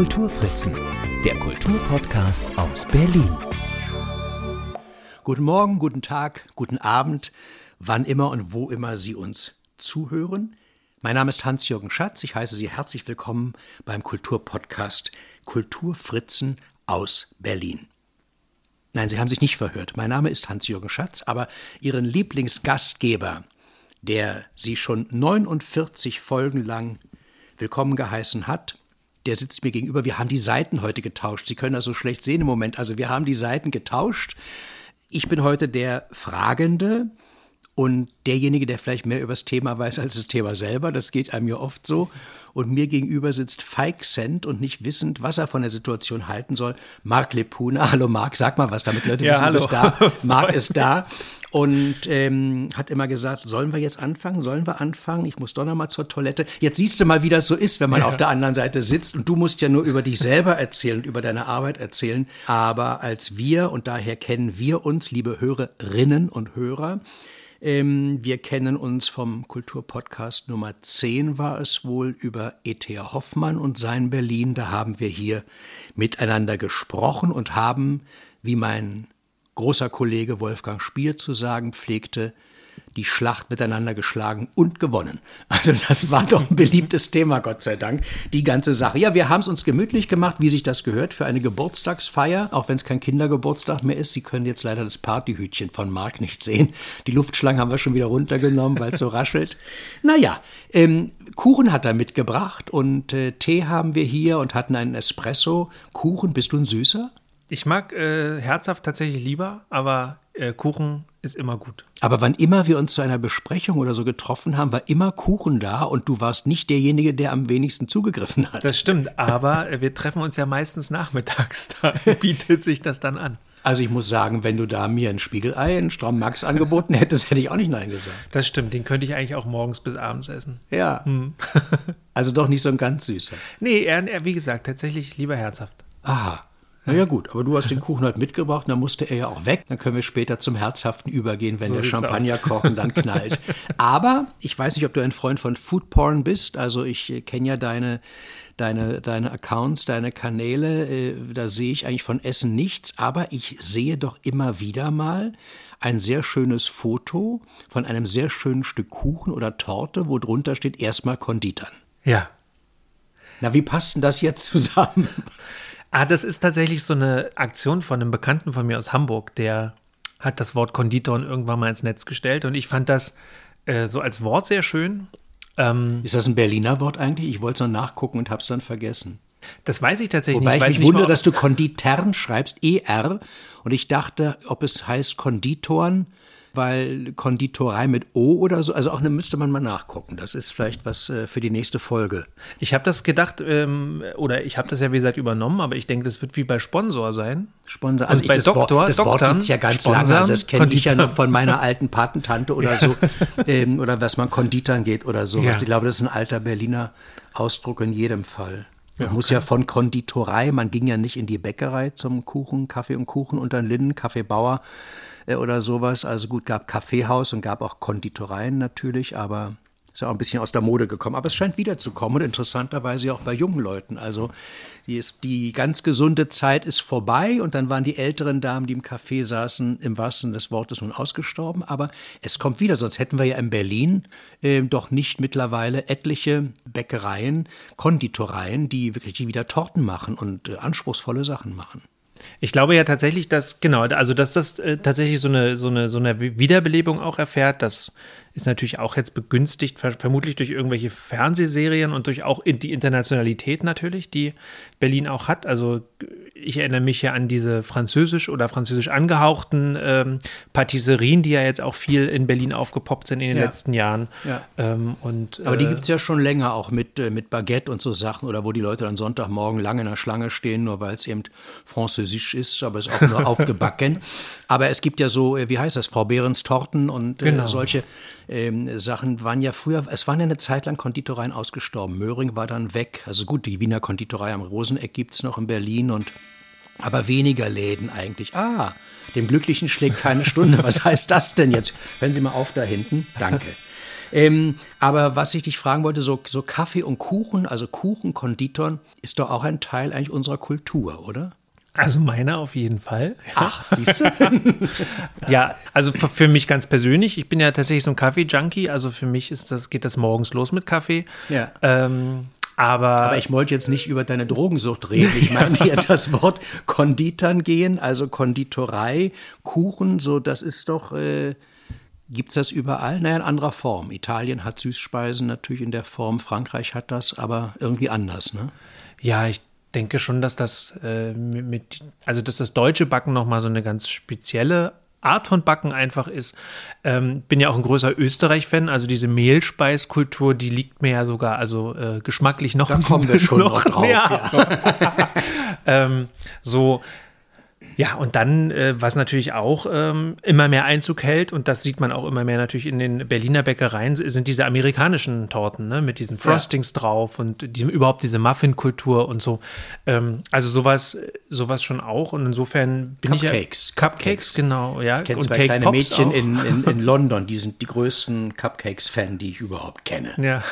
Kulturfritzen, der Kulturpodcast aus Berlin. Guten Morgen, guten Tag, guten Abend, wann immer und wo immer Sie uns zuhören. Mein Name ist Hans-Jürgen Schatz. Ich heiße Sie herzlich willkommen beim Kulturpodcast Kulturfritzen aus Berlin. Nein, Sie haben sich nicht verhört. Mein Name ist Hans-Jürgen Schatz, aber Ihren Lieblingsgastgeber, der Sie schon 49 Folgen lang willkommen geheißen hat, der sitzt mir gegenüber. Wir haben die Seiten heute getauscht. Sie können das so schlecht sehen im Moment. Also wir haben die Seiten getauscht. Ich bin heute der Fragende und derjenige, der vielleicht mehr über das Thema weiß als das Thema selber. Das geht einem ja oft so und mir gegenüber sitzt feixend und nicht wissend, was er von der Situation halten soll. Marc Lepuna. Hallo Marc, sag mal was, damit Leute ja, wissen, hallo. du bist da. Marc ist da und ähm, hat immer gesagt, sollen wir jetzt anfangen? Sollen wir anfangen? Ich muss doch noch mal zur Toilette. Jetzt siehst du mal, wie das so ist, wenn man Ja. auf der anderen Seite sitzt und du musst ja nur über dich selber erzählen und über deine Arbeit erzählen. Aber als wir, und daher kennen wir uns, liebe Hörerinnen und Hörer, ähm, wir kennen uns vom Kulturpodcast Nummer 10 war es wohl über E.T.A. Hoffmann und sein Berlin. Da haben wir hier miteinander gesprochen und haben, wie mein großer Kollege Wolfgang Spiel zu sagen pflegte, die Schlacht miteinander geschlagen und gewonnen. Also das war doch ein beliebtes Thema, Gott sei Dank, die ganze Sache. Ja, wir haben es uns gemütlich gemacht, wie sich das gehört, für eine Geburtstagsfeier, auch wenn es kein Kindergeburtstag mehr ist. Sie können jetzt leider das Partyhütchen von Marc nicht sehen. Die Luftschlange haben wir schon wieder runtergenommen, weil es so raschelt. Naja, ähm, Kuchen hat er mitgebracht und äh, Tee haben wir hier und hatten einen Espresso. Kuchen, bist du ein Süßer? Ich mag äh, herzhaft tatsächlich lieber, aber äh, Kuchen ist immer gut. Aber wann immer wir uns zu einer Besprechung oder so getroffen haben, war immer Kuchen da und du warst nicht derjenige, der am wenigsten zugegriffen hat. Das stimmt, aber äh, wir treffen uns ja meistens nachmittags. Da bietet sich das dann an. Also ich muss sagen, wenn du da mir ein Spiegelei, einen Stramm Max angeboten hättest, hätte ich auch nicht Nein gesagt. Das stimmt, den könnte ich eigentlich auch morgens bis abends essen. Ja. also doch nicht so ein ganz süßer. Nee, er, er wie gesagt, tatsächlich lieber herzhaft. Aha. Na ja gut, aber du hast den Kuchen heute mitgebracht, dann musste er ja auch weg. Dann können wir später zum Herzhaften übergehen, wenn So der sieht's Champagner aus. kochen dann knallt. Aber ich weiß nicht, ob du ein Freund von Foodporn bist. Also ich äh, kenne ja deine, deine, deine Accounts, deine Kanäle. Äh, da sehe ich eigentlich von Essen nichts. Aber ich sehe doch immer wieder mal ein sehr schönes Foto von einem sehr schönen Stück Kuchen oder Torte, wo drunter steht erstmal Konditern. Ja. Na, wie passt denn das jetzt zusammen? Ah, das ist tatsächlich so eine Aktion von einem Bekannten von mir aus Hamburg, der hat das Wort Konditorn irgendwann mal ins Netz gestellt und ich fand das äh, so als Wort sehr schön. Ähm, Ist das ein Berliner Wort eigentlich? Ich wollte es noch nachgucken und habe es dann vergessen. das weiß ich tatsächlich Wobei nicht. ich weiß mich wundere, dass du Konditern schreibst, ER. Und ich dachte, ob es heißt Konditoren, weil Konditorei mit O oder so. Also auch da müsste man mal nachgucken. Das ist vielleicht was äh, für die nächste Folge. Ich habe das gedacht, ähm, oder ich habe das ja wie gesagt übernommen, aber ich denke, das wird wie bei Sponsor sein. Sponsor. Also Also, bei ich, das Doktor- Wort, das Wort Doktern, gibt es ja ganz Sponsern, lange. Also das kenne ich ja noch von meiner alten Patentante oder so. ähm, oder was man Konditern geht oder so. Ja. Ich glaube, das ist ein alter Berliner Ausdruck in jedem Fall. Man muss ja von Konditorei, man ging ja nicht in die Bäckerei zum Kuchen, Kaffee und Kuchen unter den Linden, Kaffeebauer oder sowas. Also gut, gab Kaffeehaus und gab auch Konditoreien natürlich, aber ist ja auch ein bisschen aus der Mode gekommen. Aber es scheint wiederzukommen und interessanterweise auch bei jungen Leuten. Also die, ist, die ganz gesunde Zeit ist vorbei und dann waren die älteren Damen, die im Café saßen, im wahrsten des Wortes nun ausgestorben. Aber es kommt wieder, sonst hätten wir ja in Berlin ähm, doch nicht mittlerweile etliche Bäckereien, Konditoreien, die wirklich wieder Torten machen und äh, anspruchsvolle Sachen machen. Ich glaube ja tatsächlich, dass, genau, also dass das äh, tatsächlich so eine, so, eine, so eine Wiederbelebung auch erfährt. Das ist natürlich auch jetzt begünstigt, ver vermutlich durch irgendwelche Fernsehserien und durch auch in die Internationalität natürlich, die Berlin auch hat. Also ich erinnere mich ja an diese französisch oder französisch angehauchten ähm, Patisserien, die ja jetzt auch viel in Berlin aufgepoppt sind in den Ja. letzten Jahren. Ja. Ähm, und, Aber die äh, gibt es ja schon länger, auch mit, äh, mit Baguette und so Sachen, oder wo die Leute dann Sonntagmorgen lange in der Schlange stehen, nur weil es eben französisch ist, aber es ist auch nur aufgebacken. Aber es gibt ja so, äh, wie heißt das, Frau Behrens Torten und äh, Genau. solche ähm, Sachen waren ja früher, es waren ja eine Zeit lang Konditoreien ausgestorben. Möhring war dann weg. Also gut, die Wiener Konditorei am Roseneck gibt es noch in Berlin und aber weniger Läden eigentlich. Ah, dem Glücklichen schlägt keine Stunde. Was heißt das denn jetzt? Hören Sie mal auf da hinten. Danke. Ähm, aber was ich dich fragen wollte, so, so Kaffee und Kuchen, also Kuchen, Konditorn, ist doch auch ein Teil eigentlich unserer Kultur, oder? Also meiner auf jeden Fall. Ach, siehst du? ja, also für, mich ganz persönlich, ich bin ja tatsächlich so ein Kaffee-Junkie, also für mich ist das, geht das morgens los mit Kaffee. Ja. Ähm, aber, aber ich wollte jetzt nicht über deine Drogensucht reden. Ich meine jetzt das Wort Konditern gehen, also Konditorei, Kuchen, so das ist doch, äh, gibt es das überall? Naja, in anderer Form. Italien hat Süßspeisen natürlich in der Form, Frankreich hat das, aber irgendwie anders, ne? Ja, ich denke schon, dass das äh, mit, also dass das deutsche Backen nochmal so eine ganz spezielle Art von Backen einfach ist. Ähm, bin ja auch ein größer Österreich-Fan, also diese Mehlspeiskultur, die liegt mir ja sogar, also äh, geschmacklich noch. Da kommen wir schon noch, noch drauf. Ja. ähm, so ja, und dann, äh, was natürlich auch ähm, immer mehr Einzug hält, und das sieht man auch immer mehr natürlich in den Berliner Bäckereien, sind diese amerikanischen Torten, ne, mit diesen Frostings ja. drauf und die, überhaupt diese Muffin-Kultur und so. Ähm, also sowas, sowas schon auch. Und insofern bin Cupcakes. ich ja. Cupcakes. Cupcakes, genau, ja. Ich kenne zwei Cake kleine Pops Mädchen in, in, in London, die sind die größten Cupcakes-Fan, die ich überhaupt kenne. Ja.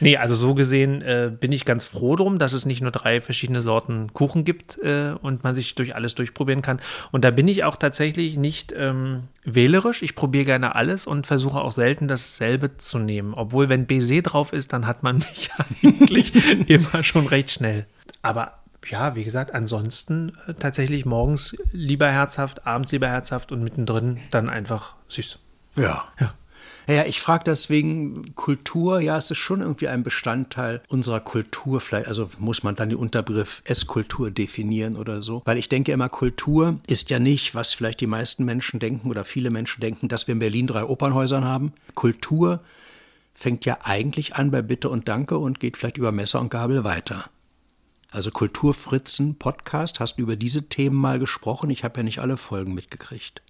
nee, also so gesehen äh, bin ich ganz froh drum, dass es nicht nur drei verschiedene Sorten Kuchen gibt äh, und man sich durch alles durchprobiert ausprobieren kann. Und da bin ich auch tatsächlich nicht ähm, wählerisch. Ich probiere gerne alles und versuche auch selten dasselbe zu nehmen. Obwohl, wenn Baiser drauf ist, dann hat man mich eigentlich immer schon recht schnell. Aber ja, wie gesagt, ansonsten äh, tatsächlich morgens lieber herzhaft, abends lieber herzhaft und mittendrin dann einfach süß. Ja. Ja. Ja, ich frage deswegen Kultur, ja, es ist schon irgendwie ein Bestandteil unserer Kultur, vielleicht, also muss man dann den Unterbegriff Esskultur definieren oder so. Weil ich denke immer, Kultur ist ja nicht, was vielleicht die meisten Menschen denken oder viele Menschen denken, dass wir in Berlin drei Opernhäusern haben. Kultur fängt ja eigentlich an bei Bitte und Danke und geht vielleicht über Messer und Gabel weiter. Also Kulturfritzen Podcast, hast du über diese Themen mal gesprochen? Ich habe ja nicht alle Folgen mitgekriegt.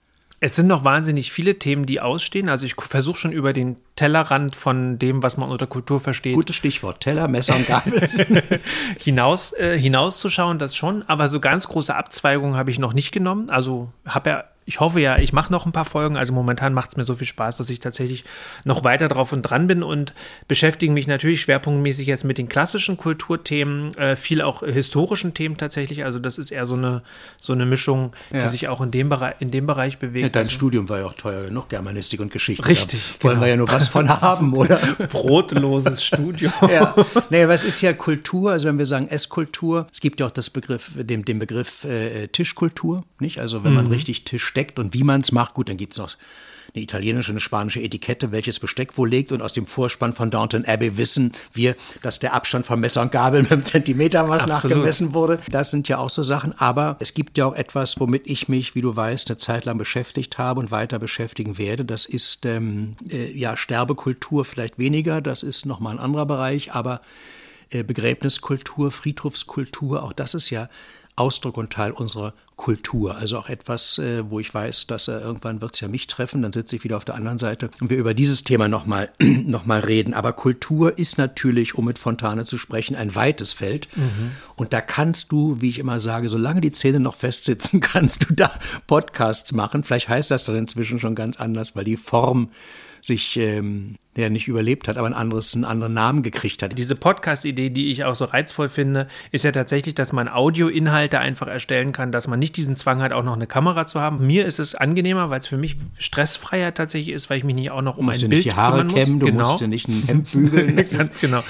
Es sind noch wahnsinnig viele Themen, die ausstehen. Also ich versuche schon über den Tellerrand von dem, was man unter Kultur versteht. Gutes Stichwort, Teller, Messer und Gabel. hinaus, äh, hinauszuschauen, das schon. Aber so ganz große Abzweigungen habe ich noch nicht genommen. Also habe ja ich hoffe ja, ich mache noch ein paar Folgen. Also momentan macht es mir so viel Spaß, dass ich tatsächlich noch weiter drauf und dran bin und beschäftige mich natürlich schwerpunktmäßig jetzt mit den klassischen Kulturthemen, äh, viel auch historischen Themen tatsächlich. Also das ist eher so eine, so eine Mischung, die Ja. sich auch in dem, Bereich, in dem Bereich bewegt. Ja, dein Also Studium war ja auch teuer genug, Germanistik und Geschichte. Richtig, wollen genau. wir ja nur was von haben, oder? brotloses Studio. ja. Nee, was ist ja Kultur? Also wenn wir sagen Esskultur, es gibt ja auch das Begriff, den, den Begriff äh, Tischkultur, nicht? Also wenn man richtig Tisch deckt und wie man es macht, gut, dann gibt es noch eine italienische, eine spanische Etikette, welches Besteck wo liegt. Und aus dem Vorspann von Downton Abbey wissen wir, dass der Abstand von Messer und Gabel mit einem Zentimeter was Absolut. nachgemessen wurde. Das sind ja auch so Sachen. Aber es gibt ja auch etwas, womit ich mich, wie du weißt, eine Zeit lang beschäftigt habe und weiter beschäftigen werde. Das ist ähm, äh, ja Sterbekultur vielleicht weniger. Das ist nochmal ein anderer Bereich. Aber Begräbniskultur, Friedhofskultur, auch das ist ja Ausdruck und Teil unserer Kultur. Also auch etwas, äh, wo ich weiß, dass äh, irgendwann wird es ja mich treffen, dann sitze ich wieder auf der anderen Seite und wir über dieses Thema nochmal noch mal reden. Aber Kultur ist natürlich, um mit Fontane zu sprechen, ein weites Feld. Und da kannst du, wie ich immer sage, solange die Zähne noch festsitzen, kannst du da Podcasts machen. Vielleicht heißt das dann inzwischen schon ganz anders, weil die Form sich ähm, ja nicht überlebt hat, aber ein anderes, einen anderen Namen gekriegt hat. Diese Podcast-Idee, die ich auch so reizvoll finde, ist ja tatsächlich, dass man Audioinhalte einfach erstellen kann, dass man nicht diesen Zwang hat, auch noch eine Kamera zu haben. Mir ist es angenehmer, weil es für mich stressfreier tatsächlich ist, weil ich mich nicht auch noch um Du musst ein dir nicht Bild die Haare kümmern muss. kämmen, du genau. musst dir nicht ein Hemd bügeln. Ganz genau.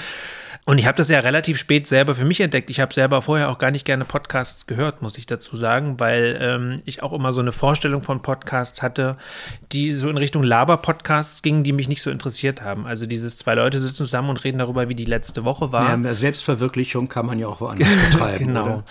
Und ich habe das ja relativ spät selber für mich entdeckt. Ich habe selber vorher auch gar nicht gerne Podcasts gehört, muss ich dazu sagen, weil ähm, ich auch immer so eine Vorstellung von Podcasts hatte, die so in Richtung Laber-Podcasts gingen, die mich nicht so interessiert haben. Also dieses zwei Leute sitzen zusammen und reden darüber, wie die letzte Woche war. Ja, Selbstverwirklichung kann man ja auch woanders betreiben. Genau. Oder?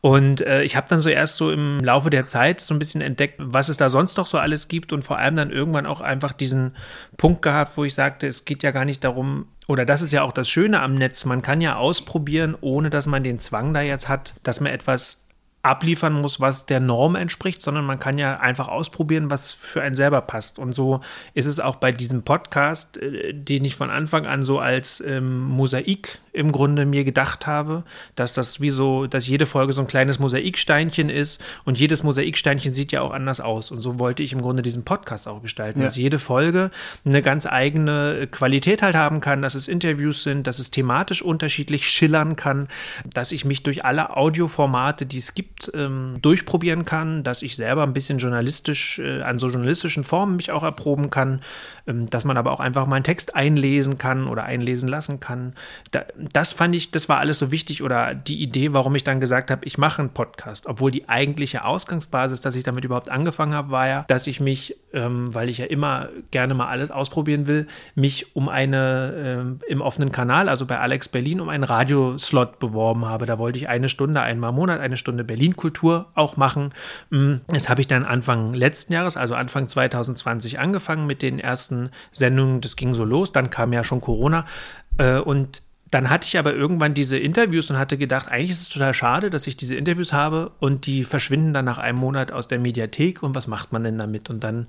Und äh, ich habe dann so erst so im Laufe der Zeit so ein bisschen entdeckt, was es da sonst noch so alles gibt und vor allem dann irgendwann auch einfach diesen Punkt gehabt, wo ich sagte, es geht ja gar nicht darum, oder das ist ja auch das Schöne am Netz, man kann ja ausprobieren, ohne dass man den Zwang da jetzt hat, dass man etwas abliefern muss, was der Norm entspricht, sondern man kann ja einfach ausprobieren, was für einen selber passt. Und so ist es auch bei diesem Podcast, äh, den ich von Anfang an so als ähm, Mosaik im Grunde mir gedacht habe, dass das wie so, dass jede Folge so ein kleines Mosaiksteinchen ist und jedes Mosaiksteinchen sieht ja auch anders aus. Und so wollte ich im Grunde diesen Podcast auch gestalten, ja. dass jede Folge eine ganz eigene Qualität halt haben kann, dass es Interviews sind, dass es thematisch unterschiedlich schillern kann, dass ich mich durch alle Audioformate, die es gibt, ähm, durchprobieren kann, dass ich selber ein bisschen journalistisch, äh, an so journalistischen Formen mich auch erproben kann, ähm, dass man aber auch einfach meinen Text einlesen kann oder einlesen lassen kann. Da, das fand ich, das war alles so wichtig oder die Idee, warum ich dann gesagt habe, ich mache einen Podcast. Obwohl die eigentliche Ausgangsbasis, dass ich damit überhaupt angefangen habe, war ja, dass ich mich, ähm, weil ich ja immer gerne mal alles ausprobieren will, mich um eine äh, im offenen Kanal, also bei Alex Berlin, um einen Radioslot beworben habe. Da wollte ich eine Stunde einmal im Monat, eine Stunde Berlin-Kultur auch machen. Mm, das habe ich dann Anfang letzten Jahres, also Anfang 2020 angefangen mit den ersten Sendungen. Das ging so los. Dann kam ja schon Corona. Äh, und dann hatte ich aber irgendwann diese Interviews und hatte gedacht, eigentlich ist es total schade, dass ich diese Interviews habe und die verschwinden dann nach einem Monat aus der Mediathek und was macht man denn damit? Und dann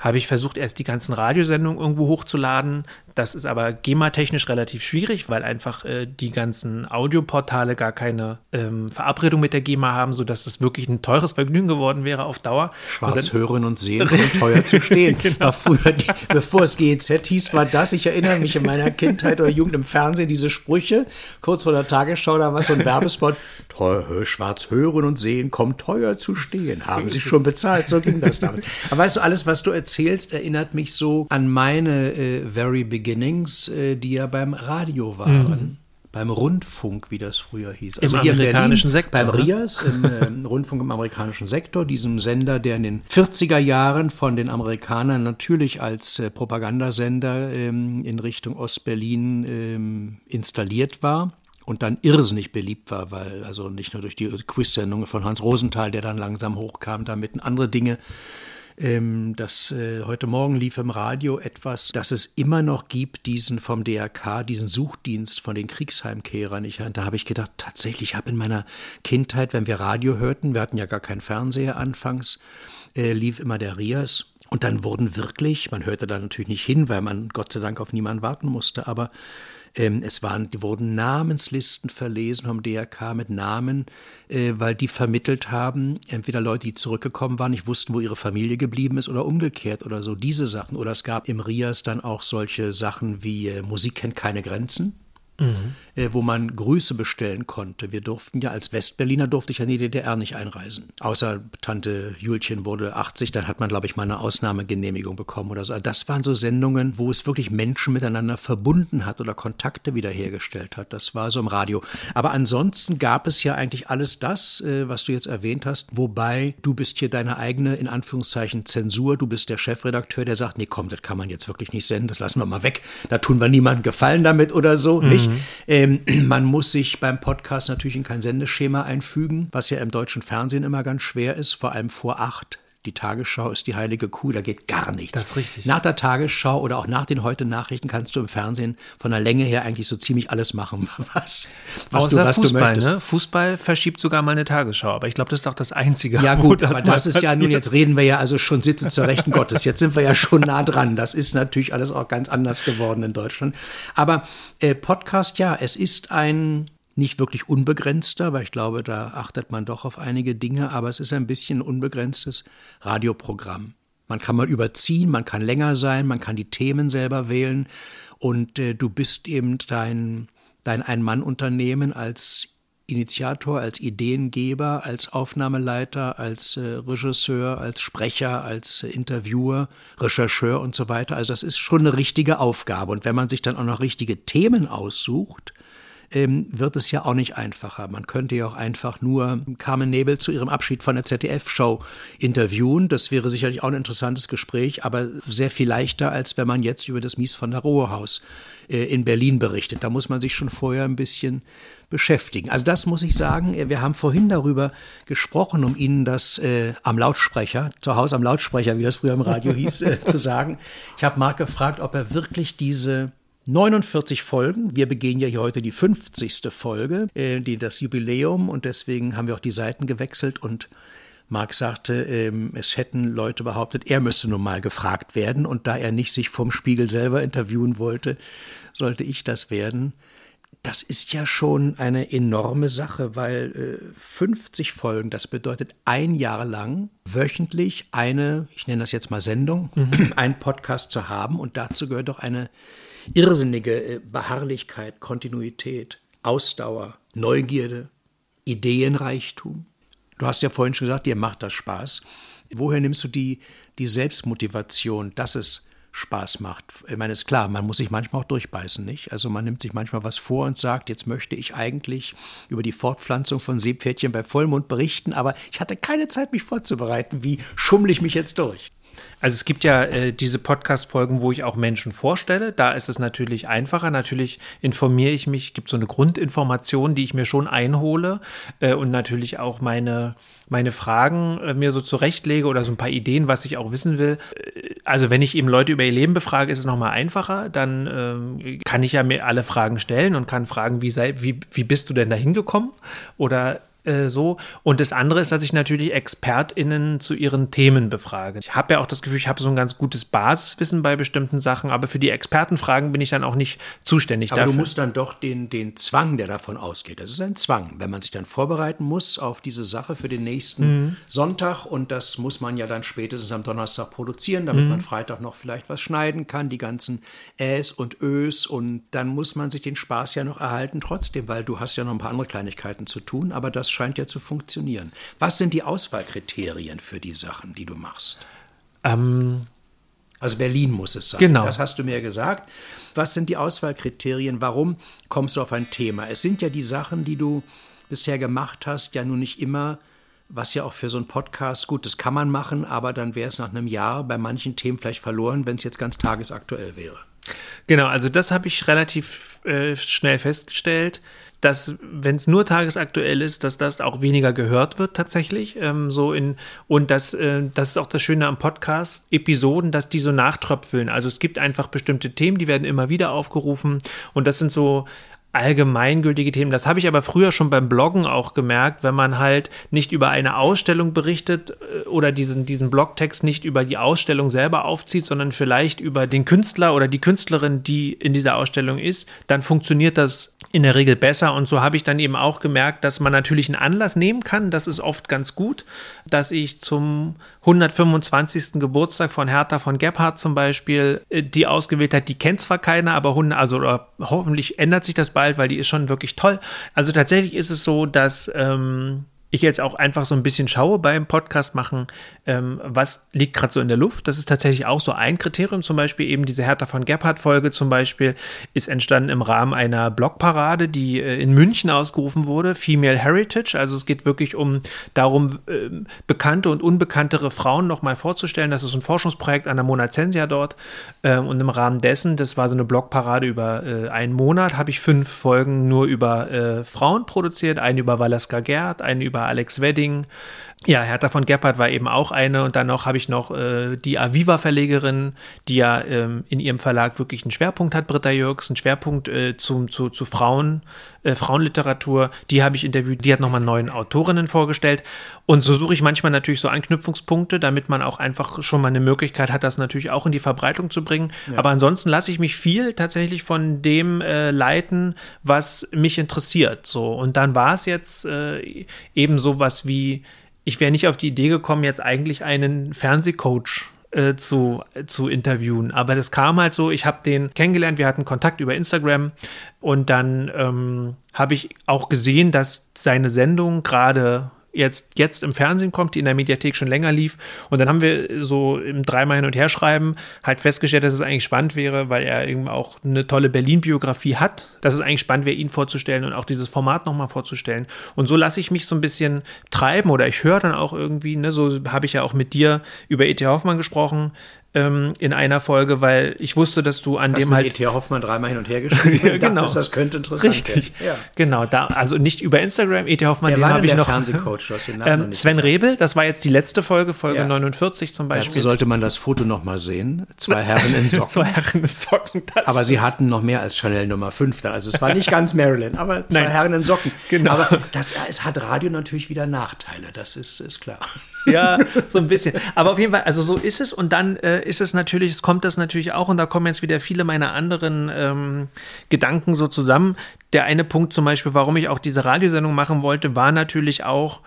habe ich versucht, erst die ganzen Radiosendungen irgendwo hochzuladen. Das ist aber GEMA-technisch relativ schwierig, weil einfach äh, die ganzen Audioportale gar keine ähm, Verabredung mit der GEMA haben, sodass das wirklich ein teures Vergnügen geworden wäre auf Dauer. Schwarz und hören und sehen und teuer zu stehen. genau. früher, die, bevor es GEZ hieß, war das, ich erinnere mich in meiner Kindheit oder Jugend im Fernsehen, diese Sprüche, kurz vor der Tagesschau, da war so ein Werbespot, teuer, schwarz hören und sehen, kommt teuer zu stehen. Haben so Sie schon bezahlt, so ging das damit. Aber weißt du, alles, was du erzählst, erinnert mich so an meine äh, very beginnings, äh, die ja beim Radio waren. Mhm beim Rundfunk, wie das früher hieß. Also Im amerikanischen Sektor. Beim RIAS, im äh, Rundfunk im amerikanischen Sektor, diesem Sender, der in den 40er Jahren von den Amerikanern natürlich als äh, Propagandasender ähm, in Richtung Ostberlin ähm, installiert war und dann irrsinnig beliebt war, weil also nicht nur durch die Quiz-Sendungen von Hans Rosenthal, der dann langsam hochkam, damit andere Dinge ähm, das äh, heute Morgen lief im Radio etwas, dass es immer noch gibt, diesen vom DRK, diesen Suchdienst von den Kriegsheimkehrern. Ich, da habe ich gedacht, tatsächlich, ich habe in meiner Kindheit, wenn wir Radio hörten, wir hatten ja gar keinen Fernseher anfangs, äh, lief immer der Rias. Und dann wurden wirklich, man hörte da natürlich nicht hin, weil man Gott sei Dank auf niemanden warten musste, aber es waren, die wurden Namenslisten verlesen vom DRK mit Namen, äh, weil die vermittelt haben, entweder Leute, die zurückgekommen waren, nicht wussten, wo ihre Familie geblieben ist oder umgekehrt oder so, diese Sachen. Oder es gab im Rias dann auch solche Sachen wie äh, Musik kennt keine Grenzen mhm. äh, wo man Grüße bestellen konnte. Wir durften ja als Westberliner durfte ich ja in die DDR nicht einreisen. Außer Tante Julchen wurde 80, dann hat man, glaube ich, mal eine Ausnahmegenehmigung bekommen oder so. Also das waren so Sendungen, wo es wirklich Menschen miteinander verbunden hat oder Kontakte wiederhergestellt hat. Das war so im Radio. Aber ansonsten gab es ja eigentlich alles das, äh, was du jetzt erwähnt hast, wobei du bist hier deine eigene, in Anführungszeichen, Zensur. Du bist der Chefredakteur, der sagt, nee, komm, das kann man jetzt wirklich nicht senden, das lassen wir mal weg. Da tun wir niemandem Gefallen damit oder so, mhm. nicht? Mhm. Ähm, man muss sich beim Podcast natürlich in kein Sendeschema einfügen, was ja im deutschen Fernsehen immer ganz schwer ist, vor allem vor acht. Die Tagesschau ist die heilige Kuh, da geht gar nichts. Das ist richtig. Nach der Tagesschau oder auch nach den heute Nachrichten kannst du im Fernsehen von der Länge her eigentlich so ziemlich alles machen, was, was, du, was Fußball, du möchtest. Ne? Fußball verschiebt sogar mal eine Tagesschau, aber ich glaube, das ist auch das Einzige. Ja gut, das aber das ist passiert. ja nun, jetzt reden wir ja also schon Sitze zur Rechten Gottes, jetzt sind wir ja schon nah dran. Das ist natürlich alles auch ganz anders geworden in Deutschland. Aber äh, Podcast, ja, es ist ein nicht wirklich unbegrenzter, weil ich glaube, da achtet man doch auf einige Dinge, aber es ist ein bisschen unbegrenztes Radioprogramm. Man kann mal überziehen, man kann länger sein, man kann die Themen selber wählen und äh, du bist eben dein, dein Ein-Mann-Unternehmen als Initiator, als Ideengeber, als Aufnahmeleiter, als äh, Regisseur, als Sprecher, als äh, Interviewer, Rechercheur und so weiter. Also das ist schon eine richtige Aufgabe. Und wenn man sich dann auch noch richtige Themen aussucht, wird es ja auch nicht einfacher. Man könnte ja auch einfach nur Carmen Nebel zu ihrem Abschied von der ZDF-Show interviewen. Das wäre sicherlich auch ein interessantes Gespräch, aber sehr viel leichter, als wenn man jetzt über das Mies von der Rohe Haus äh, in Berlin berichtet. Da muss man sich schon vorher ein bisschen beschäftigen. Also das muss ich sagen, äh, wir haben vorhin darüber gesprochen, um Ihnen das äh, am Lautsprecher, zu Hause am Lautsprecher, wie das früher im Radio hieß, äh, zu sagen. Ich habe Marc gefragt, ob er wirklich diese 49 Folgen. Wir begehen ja hier heute die 50. Folge, äh, die das Jubiläum und deswegen haben wir auch die Seiten gewechselt und Marc sagte, ähm, es hätten Leute behauptet, er müsste nun mal gefragt werden und da er nicht sich vom Spiegel selber interviewen wollte, sollte ich das werden. Das ist ja schon eine enorme Sache, weil äh, 50 Folgen, das bedeutet ein Jahr lang wöchentlich eine, ich nenne das jetzt mal Sendung, mhm. ein Podcast zu haben und dazu gehört doch eine irrsinnige äh, Beharrlichkeit, Kontinuität, Ausdauer, Neugierde, Ideenreichtum. Du hast ja vorhin schon gesagt, dir macht das Spaß. Woher nimmst du die, die Selbstmotivation, dass es Spaß macht? Ich meine, ist klar, man muss sich manchmal auch durchbeißen, nicht? Also man nimmt sich manchmal was vor und sagt, jetzt möchte ich eigentlich über die Fortpflanzung von Seepferdchen bei Vollmond berichten, aber ich hatte keine Zeit, mich vorzubereiten. Wie schummle ich mich jetzt durch? Also es gibt ja äh, diese Podcast-Folgen, wo ich auch Menschen vorstelle. Da ist es natürlich einfacher. Natürlich informiere ich mich, gibt so eine Grundinformation, die ich mir schon einhole äh, und natürlich auch meine, meine Fragen äh, mir so zurechtlege oder so ein paar Ideen, was ich auch wissen will. Äh, also wenn ich eben Leute über ihr Leben befrage, ist es nochmal einfacher. Dann ähm, kann ich ja mir alle Fragen stellen und kann fragen, wie, sei, wie, wie bist du denn da hingekommen? Oder äh, so. Und das andere ist, dass ich natürlich ExpertInnen zu ihren Themen befrage. Ich habe ja auch das Gefühl, ich habe so ein ganz gutes Basiswissen bei bestimmten Sachen, aber für die Expertenfragen bin ich dann auch nicht zuständig. Aber dafür. du musst dann doch den, den Zwang, der davon ausgeht, das ist ein Zwang, wenn man sich dann vorbereiten muss auf diese Sache für den nächsten mhm. Sonntag und das muss man ja dann spätestens am Donnerstag produzieren, damit mhm. man Freitag noch vielleicht was schneiden kann, die ganzen Äs und Ös und dann muss man sich den Spaß ja noch erhalten trotzdem, weil du hast ja noch ein paar andere Kleinigkeiten zu tun, aber das scheint ja zu funktionieren. Was sind die Auswahlkriterien für die Sachen, die du machst? Ähm, also Berlin muss es sein. Genau. Das hast du mir gesagt. Was sind die Auswahlkriterien? Warum kommst du auf ein Thema? Es sind ja die Sachen, die du bisher gemacht hast, ja nun nicht immer, was ja auch für so einen Podcast, gut, das kann man machen, aber dann wäre es nach einem Jahr bei manchen Themen vielleicht verloren, wenn es jetzt ganz tagesaktuell wäre. Genau, also das habe ich relativ äh, schnell festgestellt dass, wenn es nur tagesaktuell ist, dass das auch weniger gehört wird tatsächlich. Ähm, so in, und das, äh, das ist auch das Schöne am Podcast, Episoden, dass die so nachtröpfeln. Also es gibt einfach bestimmte Themen, die werden immer wieder aufgerufen. Und das sind so allgemeingültige Themen. Das habe ich aber früher schon beim Bloggen auch gemerkt, wenn man halt nicht über eine Ausstellung berichtet äh, oder diesen, diesen Blogtext nicht über die Ausstellung selber aufzieht, sondern vielleicht über den Künstler oder die Künstlerin, die in dieser Ausstellung ist, dann funktioniert das in der Regel besser. Und so habe ich dann eben auch gemerkt, dass man natürlich einen Anlass nehmen kann. Das ist oft ganz gut, dass ich zum 125. Geburtstag von Hertha von Gebhardt zum Beispiel, äh, die ausgewählt hat, die kennt zwar keiner, aber also hoffentlich ändert sich das bald, weil die ist schon wirklich toll. Also tatsächlich ist es so, dass ähm, ich jetzt auch einfach so ein bisschen schaue beim Podcast machen, ähm, was liegt gerade so in der Luft. Das ist tatsächlich auch so ein Kriterium. Zum Beispiel eben diese Hertha von Gebhardt-Folge zum Beispiel ist entstanden im Rahmen einer Blogparade, die äh, in München ausgerufen wurde, Female Heritage. Also es geht wirklich um darum, äh, bekannte und unbekanntere Frauen nochmal vorzustellen. Das ist ein Forschungsprojekt an der Mona Zensia dort. Ähm, und im Rahmen dessen, das war so eine Blogparade über äh, einen Monat, habe ich fünf Folgen nur über äh, Frauen produziert. Eine über Valeska Gerd, eine über war Alex Wedding. Ja, Hertha von Gebhardt war eben auch eine und dann noch habe ich noch äh, die Aviva-Verlegerin, die ja ähm, in ihrem Verlag wirklich einen Schwerpunkt hat, Britta Jürgs, einen Schwerpunkt äh, zu, zu, zu Frauen, äh, Frauenliteratur. Die habe ich interviewt, die hat nochmal neuen Autorinnen vorgestellt und so suche ich manchmal natürlich so Anknüpfungspunkte, damit man auch einfach schon mal eine Möglichkeit hat, das natürlich auch in die Verbreitung zu bringen. Ja. Aber ansonsten lasse ich mich viel tatsächlich von dem äh, leiten, was mich interessiert. So und dann war es jetzt äh, eben sowas wie ich wäre nicht auf die Idee gekommen, jetzt eigentlich einen Fernsehcoach äh, zu, zu interviewen. Aber das kam halt so, ich habe den kennengelernt, wir hatten Kontakt über Instagram und dann ähm, habe ich auch gesehen, dass seine Sendung gerade jetzt, jetzt im Fernsehen kommt, die in der Mediathek schon länger lief. Und dann haben wir so im dreimal hin und her schreiben halt festgestellt, dass es eigentlich spannend wäre, weil er eben auch eine tolle Berlin-Biografie hat, dass es eigentlich spannend wäre, ihn vorzustellen und auch dieses Format nochmal vorzustellen. Und so lasse ich mich so ein bisschen treiben oder ich höre dann auch irgendwie, ne, so habe ich ja auch mit dir über E.T. Hoffmann gesprochen, ähm, in einer Folge, weil ich wusste, dass du an Hast dem halt. E.T. Hoffmann dreimal hin und her geschrieben Ja, genau. dachtest, das könnte interessant Richtig. werden. Ja. Genau, da, also nicht über Instagram, E.T. Hoffmann, Wer den war habe ich der noch. Fernsehcoach? Du hast den Namen noch Ähm, nicht Sven gesagt. Rebel, das war jetzt die letzte Folge, Folge Ja. 49 zum Dazu Beispiel. sollte man das Foto noch mal sehen. Zwei Herren in Socken. Zwei Herren in Socken. Das Aber sie hatten noch mehr als Chanel Nummer 5 dann. Also es war nicht ganz Marilyn, aber zwei Nein. Herren in Socken. Genau. Aber das, es hat Radio natürlich wieder Nachteile, das ist, ist klar. Ja, so ein bisschen. Aber auf jeden Fall, also so ist es. Und dann äh, ist es natürlich, es kommt das natürlich auch, und da kommen jetzt wieder viele meiner anderen ähm, Gedanken so zusammen. Der eine Punkt zum Beispiel, warum ich auch diese Radiosendung machen wollte, war natürlich auch,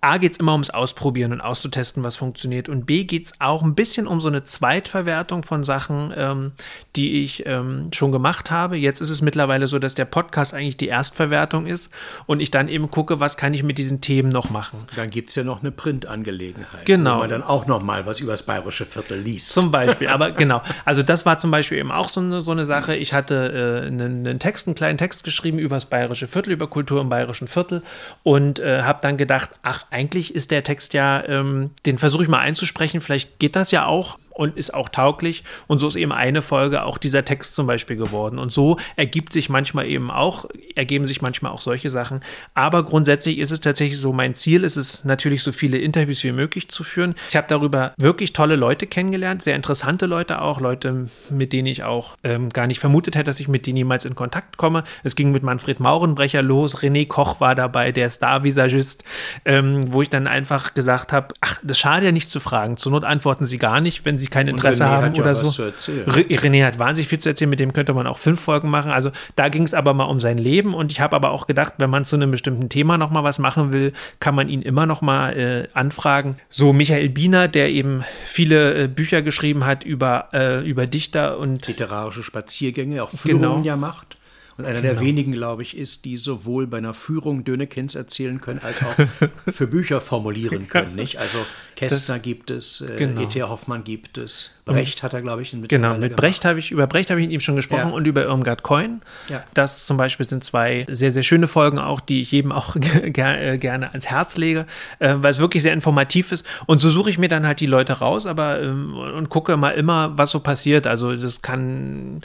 A geht es immer ums Ausprobieren und auszutesten, was funktioniert. Und B geht es auch ein bisschen um so eine Zweitverwertung von Sachen, ähm, die ich ähm, schon gemacht habe. Jetzt ist es mittlerweile so, dass der Podcast eigentlich die Erstverwertung ist und ich dann eben gucke, was kann ich mit diesen Themen noch machen. Dann gibt es ja noch eine Printangelegenheit. Genau. Wo man dann auch noch mal was über das bayerische Viertel liest. Zum Beispiel, aber genau. Also das war zum Beispiel eben auch so eine, so eine Sache. Ich hatte äh, einen, einen Text, einen kleinen Text geschrieben über das bayerische Viertel, über Kultur im bayerischen Viertel und äh, habe dann gedacht, ach, eigentlich ist der Text ja, ähm, den versuche ich mal einzusprechen, vielleicht geht das ja auch und ist auch tauglich. Und so ist eben eine Folge auch dieser Text zum Beispiel geworden. Und so ergibt sich manchmal eben auch, ergeben sich manchmal auch solche Sachen. Aber grundsätzlich ist es tatsächlich so, mein Ziel ist es natürlich, so viele Interviews wie möglich zu führen. Ich habe darüber wirklich tolle Leute kennengelernt, sehr interessante Leute auch, Leute, mit denen ich auch ähm, gar nicht vermutet hätte, dass ich mit denen jemals in Kontakt komme. Es ging mit Manfred Maurenbrecher los, René Koch war dabei, der Star-Visagist, ähm, wo ich dann einfach gesagt habe, ach, das schade ja nicht zu fragen. Zur Not antworten sie gar nicht, wenn sie kein Interesse René haben ja oder was so. zu erzählen. Re René hat wahnsinnig viel zu erzählen, mit dem könnte man auch fünf Folgen machen. Also da ging es aber mal um sein Leben und ich habe aber auch gedacht, wenn man zu einem bestimmten Thema noch mal was machen will, kann man ihn immer noch mal äh, anfragen. So Michael Biener, der eben viele äh, Bücher geschrieben hat über, äh, über Dichter und literarische Spaziergänge, auch Führungen Genau. ja macht. Und einer der wenigen, glaube ich, ist, die sowohl bei einer Führung Dönekins erzählen können, als auch für Bücher formulieren können. Nicht? Also Kästner gibt es, äh, genau. E.T. Hoffmann gibt es, Brecht hat er, glaube ich, in Genau, mit Brecht habe ich, über Brecht habe ich mit ihm schon gesprochen Ja. und über Irmgard Coin. Ja. Das zum Beispiel sind zwei sehr, sehr schöne Folgen auch, die ich jedem auch äh, gerne ans Herz lege, äh, weil es wirklich sehr informativ ist. Und so suche ich mir dann halt die Leute raus, aber ähm, und gucke mal immer, was so passiert. Also das kann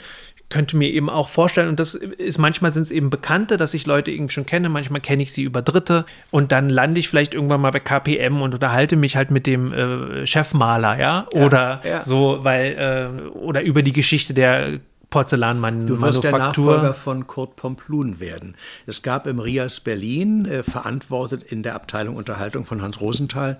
könnte mir eben auch vorstellen, und das ist manchmal sind es eben Bekannte, dass ich Leute irgendwie schon kenne, manchmal kenne ich sie über Dritte und dann lande ich vielleicht irgendwann mal bei KPM und unterhalte mich halt mit dem äh, Chefmaler, ja, oder ja. so, weil, äh, oder über die Geschichte der Porzellanmanufaktur. Du wirst der Nachfolger von Kurt Pomplun werden. Es gab im Rias Berlin, äh, verantwortet in der Abteilung Unterhaltung von Hans Rosenthal,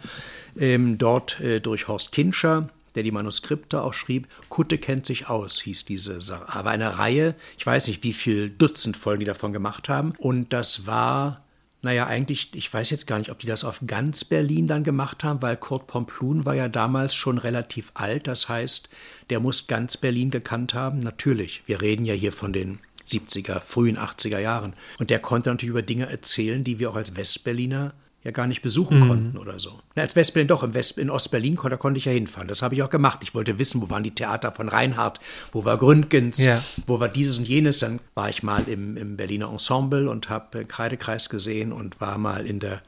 ähm, dort äh, durch Horst Kinscher, der die Manuskripte auch schrieb. Kutte kennt sich aus, hieß diese Sache. Aber eine Reihe, ich weiß nicht, wie viel Dutzend Folgen die davon gemacht haben. Und das war naja, eigentlich, ich weiß jetzt gar nicht, ob die das auf ganz Berlin dann gemacht haben, weil Kurt Pomplun war ja damals schon relativ alt. Das heißt, der muss ganz Berlin gekannt haben. Natürlich, wir reden ja hier von den 70er, frühen 80er Jahren. Und der konnte natürlich über Dinge erzählen, die wir auch als Westberliner ja gar nicht besuchen Mhm. konnten oder so. Na, als Westberlin doch, im West, in Ostberlin konnte, konnte ich ja hinfahren. Das habe ich auch gemacht. Ich wollte wissen, wo waren die Theater von Reinhardt, wo war Gründgens, Ja. wo war dieses und jenes. Dann war ich mal im, im Berliner Ensemble und habe äh, Kreidekreis gesehen und war mal in der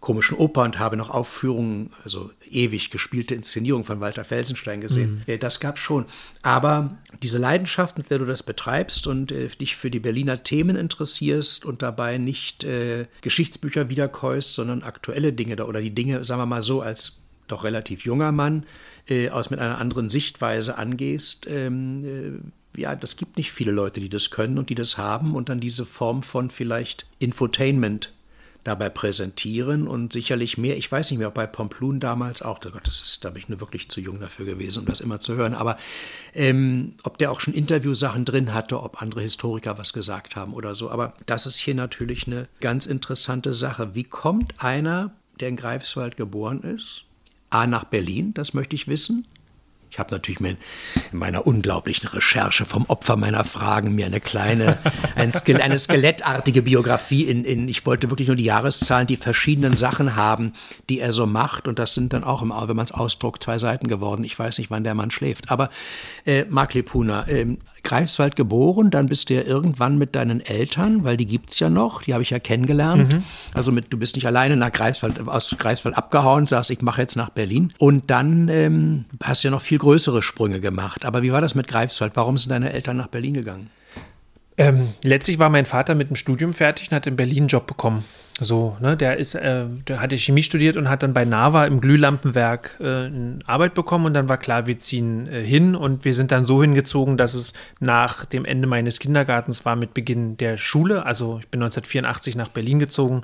komischen Oper und habe noch Aufführungen, also ewig gespielte Inszenierung von Walter Felsenstein gesehen. Äh, Das gab schon. Aber diese Leidenschaft, mit der du das betreibst und äh, dich für die Berliner Themen interessierst und dabei nicht äh, Geschichtsbücher wiederkäust, sondern aktuelle Dinge da oder die Dinge, sagen wir mal so, als doch relativ junger Mann äh, aus mit einer anderen Sichtweise angehst, ähm, äh, ja, das gibt nicht viele Leute, die das können und die das haben und dann diese Form von vielleicht Infotainment dabei präsentieren und sicherlich mehr, ich weiß nicht mehr, ob bei Pomplun damals auch, oh Gott, das ist, da bin ich nur wirklich zu jung dafür gewesen, um das immer zu hören, aber ähm, ob der auch schon Interviewsachen drin hatte, ob andere Historiker was gesagt haben oder so, aber das ist hier natürlich eine ganz interessante Sache. Wie kommt einer, der in Greifswald geboren ist, A nach Berlin, das möchte ich wissen, ich habe natürlich mir in meiner unglaublichen Recherche vom Opfer meiner Fragen mir eine kleine, ein Skel eine skelettartige Biografie in, in, ich wollte wirklich nur die Jahreszahlen, die verschiedenen Sachen haben, die er so macht. Und das sind dann auch, im, wenn man es ausdruckt, zwei Seiten geworden. Ich weiß nicht, wann der Mann schläft. Aber äh, Mark Lepuna, äh, Greifswald geboren, dann bist du ja irgendwann mit deinen Eltern, weil die gibt's ja noch, die habe ich ja kennengelernt. Mhm. Also mit, du bist nicht alleine nach Greifswald, aus Greifswald abgehauen, sagst, ich mache jetzt nach Berlin. Und dann ähm, hast du ja noch viel viel größere Sprünge gemacht. Aber wie war das mit Greifswald? Warum sind deine Eltern nach Berlin gegangen? Ähm, letztlich war mein Vater mit dem Studium fertig und hat in Berlin einen Job bekommen. So, ne, der ist, äh, der hatte Chemie studiert und hat dann bei Nava im Glühlampenwerk äh, Arbeit bekommen und dann war klar, wir ziehen äh, hin und wir sind dann so hingezogen, dass es nach dem Ende meines Kindergartens war mit Beginn der Schule. Also ich bin 1984 nach Berlin gezogen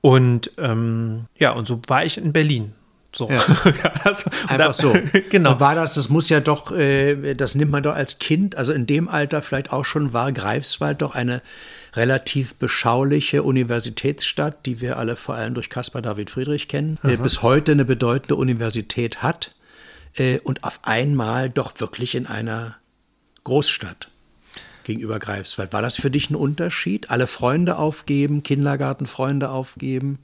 und ähm, ja, und so war ich in Berlin. So. Ja. also, Einfach so. genau. Und war das, das muss ja doch, äh, das nimmt man doch als Kind, also in dem Alter vielleicht auch schon war Greifswald doch eine relativ beschauliche Universitätsstadt, die wir alle vor allem durch Caspar David Friedrich kennen, äh, bis heute eine bedeutende Universität hat äh, und auf einmal doch wirklich in einer Großstadt gegenüber Greifswald. War das für dich ein Unterschied? Alle Freunde aufgeben, Kindergartenfreunde aufgeben?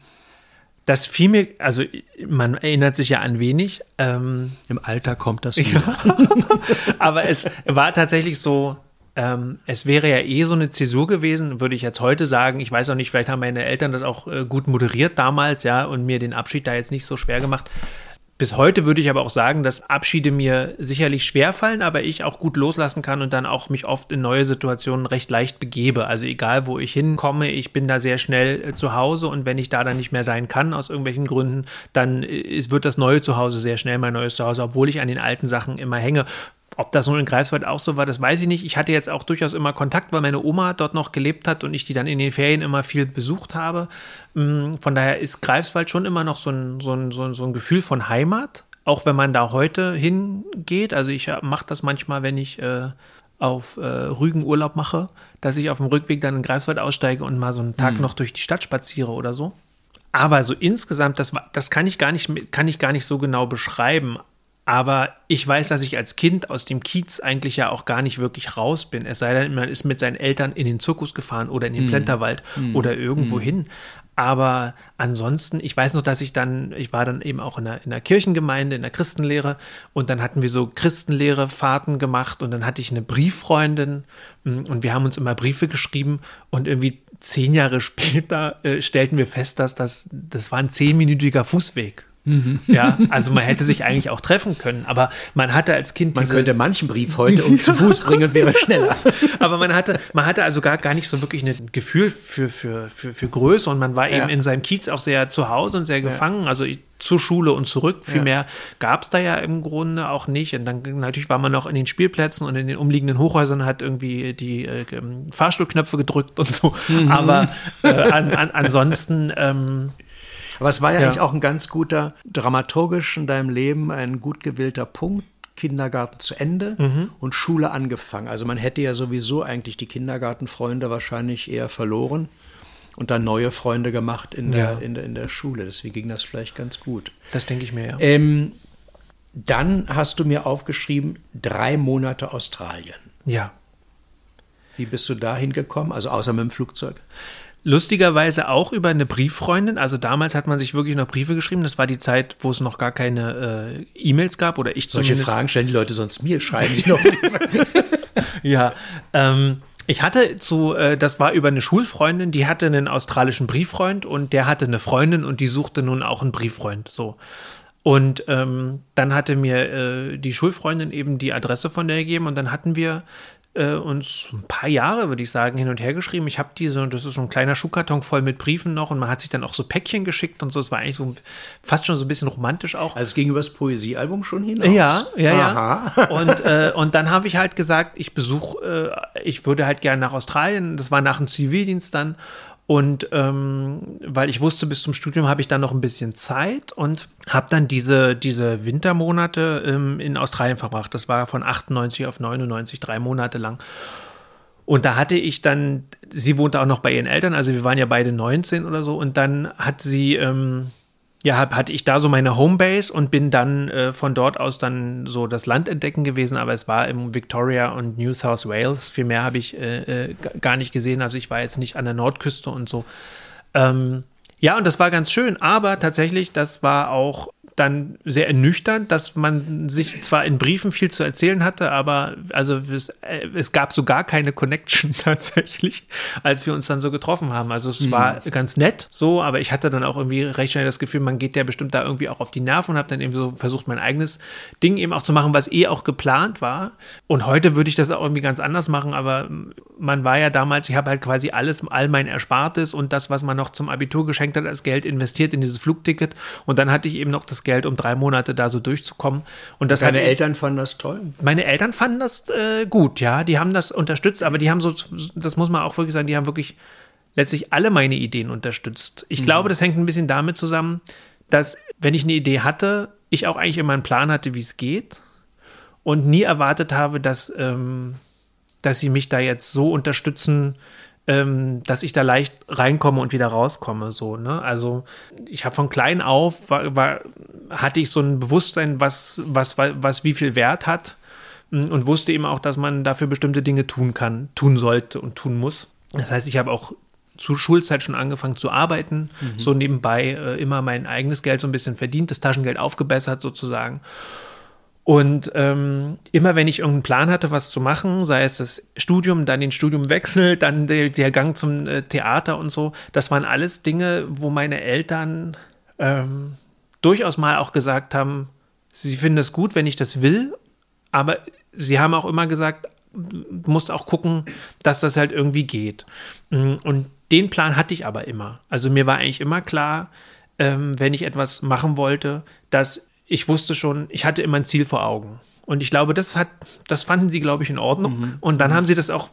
Das fiel mir, also man erinnert sich ja an wenig. Ähm, Im Alter kommt das wieder. Ja. Aber es war tatsächlich so, ähm, es wäre ja eh so eine Zäsur gewesen, würde ich jetzt heute sagen. Ich weiß auch nicht, vielleicht haben meine Eltern das auch äh, gut moderiert damals, ja, und mir den Abschied da jetzt nicht so schwer gemacht. Bis heute würde ich aber auch sagen, dass Abschiede mir sicherlich schwerfallen, aber ich auch gut loslassen kann und dann auch mich oft in neue Situationen recht leicht begebe. Also egal, wo ich hinkomme, ich bin da sehr schnell äh, zu Hause und wenn ich da dann nicht mehr sein kann aus irgendwelchen Gründen, dann ist, wird das neue Zuhause sehr schnell mein neues Zuhause, obwohl ich an den alten Sachen immer hänge. Ob das nun in Greifswald auch so war, das weiß ich nicht. Ich hatte jetzt auch durchaus immer Kontakt, weil meine Oma dort noch gelebt hat und ich die dann in den Ferien immer viel besucht habe. Mm, von daher ist Greifswald schon immer noch so ein, so ein, so ein, so ein Gefühl von Heimat, auch wenn man da heute hingeht. Also ich mache das manchmal, wenn ich äh, auf äh, Rügen Urlaub mache, dass ich auf dem Rückweg dann in Greifswald aussteige und mal so einen Tag mhm. noch durch die Stadt spaziere oder so. Aber so insgesamt, das, das kann, ich gar nicht, kann ich gar nicht so genau beschreiben. Aber ich weiß, dass ich als Kind aus dem Kiez eigentlich ja auch gar nicht wirklich raus bin. Es sei denn, man ist mit seinen Eltern in den Zirkus gefahren oder in den mm. Plenterwald mm. oder irgendwo mm. hin. Aber ansonsten, ich weiß noch, dass ich dann, ich war dann eben auch in der, in der Kirchengemeinde, in der Christenlehre und dann hatten wir so Christenlehre-Fahrten gemacht und dann hatte ich eine Brieffreundin mm, und wir haben uns immer Briefe geschrieben und irgendwie zehn Jahre später äh, stellten wir fest, dass das, das war ein zehnminütiger Fußweg. Mhm. Ja, also man hätte sich eigentlich auch treffen können, aber man hatte als Kind. Man könnte manchen Brief heute um zu Fuß bringen und wäre schneller. aber man hatte, man hatte also gar, gar nicht so wirklich ein Gefühl für, für, für, für Größe und man war ja. eben in seinem Kiez auch sehr zu Hause und sehr gefangen. Ja. Also zur Schule und zurück. Viel ja. mehr gab es da ja im Grunde auch nicht. Und dann natürlich war man noch in den Spielplätzen und in den umliegenden Hochhäusern hat irgendwie die äh, Fahrstuhlknöpfe gedrückt und so. Mhm. Aber äh, an, an, ansonsten ähm, aber es war ja, ja. eigentlich auch ein ganz guter, dramaturgisch in deinem Leben, ein gut gewählter Punkt. Kindergarten zu Ende mhm. und Schule angefangen. Also man hätte ja sowieso eigentlich die Kindergartenfreunde wahrscheinlich eher verloren und dann neue Freunde gemacht in der, ja. in der, in der Schule. Deswegen ging das vielleicht ganz gut. Das denke ich mir, ja. Ähm, dann hast du mir aufgeschrieben, drei Monate Australien. Ja. Wie bist du da hingekommen? Also außer mit dem Flugzeug? Lustigerweise auch über eine Brieffreundin. Also damals hat man sich wirklich noch Briefe geschrieben. Das war die Zeit, wo es noch gar keine äh, E-Mails gab oder ich Solche zumindest. Fragen stellen die Leute sonst mir, schreiben sie noch Briefe. ja, ähm, ich hatte zu, äh, das war über eine Schulfreundin, die hatte einen australischen Brieffreund und der hatte eine Freundin und die suchte nun auch einen Brieffreund. So. Und ähm, dann hatte mir äh, die Schulfreundin eben die Adresse von der gegeben und dann hatten wir äh, uns ein paar Jahre, würde ich sagen, hin und her geschrieben. Ich habe diese, das ist so ein kleiner Schuhkarton voll mit Briefen noch und man hat sich dann auch so Päckchen geschickt und so. Es war eigentlich so fast schon so ein bisschen romantisch auch. Also es ging über das Poesiealbum schon hinaus? Ja, ja, Aha. ja. Und, äh, und dann habe ich halt gesagt, ich besuche, äh, ich würde halt gerne nach Australien. Das war nach dem Zivildienst dann. Und ähm, weil ich wusste, bis zum Studium habe ich dann noch ein bisschen Zeit und habe dann diese, diese Wintermonate ähm, in Australien verbracht. Das war von 98 auf 99, drei Monate lang. Und da hatte ich dann, sie wohnte auch noch bei ihren Eltern, also wir waren ja beide 19 oder so. Und dann hat sie, ähm, ja, hab, hatte ich da so meine Homebase und bin dann äh, von dort aus dann so das Land entdecken gewesen, aber es war im Victoria und New South Wales. Viel mehr habe ich äh, äh, gar nicht gesehen. Also ich war jetzt nicht an der Nordküste und so. Ähm, ja, und das war ganz schön, aber tatsächlich, das war auch dann sehr ernüchternd, dass man sich zwar in Briefen viel zu erzählen hatte, aber also es, äh, es gab so gar keine Connection tatsächlich, als wir uns dann so getroffen haben. Also es mhm. war ganz nett so, aber ich hatte dann auch irgendwie recht schnell das Gefühl, man geht ja bestimmt da irgendwie auch auf die Nerven und habe dann eben so versucht, mein eigenes Ding eben auch zu machen, was eh auch geplant war. Und heute würde ich das auch irgendwie ganz anders machen, aber man war ja damals, ich habe halt quasi alles, all mein Erspartes und das, was man noch zum Abitur geschenkt hat, als Geld investiert in dieses Flugticket und dann hatte ich eben noch das Geld, um drei Monate da so durchzukommen. Und das Deine Eltern fanden das toll? Meine Eltern fanden das äh, gut, ja. Die haben das unterstützt, aber die haben so, das muss man auch wirklich sagen, die haben wirklich letztlich alle meine Ideen unterstützt. Ich mhm. glaube, das hängt ein bisschen damit zusammen, dass, wenn ich eine Idee hatte, ich auch eigentlich immer einen Plan hatte, wie es geht und nie erwartet habe, dass, ähm, dass sie mich da jetzt so unterstützen, ähm, dass ich da leicht reinkomme und wieder rauskomme. So, ne? Also ich habe von klein auf, war, war, hatte ich so ein Bewusstsein, was, was, was wie viel Wert hat mm, und wusste eben auch, dass man dafür bestimmte Dinge tun kann, tun sollte und tun muss. Das heißt, ich habe auch zur Schulzeit schon angefangen zu arbeiten, mhm. so nebenbei äh, immer mein eigenes Geld so ein bisschen verdient, das Taschengeld aufgebessert sozusagen. Und ähm, immer wenn ich irgendeinen Plan hatte, was zu machen, sei es das Studium, dann den Studiumwechsel, dann der, der Gang zum äh, Theater und so, das waren alles Dinge, wo meine Eltern ähm, durchaus mal auch gesagt haben, sie finden es gut, wenn ich das will, aber sie haben auch immer gesagt, du musst auch gucken, dass das halt irgendwie geht. Mm, und den Plan hatte ich aber immer. Also mir war eigentlich immer klar, ähm, wenn ich etwas machen wollte, dass ich wusste schon, ich hatte immer ein Ziel vor Augen. Und ich glaube, das hat, das fanden sie, glaube ich, in Ordnung. Mhm. Und dann haben sie das auch,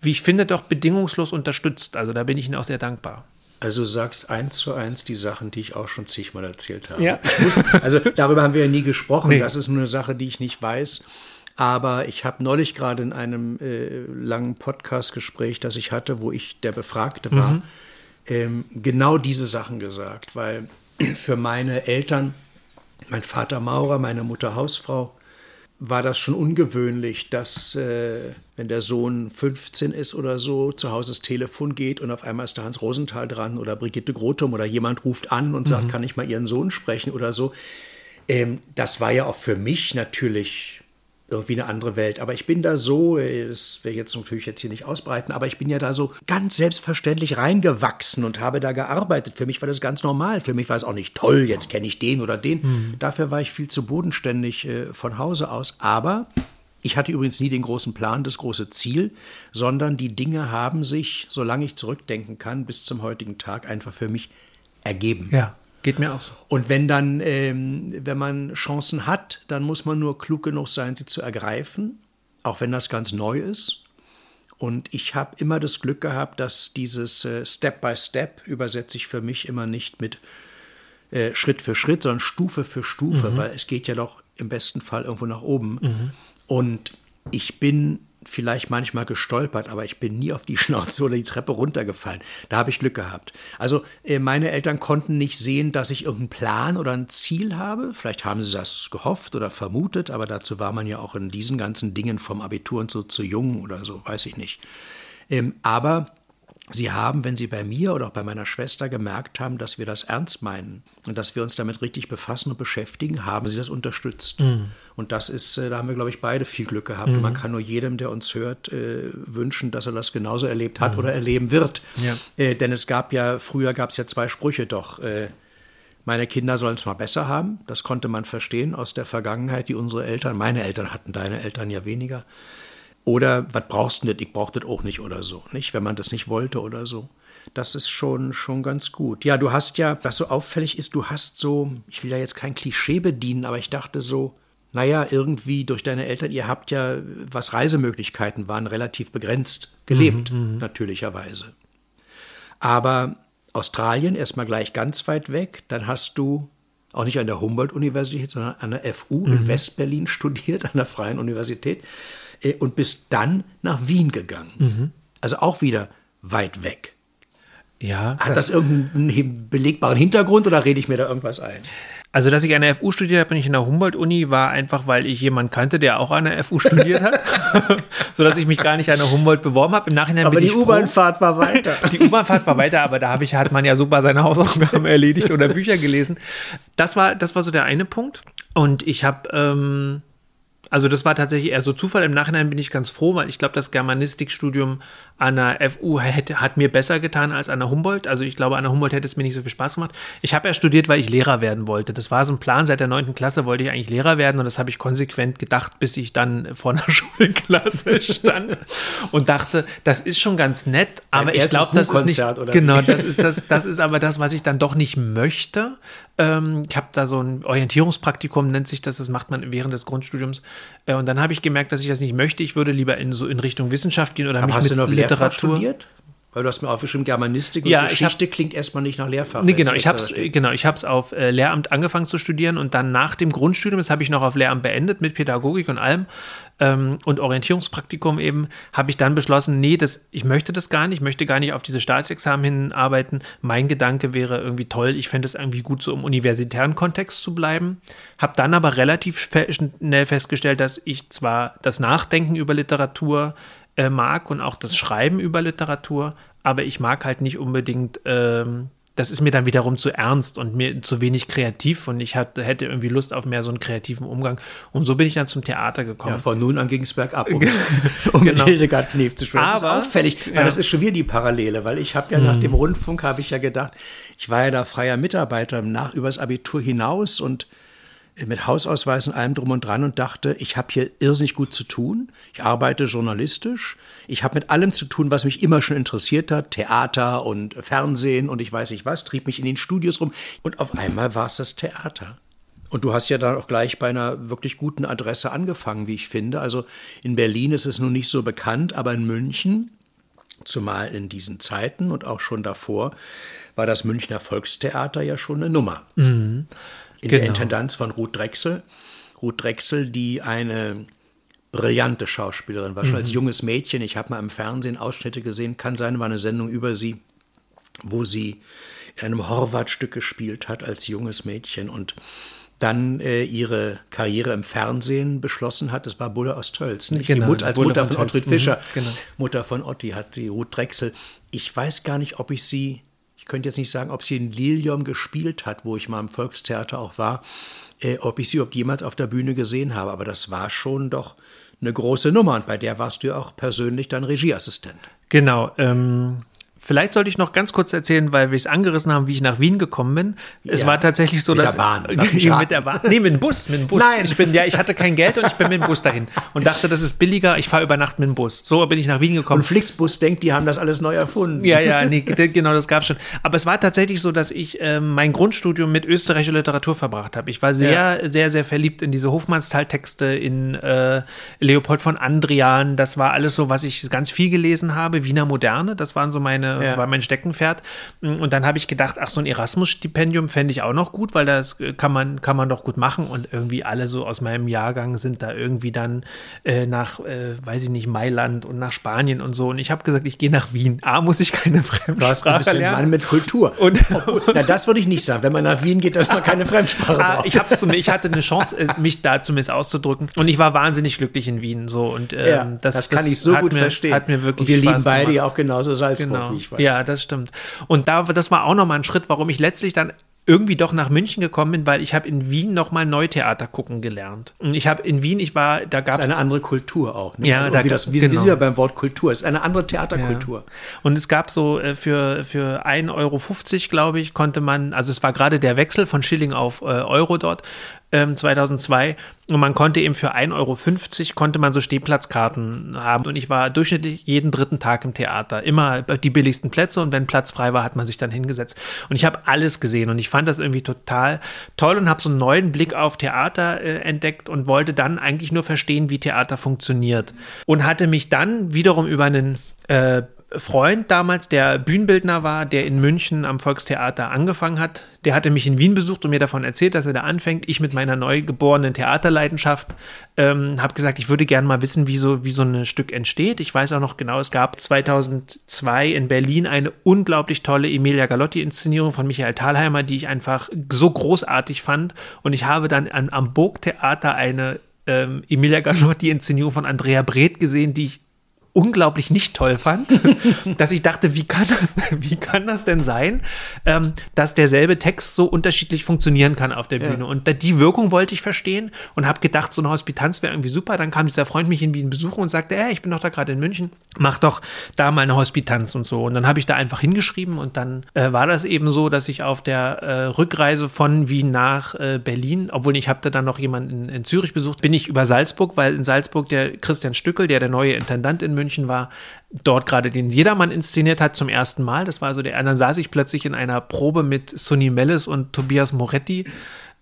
wie ich finde, doch bedingungslos unterstützt. Also da bin ich ihnen auch sehr dankbar. Also du sagst eins zu eins die Sachen, die ich auch schon zigmal erzählt habe. Ja. Muss, also darüber haben wir ja nie gesprochen. Nee. Das ist nur eine Sache, die ich nicht weiß. Aber ich habe neulich gerade in einem äh, langen Podcast-Gespräch, das ich hatte, wo ich der Befragte war, mhm. ähm, genau diese Sachen gesagt. Weil für meine Eltern mein Vater Maurer, meine Mutter Hausfrau, war das schon ungewöhnlich, dass, äh, wenn der Sohn 15 ist oder so, zu Hause das Telefon geht und auf einmal ist da Hans Rosenthal dran oder Brigitte Grotum oder jemand ruft an und sagt, mhm. kann ich mal Ihren Sohn sprechen oder so. Ähm, das war ja auch für mich natürlich irgendwie eine andere Welt. Aber ich bin da so, äh, das will ich jetzt natürlich jetzt hier nicht ausbreiten, aber ich bin ja da so ganz selbstverständlich reingewachsen und habe da gearbeitet. Für mich war das ganz normal. Für mich war es auch nicht toll, jetzt kenne ich den oder den. Mhm. Dafür war ich viel zu bodenständig äh, von Hause aus. Aber ich hatte übrigens nie den großen Plan, das große Ziel, sondern die Dinge haben sich, solange ich zurückdenken kann, bis zum heutigen Tag einfach für mich ergeben. Ja. Geht mir auch so. Und wenn dann, ähm, wenn man Chancen hat, dann muss man nur klug genug sein, sie zu ergreifen, auch wenn das ganz neu ist. Und ich habe immer das Glück gehabt, dass dieses äh, Step by Step übersetze ich für mich immer nicht mit äh, Schritt für Schritt, sondern Stufe für Stufe, mhm. weil es geht ja doch im besten Fall irgendwo nach oben. Mhm. Und ich bin vielleicht manchmal gestolpert, aber ich bin nie auf die Schnauze oder die Treppe runtergefallen. Da habe ich Glück gehabt. Also äh, meine Eltern konnten nicht sehen, dass ich irgendeinen Plan oder ein Ziel habe. Vielleicht haben sie das gehofft oder vermutet, aber dazu war man ja auch in diesen ganzen Dingen vom Abitur und so zu jung oder so, weiß ich nicht. Ähm, aber Sie haben, wenn Sie bei mir oder auch bei meiner Schwester gemerkt haben, dass wir das ernst meinen und dass wir uns damit richtig befassen und beschäftigen, haben Sie das unterstützt. Mhm. Und das ist, äh, da haben wir, glaube ich, beide viel Glück gehabt. Mhm. Und man kann nur jedem, der uns hört, äh, wünschen, dass er das genauso erlebt hat mhm. oder erleben wird. Ja. Äh, denn es gab ja, früher gab es ja zwei Sprüche doch. Meine Kinder sollen es mal besser haben. Das konnte man verstehen aus der Vergangenheit, die unsere Eltern, meine Eltern hatten, deine Eltern ja weniger. Oder was brauchst du nicht? Ich brauch das auch nicht oder so, nicht? Wenn man das nicht wollte oder so. Das ist schon, schon ganz gut. Ja, du hast ja, was so auffällig ist, du hast so, ich will ja jetzt kein Klischee bedienen, aber ich dachte so, naja, irgendwie durch deine Eltern, ihr habt ja, was Reisemöglichkeiten waren, relativ begrenzt gelebt, mhm, mhm. natürlicherweise. Aber Australien erstmal gleich ganz weit weg, dann hast du auch nicht an der Humboldt-Universität, sondern an der FU mhm. in Westberlin studiert, an der Freien Universität. Äh, und bist dann nach Wien gegangen. Mhm. Also auch wieder weit weg. Ja. Hat das, das irgendeinen belegbaren Hintergrund oder rede ich mir da irgendwas ein? Also, dass ich an der FU studiert habe und nicht in der Humboldt-Uni, war einfach, weil ich jemanden kannte, der auch an der FU studiert hat. sodass ich mich gar nicht an der Humboldt beworben habe. Im Nachhinein aber bin die ich froh. U-Bahn-Fahrt war weiter. Die U-Bahn-Fahrt war weiter, aber da habe ich, hat man ja super seine Hausaufgaben erledigt oder Bücher gelesen. Das war, das war so der eine Punkt. Und ich habe, ähm, also das war tatsächlich eher so Zufall. Im Nachhinein bin ich ganz froh, weil ich glaube, das Germanistikstudium an der FU hätte, hat mir besser getan als an der Humboldt. Also ich glaube, an der Humboldt hätte es mir nicht so viel Spaß gemacht. Ich habe ja studiert, weil ich Lehrer werden wollte. Das war so ein Plan. Seit der neunten Klasse wollte ich eigentlich Lehrer werden und das habe ich konsequent gedacht, bis ich dann vor einer Schulklasse stand und dachte, das ist schon ganz nett, aber ich glaube, das ist nicht oder genau. Das ist das, das ist aber das, was ich dann doch nicht möchte. Ähm, ich habe da so ein Orientierungspraktikum nennt sich das. Das macht man während des Grundstudiums. Äh, und dann habe ich gemerkt, dass ich das nicht möchte. Ich würde lieber in so in Richtung Wissenschaft gehen oder Aber mich hast mit du noch Literatur. studiert? Weil du hast mir aufgeschrieben, Germanistik und Ja, ich Geschichte klingt erstmal nicht nach Lehrfach. Nee, genau, es ich habe es steht. genau, ich hab's auf äh, Lehramt angefangen zu studieren und dann nach dem Grundstudium, das habe ich noch auf Lehramt beendet mit Pädagogik und allem ähm, und Orientierungspraktikum eben, habe ich dann beschlossen, nee, das, ich möchte das gar nicht, ich möchte gar nicht auf diese Staatsexamen hinarbeiten. Mein Gedanke wäre irgendwie toll, ich fände es irgendwie gut, so im universitären Kontext zu bleiben. Habe dann aber relativ schnell festgestellt, dass ich zwar das Nachdenken über Literatur äh, mag und auch das Schreiben über Literatur, aber ich mag halt nicht unbedingt, ähm, das ist mir dann wiederum zu ernst und mir zu wenig kreativ und ich hatte, hätte irgendwie Lust auf mehr so einen kreativen Umgang. Und so bin ich dann zum Theater gekommen. Ja, von nun an ging es bergab, um, um Genau. Hildegard Knef zu sprechen. Das ist auffällig, weil ja. das ist schon wieder die Parallele, weil ich habe ja nach dem Rundfunk, habe ich ja gedacht, ich war ja da freier Mitarbeiter nach übers Abitur hinaus und mit Hausausweis und allem drum und dran und dachte, ich habe hier irrsinnig gut zu tun. Ich arbeite journalistisch. Ich habe mit allem zu tun, was mich immer schon interessiert hat. Theater und Fernsehen und ich weiß nicht was, trieb mich in den Studios rum. Und auf einmal war es das Theater. Und du hast ja dann auch gleich bei einer wirklich guten Adresse angefangen, wie ich finde. Also in Berlin ist es nun nicht so bekannt, aber in München, zumal in diesen Zeiten und auch schon davor, war das Münchner Volkstheater ja schon eine Nummer. In der Genau. Intendanz von Ruth Drechsel. Ruth Drechsel, die eine brillante Schauspielerin war, schon als junges Mädchen. Ich habe mal im Fernsehen Ausschnitte gesehen, kann sein, war eine Sendung über sie, wo sie in einem Horvath-Stück gespielt hat als junges Mädchen und dann äh, ihre Karriere im Fernsehen beschlossen hat. Das war Bulle aus Tölz, nicht? Genau, die Mutter, als Bulle Mutter von von. Ottfried Fischer. Mhm, genau. Mutter von Otti hat sie, Ruth Drechsel. Ich weiß gar nicht, ob ich sie, könnte jetzt nicht sagen, ob sie in Lilium gespielt hat, wo ich mal im Volkstheater auch war, äh, ob ich sie überhaupt jemals auf der Bühne gesehen habe. Aber das war schon doch eine große Nummer und bei der warst du ja auch persönlich dann Regieassistent. Genau. Ähm, vielleicht sollte ich noch ganz kurz erzählen, weil wir es angerissen haben, wie ich nach Wien gekommen bin. Es Ja. war tatsächlich so, Mit dass der Bahn. Mit der Bahn. Nee, mit dem Bus, mit dem Bus. Nein. Ich bin ja, ich hatte kein Geld und ich bin mit dem Bus dahin und dachte, das ist billiger. Ich fahre über Nacht mit dem Bus. So bin ich nach Wien gekommen. Und Flixbus denkt, die haben das alles neu erfunden. Ja, ja, nee, genau, das gab's schon. Aber es war tatsächlich so, dass ich ähm, mein Grundstudium mit österreichischer Literatur verbracht habe. Ich war sehr, sehr, sehr verliebt in diese Hofmannsthal-Texte, in äh, Leopold von Andrian. Das war alles so, was ich ganz viel gelesen habe. Wiener Moderne, das waren so meine, Ja. war mein Steckenpferd. Und dann habe ich gedacht, ach, so ein Erasmus-Stipendium fände ich auch noch gut, weil das äh, kann man, kann man doch gut machen. Und irgendwie alle so aus meinem Jahrgang sind da irgendwie dann äh, nach, äh, weiß ich nicht, Mailand und nach Spanien und so. Und ich habe gesagt, ich gehe nach Wien. A, muss ich keine Du Fremdsprache bisschen lernen. Mann mit Kultur. Und- Obwohl, na, das würde ich nicht sagen. Wenn man nach Wien geht, dass man keine Fremdsprache Ah, braucht. ich, hab's zum, ich hatte eine Chance, äh, mich da zumindest auszudrücken. Und ich war wahnsinnig glücklich in Wien. So. Und, ähm, ja, das, kann ich so gut mir, verstehen. Hat mir wirklich Und wir lieben beide ja auch genauso Salzburg, Genau. Wie ich weiß. Ja, das stimmt. Und da, das war auch nochmal ein Schritt, warum ich letztlich dann irgendwie doch nach München gekommen bin, weil ich habe in Wien nochmal Neutheater gucken gelernt. Und ich habe in Wien, ich war, da gab es ist eine andere Kultur auch. Ne? Ja, also da gab's- das, wie, genau. wie beim Wort Kultur? Es ist eine andere Theaterkultur. Und es gab so äh, für, für 1,50 Euro, glaube ich, konnte man, also es war gerade der Wechsel von Schilling auf äh, Euro dort, ähm, 2002. Und man konnte eben für 1,50 Euro konnte man so Stehplatzkarten haben. Und ich war durchschnittlich jeden dritten Tag im Theater. Immer die billigsten Plätze und wenn Platz frei war, hat man sich dann hingesetzt. Und ich habe alles gesehen und ich fand das irgendwie total toll und habe so einen neuen Blick auf Theater äh, entdeckt und wollte dann eigentlich nur verstehen, wie Theater funktioniert. Und hatte mich dann wiederum über einen äh, Freund damals, der Bühnenbildner war, der in München am Volkstheater angefangen hat, der hatte mich in Wien besucht und mir davon erzählt, dass er da anfängt. Ich mit meiner neugeborenen Theaterleidenschaft ähm, habe gesagt, ich würde gerne mal wissen, wie so, wie so ein Stück entsteht. Ich weiß auch noch genau, es gab 2002 in Berlin eine unglaublich tolle Emilia Galotti-Inszenierung von Michael Thalheimer, die ich einfach so großartig fand. Und ich habe dann an, am Burgtheater eine ähm, Emilia Galotti-Inszenierung von Andrea Breth gesehen, die ich unglaublich nicht toll fand, dass ich dachte, wie kann das, wie kann das denn sein, ähm, dass derselbe Text so unterschiedlich funktionieren kann auf der Bühne? Ja. Und die Wirkung wollte ich verstehen und habe gedacht, so eine Hospitanz wäre irgendwie super. Dann kam dieser Freund mich in Wien besuchen und sagte, hey, ich bin doch da gerade in München, mach doch da mal eine Hospitanz und so. Und dann habe ich da einfach hingeschrieben und dann äh, war das eben so, dass ich auf der äh, Rückreise von Wien nach äh, Berlin, obwohl ich habe da dann noch jemanden in, in Zürich besucht, bin ich über Salzburg, weil in Salzburg der Christian Stückel, der der neue Intendant in München war, dort gerade den Jedermann inszeniert hat zum ersten Mal. Das war so der, dann saß ich plötzlich in einer Probe mit Sonny Melles und Tobias Moretti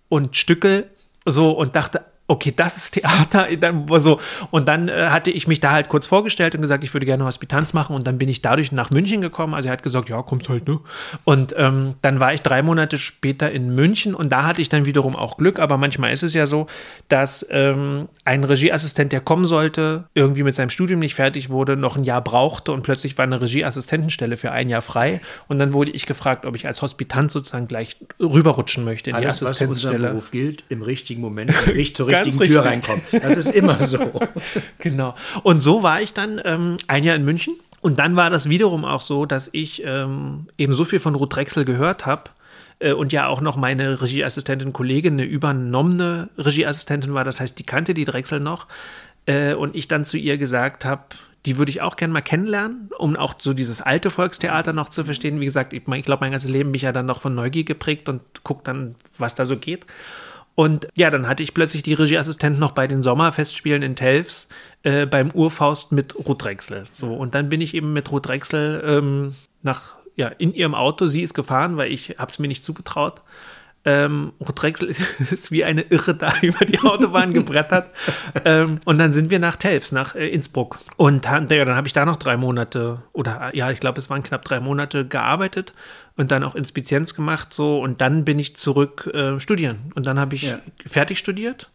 und Stückel so und dachte, okay, das ist Theater. Dann, so. Und dann äh, hatte ich mich da halt kurz vorgestellt und gesagt, ich würde gerne Hospitanz machen. Und dann bin ich dadurch nach München gekommen. Also er hat gesagt, ja, kommst halt, ne? Und ähm, dann war ich drei Monate später in München und da hatte ich dann wiederum auch Glück. Aber manchmal ist es ja so, dass ähm, ein Regieassistent, der kommen sollte, irgendwie mit seinem Studium nicht fertig wurde, noch ein Jahr brauchte und plötzlich war eine Regieassistentenstelle für ein Jahr frei. Und dann wurde ich gefragt, ob ich als Hospitant sozusagen gleich rüberrutschen möchte in Alles, die Assistenzstelle. Was unser Beruf gilt, im richtigen Moment, im richtigen richtigen Tür reinkommen. Das ist immer so. genau. Und so war ich dann ähm, ein Jahr in München. Und dann war das wiederum auch so, dass ich ähm, eben so viel von Ruth Drexel gehört habe, äh, und ja auch noch meine Regieassistentin Kollegin eine übernommene Regieassistentin war. Das heißt, die kannte die Drechsel noch. Äh, und ich dann zu ihr gesagt habe, die würde ich auch gerne mal kennenlernen, um auch so dieses alte Volkstheater noch zu verstehen. Wie gesagt, ich, ich glaube, mein ganzes Leben mich ja dann noch von Neugier geprägt und gucke dann, was da so geht. Und ja, dann hatte ich plötzlich die Regieassistentin noch bei den Sommerfestspielen in Telfs äh, beim Urfaust mit Ruth Drechsel. So, und dann bin ich eben mit Ruth Drechsel ähm, nach, ja, in ihrem Auto. Sie ist gefahren, weil ich habe es mir nicht zugetraut. Ähm, Drechsel ist wie eine Irre da über die Autobahn gebrettert. ähm, und dann sind wir nach Telfs, nach äh, Innsbruck. Und ja, dann habe ich da noch drei Monate, oder ja, ich glaube, es waren knapp drei Monate gearbeitet und dann auch Inspizienz gemacht. so Und dann bin ich zurück äh, studieren. Und dann habe ich ja. fertig studiert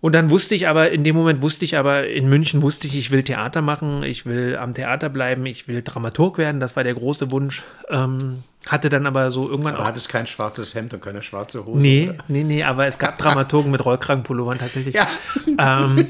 und dann wusste ich aber, in dem Moment wusste ich aber, in München wusste ich, ich will Theater machen, ich will am Theater bleiben, ich will Dramaturg werden, das war der große Wunsch. Ähm, hatte dann aber so irgendwann aber auch. hattest kein schwarzes Hemd und keine schwarze Hose? Nee, oder? nee, nee, aber es gab Dramaturgen mit Rollkragenpullovern tatsächlich. Ja. Ähm,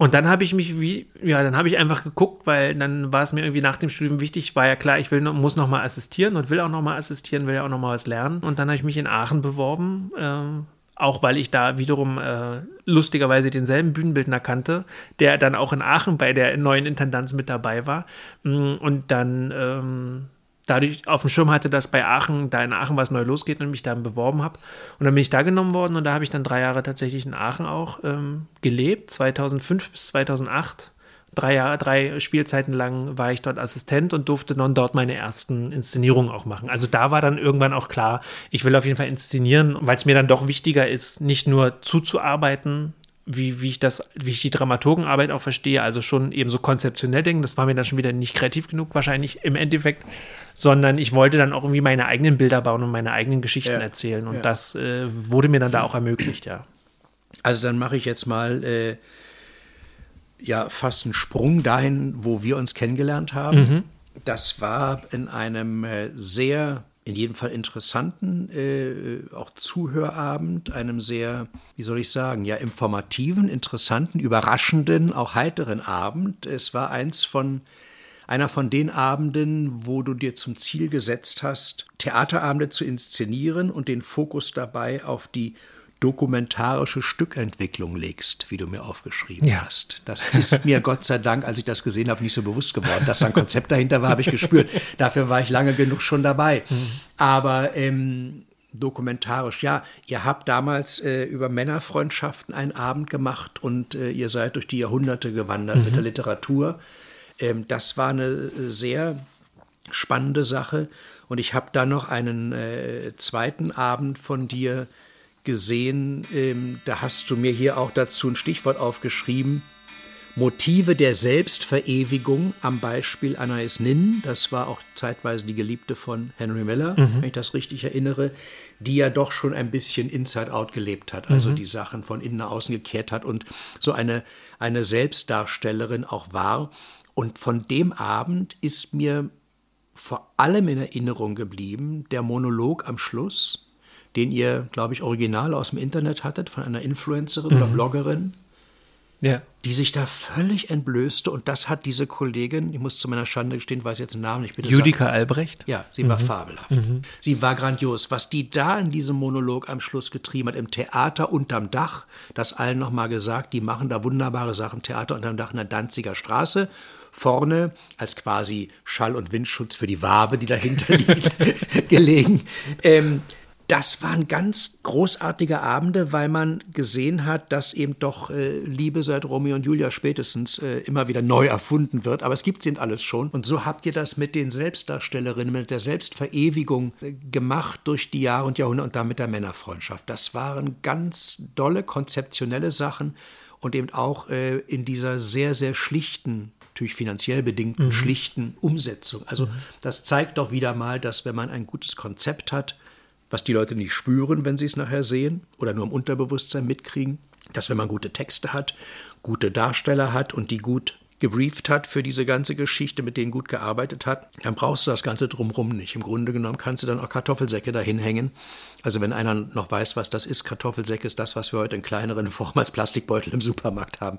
und dann habe ich mich wie, ja, dann habe ich einfach geguckt, weil dann war es mir irgendwie nach dem Studium wichtig, war ja klar, ich will, muss noch mal assistieren und will auch noch mal assistieren, will ja auch noch mal was lernen. Und dann habe ich mich in Aachen beworben, äh, auch weil ich da wiederum äh, lustigerweise denselben Bühnenbildner kannte, der dann auch in Aachen bei der neuen Intendanz mit dabei war. Mm, und dann ähm, dadurch auf dem Schirm hatte, dass bei Aachen, da in Aachen was neu losgeht und mich da beworben habe. Und dann bin ich da genommen worden und da habe ich dann drei Jahre tatsächlich in Aachen auch ähm, gelebt, 2005 bis 2008 drei Jahre, drei Spielzeiten lang war ich dort Assistent und durfte dann dort meine ersten Inszenierungen auch machen. Also da war dann irgendwann auch klar, ich will auf jeden Fall inszenieren, weil es mir dann doch wichtiger ist, nicht nur zuzuarbeiten, wie, wie ich das, wie ich die Dramaturgenarbeit auch verstehe, also schon eben so konzeptionell denken, das war mir dann schon wieder nicht kreativ genug, wahrscheinlich im Endeffekt, sondern ich wollte dann auch irgendwie meine eigenen Bilder bauen und meine eigenen Geschichten ja, erzählen. Und ja. das äh, wurde mir dann da auch ermöglicht, ja. Also dann mache ich jetzt mal äh, ja fast einen Sprung dahin, wo wir uns kennengelernt haben. Mhm. Das war in einem äh, sehr, in jedem Fall interessanten, äh, auch Zuhörabend, einem sehr, wie soll ich sagen, ja, informativen, interessanten, überraschenden, auch heiteren Abend. Es war eins von einer von den Abenden, wo du dir zum Ziel gesetzt hast, Theaterabende zu inszenieren und den Fokus dabei auf die dokumentarische Stückentwicklung legst, wie du mir aufgeschrieben ja. hast. Das ist mir Gott sei Dank, als ich das gesehen habe, nicht so bewusst geworden. Dass da ein Konzept dahinter war, habe ich gespürt. Dafür war ich lange genug schon dabei. Mhm. Aber ähm, dokumentarisch, ja, ihr habt damals äh, über Männerfreundschaften einen Abend gemacht und äh, ihr seid durch die Jahrhunderte gewandert mhm. mit der Literatur. Ähm, das war eine äh, sehr spannende Sache. Und ich habe dann noch einen äh, zweiten Abend von dir gesehen, ähm, da hast du mir hier auch dazu ein Stichwort aufgeschrieben. Motive der Selbstverewigung am Beispiel Anais Nin, das war auch zeitweise die Geliebte von Henry Miller, mhm. wenn ich das richtig erinnere, die ja doch schon ein bisschen Inside-Out gelebt hat, also mhm. die Sachen von innen nach außen gekehrt hat und so eine, eine Selbstdarstellerin auch war. Und von dem Abend ist mir vor allem in Erinnerung geblieben der Monolog am Schluss, den ihr, glaube ich, original aus dem Internet hattet, von einer Influencerin mhm. oder Bloggerin, ja. die sich da völlig entblößte. Und das hat diese Kollegin, ich muss zu meiner Schande gestehen, weiß jetzt den Namen nicht. Bitte Judika sagen. Albrecht? Ja, sie mhm. war fabelhaft. Mhm. Sie war grandios. Was die da in diesem Monolog am Schluss getrieben hat, im Theater unterm Dach, das allen nochmal gesagt, die machen da wunderbare Sachen, Theater unterm Dach in der Danziger Straße. Vorne als quasi Schall- und Windschutz für die Wabe, die dahinter liegt, gelegen. Ähm, das waren ganz großartige Abende, weil man gesehen hat, dass eben doch äh, Liebe seit Romeo und Julia spätestens äh, immer wieder neu erfunden wird. Aber es gibt sind alles schon. Und so habt ihr das mit den Selbstdarstellerinnen, mit der Selbstverewigung äh, gemacht durch die Jahre und Jahrhunderte und damit der Männerfreundschaft. Das waren ganz dolle konzeptionelle Sachen und eben auch äh, in dieser sehr, sehr schlichten natürlich finanziell bedingten, mhm. schlichten Umsetzung. Also mhm. das zeigt doch wieder mal, dass wenn man ein gutes Konzept hat, was die Leute nicht spüren, wenn sie es nachher sehen oder nur im Unterbewusstsein mitkriegen, dass wenn man gute Texte hat, gute Darsteller hat und die gut gebrieft hat für diese ganze Geschichte, mit denen gut gearbeitet hat, dann brauchst du das Ganze drumherum nicht. Im Grunde genommen kannst du dann auch Kartoffelsäcke dahin hängen. Also wenn einer noch weiß, was das ist, Kartoffelsäcke ist das, was wir heute in kleineren Form als Plastikbeutel im Supermarkt haben.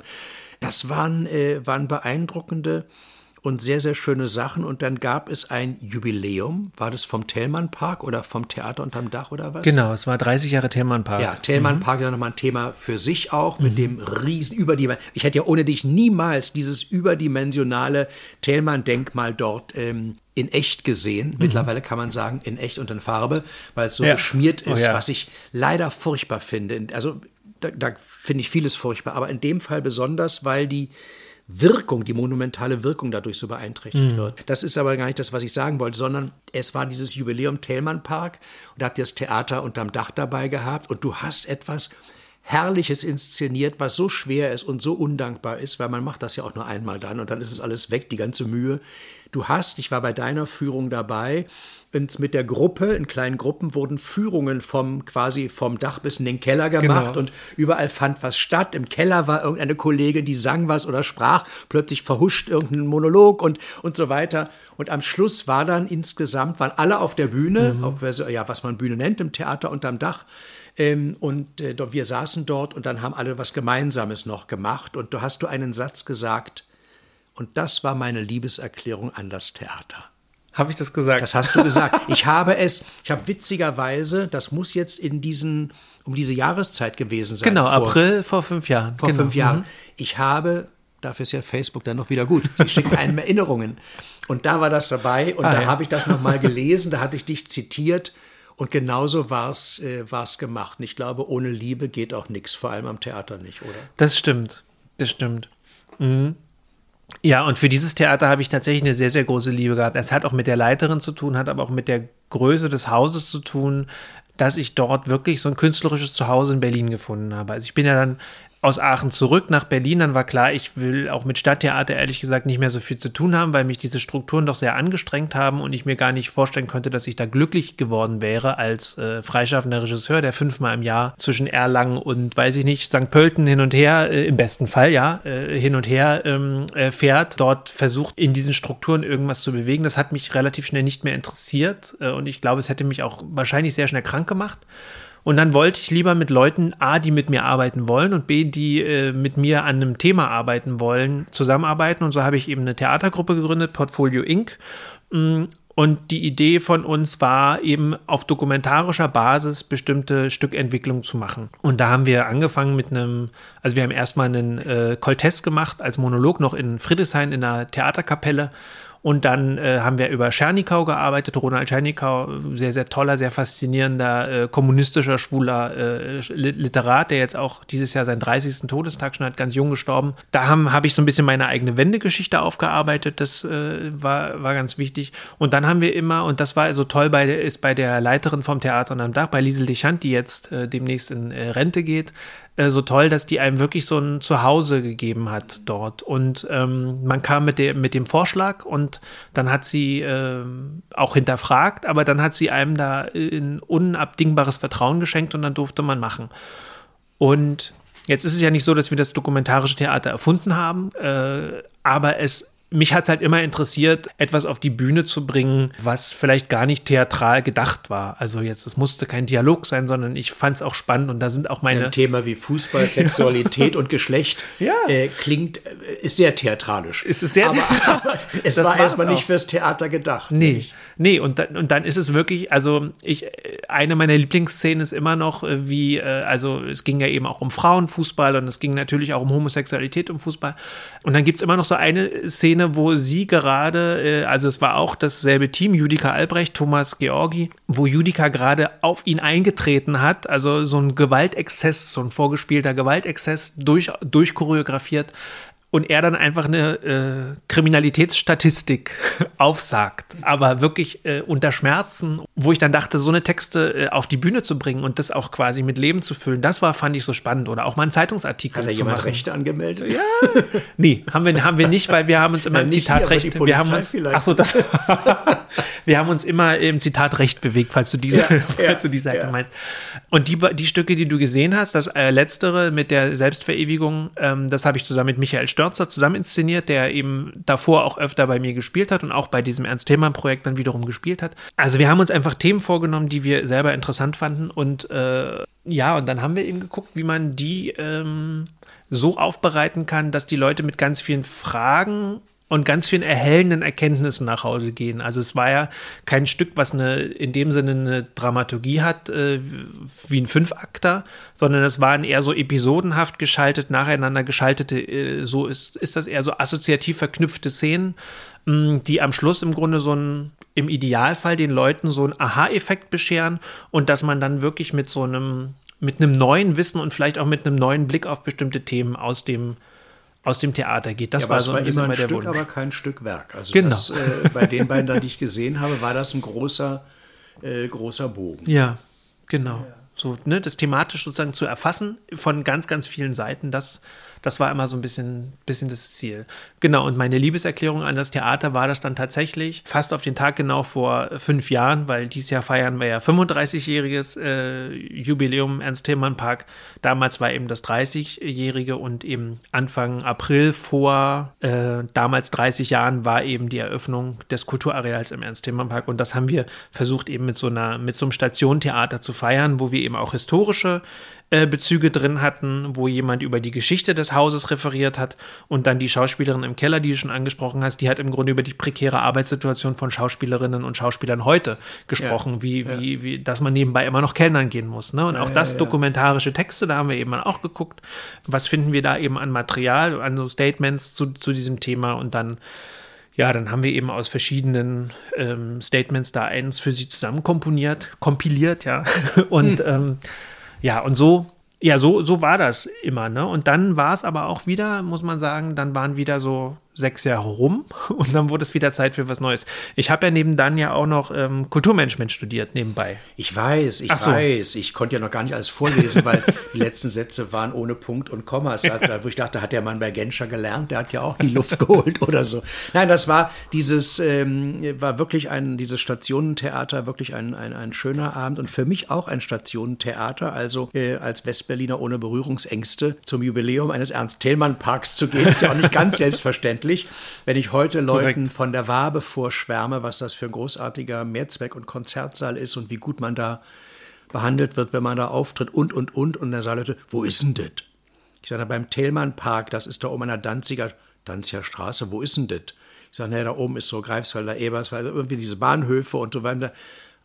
Das waren, äh, waren beeindruckende und sehr, sehr schöne Sachen. Und dann gab es ein Jubiläum. War das vom Thälmann Park oder vom Theater unterm Dach oder was? Genau, es war 30 Jahre Thälmann Park. Ja, Thälmann mhm. Park ist nochmal ein Thema für sich auch mit mhm. dem riesen überdimensionalen. Ich hätte ja ohne dich niemals dieses überdimensionale Thälmann-Denkmal dort ähm, in echt gesehen. Mhm. Mittlerweile kann man sagen, in echt und in Farbe, weil es so ja. geschmiert oh ist, oh, ja. was ich leider furchtbar finde. Also da, da finde ich vieles furchtbar, aber in dem Fall besonders, weil die Wirkung, die monumentale Wirkung dadurch so beeinträchtigt mhm. wird. Das ist aber gar nicht das, was ich sagen wollte, sondern es war dieses Jubiläum Thälmann Park und da habt ihr das Theater unterm Dach dabei gehabt und du hast etwas Herrliches inszeniert, was so schwer ist und so undankbar ist, weil man macht das ja auch nur einmal dann und dann ist es alles weg, die ganze Mühe. Du hast, ich war bei deiner Führung dabei, und mit der Gruppe, in kleinen Gruppen, wurden Führungen vom quasi vom Dach bis in den Keller gemacht genau. und überall fand was statt. Im Keller war irgendeine Kollegin, die sang was oder sprach, plötzlich verhuscht irgendein Monolog und, und so weiter. Und am Schluss war dann insgesamt, waren alle auf der Bühne, mhm. auf, ja, was man Bühne nennt, im Theater unterm Dach. Ähm, und äh, wir saßen dort und dann haben alle was Gemeinsames noch gemacht. Und du hast du einen Satz gesagt, und das war meine Liebeserklärung an das Theater. Habe ich das gesagt? Das hast du gesagt. Ich habe es, ich habe witzigerweise, das muss jetzt in diesen, um diese Jahreszeit gewesen sein. Genau, vor, April vor fünf Jahren. Vor genau. fünf Jahren. Ich habe, dafür ist ja Facebook dann noch wieder gut, sie schicken einem Erinnerungen. Und da war das dabei und ah, da ja. habe ich das nochmal gelesen, da hatte ich dich zitiert. Und genauso war es äh, gemacht. Und ich glaube, ohne Liebe geht auch nichts, vor allem am Theater nicht, oder? Das stimmt. Das stimmt. Mhm. Ja, und für dieses Theater habe ich tatsächlich eine sehr, sehr große Liebe gehabt. Es hat auch mit der Leiterin zu tun, hat aber auch mit der Größe des Hauses zu tun, dass ich dort wirklich so ein künstlerisches Zuhause in Berlin gefunden habe. Also ich bin ja dann aus Aachen zurück nach Berlin, dann war klar, ich will auch mit Stadttheater ehrlich gesagt nicht mehr so viel zu tun haben, weil mich diese Strukturen doch sehr angestrengt haben und ich mir gar nicht vorstellen könnte, dass ich da glücklich geworden wäre als äh, freischaffender Regisseur, der fünfmal im Jahr zwischen Erlangen und, weiß ich nicht, St. Pölten hin und her, äh, im besten Fall, ja, äh, hin und her ähm, äh, fährt, dort versucht, in diesen Strukturen irgendwas zu bewegen. Das hat mich relativ schnell nicht mehr interessiert äh, und ich glaube, es hätte mich auch wahrscheinlich sehr schnell krank gemacht. Und dann wollte ich lieber mit Leuten, A, die mit mir arbeiten wollen und B, die äh, mit mir an einem Thema arbeiten wollen, zusammenarbeiten. Und so habe ich eben eine Theatergruppe gegründet, Portfolio Inc. Mm, und die Idee von uns war eben auf dokumentarischer Basis bestimmte Stückentwicklungen zu machen. Und da haben wir angefangen mit einem, also wir haben erstmal einen äh, Koltest gemacht als Monolog noch in Friedrichshain in einer Theaterkapelle und dann äh, haben wir über Schernikau gearbeitet. Ronald Schernikau, sehr, sehr toller, sehr faszinierender, äh, kommunistischer, schwuler äh, Literat, der jetzt auch dieses Jahr seinen 30. Todestag schon hat, ganz jung gestorben. Da habe hab ich so ein bisschen meine eigene Wendegeschichte aufgearbeitet. Das äh, war, war ganz wichtig. Und dann haben wir immer, und das war so toll, bei, ist bei der Leiterin vom Theater am Dach, bei Liesel Deschant, die jetzt äh, demnächst in äh, Rente geht, äh, so toll, dass die einem wirklich so ein Zuhause gegeben hat dort. Und ähm, man kam mit, der, mit dem Vorschlag und dann hat sie äh, auch hinterfragt, aber dann hat sie einem da ein unabdingbares Vertrauen geschenkt und dann durfte man machen. Und jetzt ist es ja nicht so, dass wir das dokumentarische Theater erfunden haben, äh, aber es mich hat es halt immer interessiert, etwas auf die Bühne zu bringen, was vielleicht gar nicht theatral gedacht war. Also jetzt, es musste kein Dialog sein, sondern ich fand es auch spannend und da sind auch meine. Ein Thema wie Fußball, Sexualität und Geschlecht ja. äh, klingt, äh, ist sehr theatralisch. Es ist sehr aber, aber es Das war erstmal nicht fürs Theater gedacht. Nee, nee, und dann, und dann ist es wirklich, also ich, eine meiner Lieblingsszenen ist immer noch, äh, wie, äh, also es ging ja eben auch um Frauenfußball und es ging natürlich auch um Homosexualität im Fußball. Und dann gibt es immer noch so eine Szene, wo sie gerade, äh, also es war auch dasselbe Team, Judika Albrecht, Thomas Georgi, wo Judika gerade auf ihn eingetreten hat, also so ein Gewaltexzess, so ein vorgespielter Gewaltexzess durch, durchchoreografiert und er dann einfach eine äh, Kriminalitätsstatistik aufsagt, aber wirklich äh, unter Schmerzen, wo ich dann dachte, so eine Texte äh, auf die Bühne zu bringen und das auch quasi mit Leben zu füllen, das war, fand ich so spannend. Oder auch mal einen Zeitungsartikel Hat da jemand machen. Rechte angemeldet? Ja. Nee, haben wir, haben wir nicht, weil wir haben uns immer Ja, im Zitatrecht, wir haben uns, vielleicht. ach so, das, wir haben uns immer im Zitatrecht bewegt, falls du diese, Ja, falls ja, du die Seite meinst. Und die, die Stücke, die du gesehen hast, das äh, letztere mit der Selbstverewigung, ähm, das habe ich zusammen mit Michael Störzer zusammen inszeniert, der eben davor auch öfter bei mir gespielt hat und auch bei diesem Ernst Thälmann Projekt dann wiederum gespielt hat. Also wir haben uns einfach Themen vorgenommen, die wir selber interessant fanden und äh, ja, und dann haben wir eben geguckt, wie man die ähm, so aufbereiten kann, dass die Leute mit ganz vielen Fragen und ganz vielen erhellenden Erkenntnissen nach Hause gehen. Also es war ja kein Stück, was eine in dem Sinne eine Dramaturgie hat, äh, wie ein Fünfakter, sondern es waren eher so episodenhaft geschaltet, nacheinander geschaltete, äh, so ist, ist das eher so assoziativ verknüpfte Szenen, mh, die am Schluss im Grunde so ein im Idealfall den Leuten so einen Aha-Effekt bescheren und dass man dann wirklich mit so einem mit einem neuen Wissen und vielleicht auch mit einem neuen Blick auf bestimmte Themen aus dem aus dem Theater geht. Das Ja, war so ein immer ein der Stück, Wunsch. aber kein Stück Werk. Also Genau. das, äh, bei den beiden, da, die ich gesehen habe, war das ein großer, äh, großer Bogen. Ja, genau. So, ne, das thematisch sozusagen zu erfassen von ganz, ganz vielen Seiten, das, das war immer so ein bisschen, bisschen das Ziel. Genau, und meine Liebeserklärung an das Theater war das dann tatsächlich fast auf den Tag genau vor fünf Jahren, weil dieses Jahr feiern wir ja 35-jähriges äh, Jubiläum Ernst Thälmann Park. Damals war eben das 30-jährige und eben Anfang April vor äh, damals 30 Jahren war eben die Eröffnung des Kulturareals im Ernst Thälmann Park und das haben wir versucht eben mit so einer mit so einem Stationentheater zu feiern, wo wir eben auch historische äh, Bezüge drin hatten, wo jemand über die Geschichte des Hauses referiert hat und dann die Schauspielerin im Keller, die du schon angesprochen hast, die hat im Grunde über die prekäre Arbeitssituation von Schauspielerinnen und Schauspielern heute gesprochen, wie, wie, wie, dass man nebenbei immer noch Kellnern gehen muss. Ne? Und auch das dokumentarische Texte, da haben wir eben auch geguckt, was finden wir da eben an Material, an so Statements zu, zu diesem Thema und dann ja, dann haben wir eben aus verschiedenen ähm, Statements da eins für sie zusammen komponiert, kompiliert, ja. Und ähm, ja, und so, ja, so, so war das immer, ne? Und dann war es aber auch wieder, muss man sagen, dann waren wieder so sechs Jahre rum und dann wurde es wieder Zeit für was Neues. Ich habe ja neben dann ja auch noch ähm, Kulturmanagement studiert nebenbei. Ich weiß, ich so. weiß. Ich konnte ja noch gar nicht alles vorlesen, weil die letzten Sätze waren ohne Punkt und Komma. Hat, wo ich dachte, hat der Mann bei Genscher gelernt, der hat ja auch die Luft geholt oder so. Nein, das war dieses, ähm, war wirklich ein, dieses Stationentheater, wirklich ein, ein, ein schöner Abend und für mich auch ein Stationentheater. Also äh, als Westberliner ohne Berührungsängste zum Jubiläum eines Ernst-Thälmann-Parks zu gehen, ist ja auch nicht ganz selbstverständlich. Wenn ich heute Leuten Korrekt. von der Wabe vorschwärme, was das für ein großartiger Mehrzweck- und Konzertsaal ist und wie gut man da behandelt wird, wenn man da auftritt und, und, und. Und der Saalleute, wo ist denn das? Ich sage, beim Thälmann Park, das ist da oben an der Danziger, Danziger Straße, wo ist denn das? Ich sage, naja, da oben ist so Greifswalder, Eberswalder, irgendwie diese Bahnhöfe und so weiter.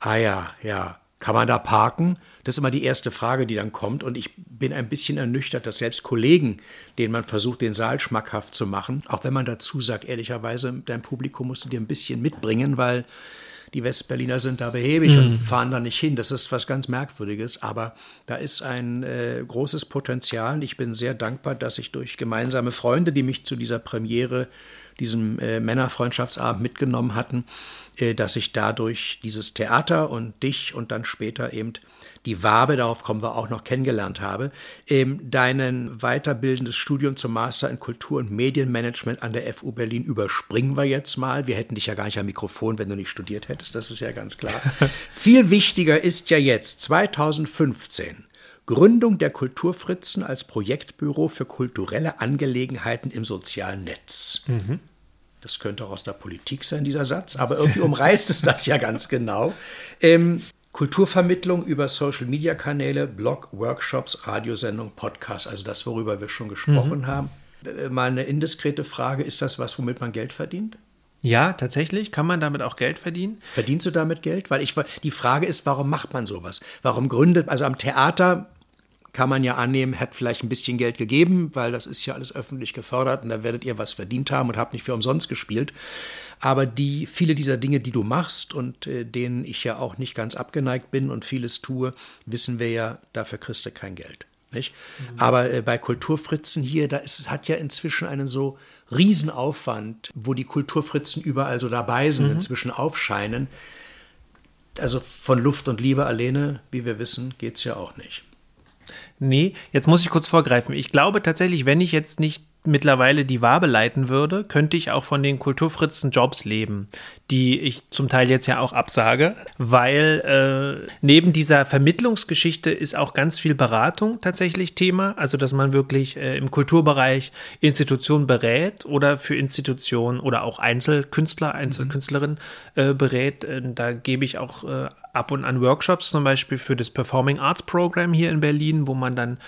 Ah ja, ja, kann man da parken? Das ist immer die erste Frage, die dann kommt. Und ich bin ein bisschen ernüchtert, dass selbst Kollegen, denen man versucht, den Saal schmackhaft zu machen, auch wenn man dazu sagt, ehrlicherweise, dein Publikum musst du dir ein bisschen mitbringen, weil die Westberliner sind da behäbig und fahren da nicht hin. Das ist was ganz Merkwürdiges, aber da ist ein äh, großes Potenzial. Und ich bin sehr dankbar, dass ich durch gemeinsame Freunde, die mich zu dieser Premiere diesem äh, Männerfreundschaftsabend mitgenommen hatten, äh, dass ich dadurch dieses Theater und dich und dann später eben die Wabe, darauf kommen wir auch noch, kennengelernt habe. Ähm, deinen weiterbildendes Studium zum Master in Kultur- und Medienmanagement an der FU Berlin überspringen wir jetzt mal. Wir hätten dich ja gar nicht am Mikrofon, wenn du nicht studiert hättest, das ist ja ganz klar. Viel wichtiger ist ja jetzt 2015 Gründung der Kulturfritzen als Projektbüro für kulturelle Angelegenheiten im sozialen Netz. Mhm. Das könnte auch aus der Politik sein, dieser Satz, aber irgendwie umreißt es das ja ganz genau. Ähm, Kulturvermittlung über Social-Media-Kanäle, Blog, Workshops, Radiosendung, Podcast, also das, worüber wir schon gesprochen mhm. haben. Äh, mal eine indiskrete Frage, ist das was, womit man Geld verdient? Ja, tatsächlich. Kann man damit auch Geld verdienen? Verdienst du damit Geld? Weil ich, die Frage ist, warum macht man sowas? Warum gründet, also am Theater kann man ja annehmen, hat vielleicht ein bisschen Geld gegeben, weil das ist ja alles öffentlich gefördert und da werdet ihr was verdient haben und habt nicht für umsonst gespielt. Aber die, viele dieser Dinge, die du machst und äh, denen ich ja auch nicht ganz abgeneigt bin und vieles tue, wissen wir ja, dafür kriegst du kein Geld. Nicht? Mhm. Aber äh, bei Kulturfritzen hier, da ist, hat ja inzwischen einen so Riesenaufwand, wo die Kulturfritzen überall so dabei sind, mhm. inzwischen aufscheinen. Also von Luft und Liebe alleine, wie wir wissen, geht es ja auch nicht. Nee, jetzt muss ich kurz vorgreifen. Ich glaube tatsächlich, wenn ich jetzt nicht mittlerweile die Wabe leiten würde, könnte ich auch von den Kulturfritzen Jobs leben, die ich zum Teil jetzt ja auch absage, weil äh, neben dieser Vermittlungsgeschichte ist auch ganz viel Beratung tatsächlich Thema, also dass man wirklich äh, im Kulturbereich Institutionen berät oder für Institutionen oder auch Einzelkünstler, Einzelkünstlerinnen äh, berät. Äh, da gebe ich auch äh, ab und an Workshops zum Beispiel für das Performing Arts Program hier in Berlin, wo man dann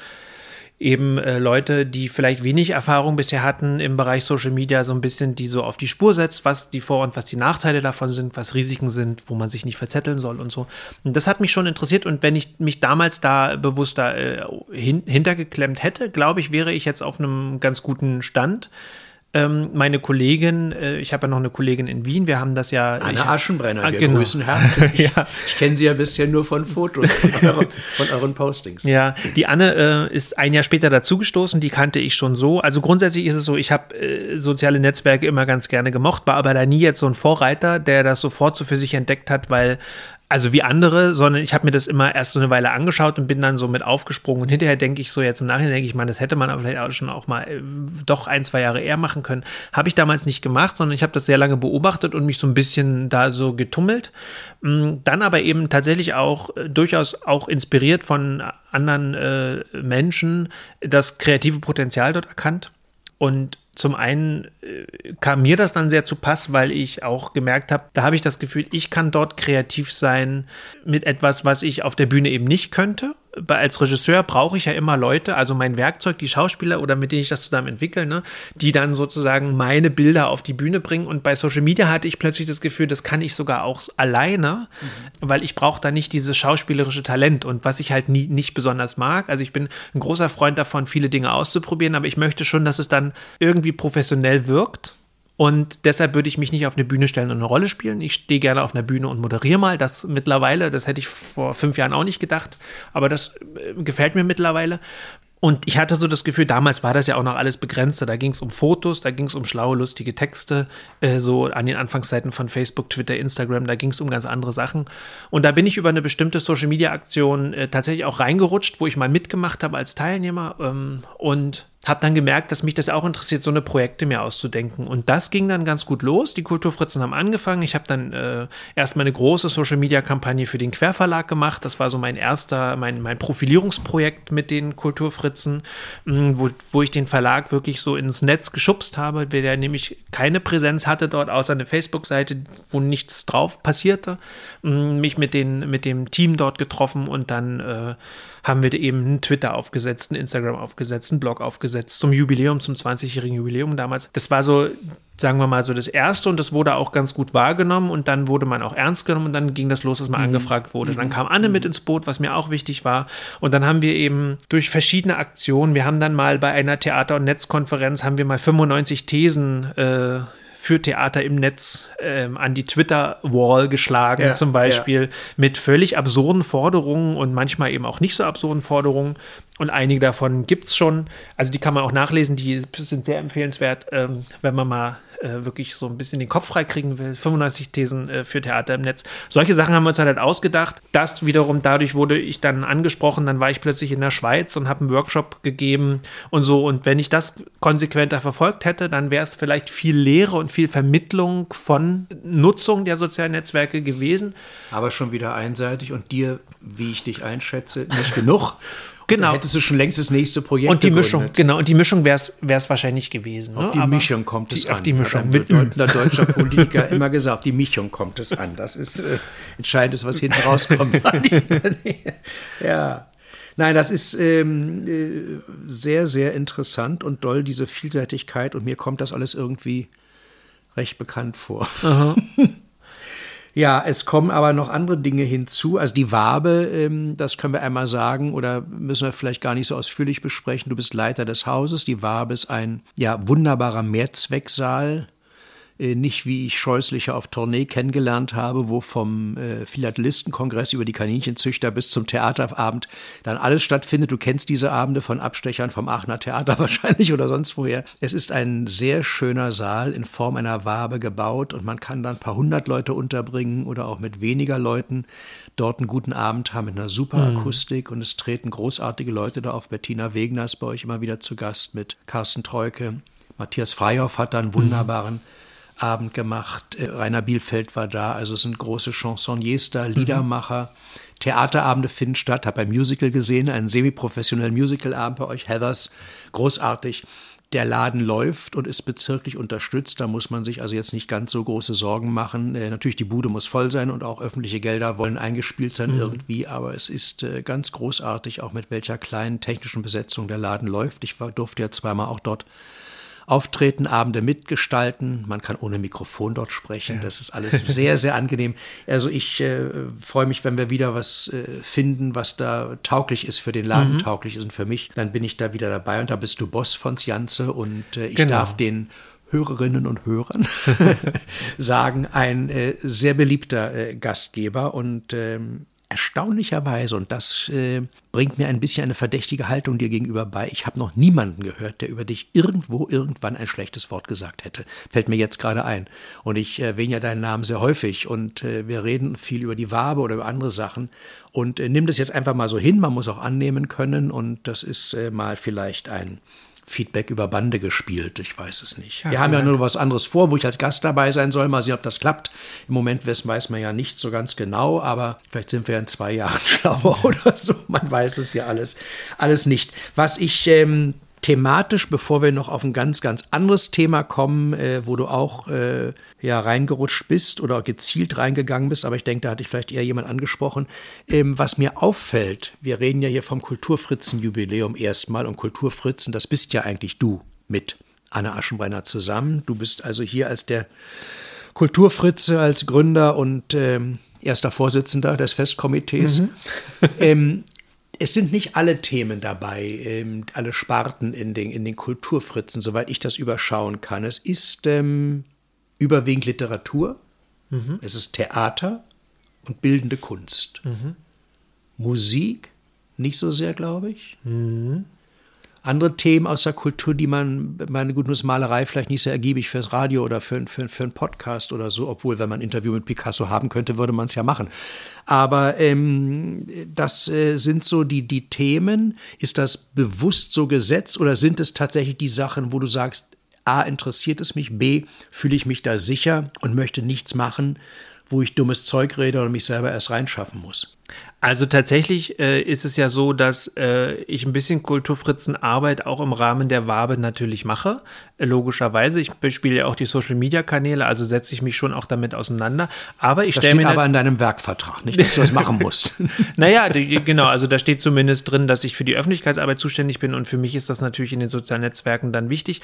eben äh, Leute, die vielleicht wenig Erfahrung bisher hatten im Bereich Social Media, so ein bisschen die so auf die Spur setzt, was die Vor- und was die Nachteile davon sind, was Risiken sind, wo man sich nicht verzetteln soll und so. Und das hat mich schon interessiert und wenn ich mich damals da bewusst da äh, hin, hintergeklemmt hätte, glaube ich, wäre ich jetzt auf einem ganz guten Stand. Ähm, meine Kollegin, äh, ich habe ja noch eine Kollegin in Wien, wir haben das ja. Anne ich, Aschenbrenner, ah, wir genau. grüßen herzlich. ja. Ich kenne sie ja bisher nur von Fotos, von, euren, von euren Postings. Ja, die Anne äh, ist ein Jahr später dazugestoßen, die kannte ich schon so. Also grundsätzlich ist es so, ich habe äh, soziale Netzwerke immer ganz gerne gemocht, war aber da nie jetzt so ein Vorreiter, der das sofort so für sich entdeckt hat, weil also wie andere, sondern ich habe mir das immer erst so eine Weile angeschaut und bin dann so mit aufgesprungen. Und hinterher denke ich so, jetzt im Nachhinein denke ich, man, das hätte man aber vielleicht auch schon auch mal äh, doch ein, zwei Jahre eher machen können. Habe ich damals nicht gemacht, sondern ich habe das sehr lange beobachtet und mich so ein bisschen da so getummelt. Mm, dann aber eben tatsächlich auch äh, durchaus auch inspiriert von anderen äh, Menschen das kreative Potenzial dort erkannt. Und zum einen äh, kam mir das dann sehr zu Pass, weil ich auch gemerkt habe, da habe ich das Gefühl, ich kann dort kreativ sein mit etwas, was ich auf der Bühne eben nicht könnte als Regisseur brauche ich ja immer Leute, also mein Werkzeug, die Schauspieler oder mit denen ich das zusammen entwickle, ne, die dann sozusagen meine Bilder auf die Bühne bringen. Und bei Social Media hatte ich plötzlich das Gefühl, das kann ich sogar auch alleine, mhm. weil ich brauche da nicht dieses schauspielerische Talent. Und was ich halt nie, nicht besonders mag, also ich bin ein großer Freund davon, viele Dinge auszuprobieren, aber ich möchte schon, dass es dann irgendwie professionell wirkt. Und deshalb würde ich mich nicht auf eine Bühne stellen und eine Rolle spielen. Ich stehe gerne auf einer Bühne und moderiere mal. Das mittlerweile, das hätte ich vor fünf Jahren auch nicht gedacht. Aber das äh, gefällt mir mittlerweile. Und ich hatte so das Gefühl, damals war das ja auch noch alles begrenzter. Da ging es um Fotos, da ging es um schlaue, lustige Texte, äh, so an den Anfangszeiten von Facebook, Twitter, Instagram, da ging es um ganz andere Sachen. Und da bin ich über eine bestimmte Social-Media-Aktion äh, tatsächlich auch reingerutscht, wo ich mal mitgemacht habe als Teilnehmer. Ähm, und habe dann gemerkt, dass mich das auch interessiert, so eine Projekte mir auszudenken. Und das ging dann ganz gut los. Die Kulturfritzen haben angefangen. Ich habe dann äh, erstmal eine große Social-Media-Kampagne für den Querverlag gemacht. Das war so mein erster, mein, mein Profilierungsprojekt mit den Kulturfritzen, hm, wo, wo ich den Verlag wirklich so ins Netz geschubst habe, der nämlich keine Präsenz hatte dort, außer eine Facebook-Seite, wo nichts drauf passierte. Hm, mich mit, den, mit dem Team dort getroffen und dann äh, haben wir eben einen Twitter aufgesetzt, einen Instagram aufgesetzt, einen Blog aufgesetzt zum Jubiläum, zum 20-jährigen Jubiläum damals. Das war so, sagen wir mal, so das erste und das wurde auch ganz gut wahrgenommen und dann wurde man auch ernst genommen und dann ging das los, dass man mhm. angefragt wurde. Dann mhm. kam Anne mit mhm. ins Boot, was mir auch wichtig war. Und dann haben wir eben durch verschiedene Aktionen, wir haben dann mal bei einer Theater- und Netzkonferenz, haben wir mal 95 Thesen äh, für Theater im Netz ähm, an die Twitter-Wall geschlagen, ja, zum Beispiel, ja. mit völlig absurden Forderungen und manchmal eben auch nicht so absurden Forderungen. und einige davon gibt es schon. Also die kann man auch nachlesen, die sind sehr empfehlenswert, ähm, wenn man mal äh, wirklich so ein bisschen den Kopf freikriegen will. 95 Thesen äh, für Theater im Netz. Solche Sachen haben wir uns halt, halt ausgedacht. Das wiederum, dadurch wurde ich dann angesprochen, dann war ich plötzlich in der Schweiz und habe einen Workshop gegeben und so. Und wenn ich das konsequenter verfolgt hätte, dann wäre es vielleicht viel Lehre und viel Vermittlung von Nutzung der sozialen Netzwerke gewesen. Aber schon wieder einseitig und dir, wie ich dich einschätze, nicht genug. Genau. Dann hättest du schon längst das nächste Projekt Und die begründet. Mischung, genau, und die Mischung wäre es wahrscheinlich gewesen. Auf ne? die Aber Mischung kommt es an. Auf die Mischung. Hat ein Mit bedeutender deutscher Politiker immer gesagt, auf die Mischung kommt es an. Das ist äh, entscheidend, was hinten rauskommt. ja. Nein, das ist ähm, äh, sehr, sehr interessant und doll, diese Vielseitigkeit. Und mir kommt das alles irgendwie recht bekannt vor. Ja, es kommen aber noch andere Dinge hinzu. Also die Wabe, ähm, das können wir einmal sagen oder müssen wir vielleicht gar nicht so ausführlich besprechen. Du bist Leiter des Hauses. Die Wabe ist ein ja wunderbarer Mehrzwecksaal. Äh, nicht wie ich Scheußliche auf Tournee kennengelernt habe, wo vom äh, Philatelisten-Kongress über die Kaninchenzüchter bis zum Theaterabend dann alles stattfindet. Du kennst diese Abende von Abstechern vom Aachener Theater wahrscheinlich oder sonst woher. Es ist ein sehr schöner Saal in Form einer Wabe gebaut und man kann dann ein paar hundert Leute unterbringen oder auch mit weniger Leuten dort einen guten Abend haben mit einer super Akustik und es treten großartige Leute da auf. Bettina Wegner ist bei euch immer wieder zu Gast mit Carsten Treuke. Matthias Freihoff hat da einen wunderbaren Abend gemacht. Äh, Rainer Bielfeld war da. Also es sind große Chansonniers da, Liedermacher. Theaterabende finden statt. Habe ein Musical gesehen, einen semi-professionellen Musicalabend bei euch, Heathers. Großartig. Der Laden läuft und ist bezirklich unterstützt. Da muss man sich also jetzt nicht ganz so große Sorgen machen. Äh, natürlich, die Bude muss voll sein und auch öffentliche Gelder wollen eingespielt sein irgendwie. Aber es ist äh, ganz großartig, auch mit welcher kleinen technischen Besetzung der Laden läuft. Ich war, durfte ja zweimal auch dort auftreten, Abende mitgestalten. Man kann ohne Mikrofon dort sprechen. Das ist alles sehr, sehr angenehm. Also ich äh, freue mich, wenn wir wieder was äh, finden, was da tauglich ist für den Laden, tauglich ist und für mich. Dann bin ich da wieder dabei und da bist du Boss von Janze und äh, ich Genau. darf den Hörerinnen und Hörern sagen, ein äh, sehr beliebter äh, Gastgeber und ähm, erstaunlicherweise, und das äh, bringt mir ein bisschen eine verdächtige Haltung dir gegenüber bei, ich habe noch niemanden gehört, der über dich irgendwo irgendwann ein schlechtes Wort gesagt hätte. Fällt mir jetzt gerade ein. Und ich erwähne ja deinen Namen sehr häufig und äh, wir reden viel über die Wabe oder über andere Sachen. Und äh, nimm das jetzt einfach mal so hin, man muss auch annehmen können und das ist äh, mal vielleicht ein Feedback über Bande gespielt. Ich weiß es nicht. Wir haben ja nur was anderes vor, wo ich als Gast dabei sein soll. Mal sehen, ob das klappt. Im Moment weiß man ja nicht so ganz genau, aber vielleicht sind wir ja in zwei Jahren schlauer oder so. Man weiß es ja alles, alles nicht. Was ich ähm, thematisch, bevor wir noch auf ein ganz, ganz anderes Thema kommen, äh, wo du auch äh, ja reingerutscht bist oder gezielt reingegangen bist, aber ich denke, da hatte ich vielleicht eher jemand angesprochen. Ähm, was mir auffällt, wir reden ja hier vom Kulturfritzen-Jubiläum erstmal und Kulturfritzen, das bist ja eigentlich du mit Anne Aschenbrenner zusammen. Du bist also hier als der Kulturfritze, als Gründer und ähm, erster Vorsitzender des Festkomitees. Ähm, es sind nicht alle Themen dabei, ähm, alle Sparten in den, in den Kulturfritzen, soweit ich das überschauen kann. Es ist ähm, überwiegend Literatur, es ist Theater und bildende Kunst. Musik nicht so sehr, glaube ich. Andere Themen aus der Kultur, die man, meine gut, nur ist Malerei vielleicht nicht sehr ergiebig fürs Radio oder für, für, für einen Podcast oder so, obwohl, wenn man ein Interview mit Picasso haben könnte, würde man es ja machen. Aber ähm, das äh, sind so die, die Themen. Ist das bewusst so gesetzt oder sind es tatsächlich die Sachen, wo du sagst, A, interessiert es mich, B, fühle ich mich da sicher und möchte nichts machen, wo ich dummes Zeug rede oder mich selber erst reinschaffen muss? Also tatsächlich äh, ist es ja so, dass äh, ich ein bisschen Kulturfritzen-Arbeit auch im Rahmen der Wabe natürlich mache. Äh, logischerweise. Ich bespiele ja auch die Social-Media-Kanäle, also setze ich mich schon auch damit auseinander. Aber ich stelle mir aber in deinem Werkvertrag, nicht, dass du das machen musst. Naja, die, genau, also da steht zumindest drin, dass ich für die Öffentlichkeitsarbeit zuständig bin und für mich ist das natürlich in den sozialen Netzwerken dann wichtig.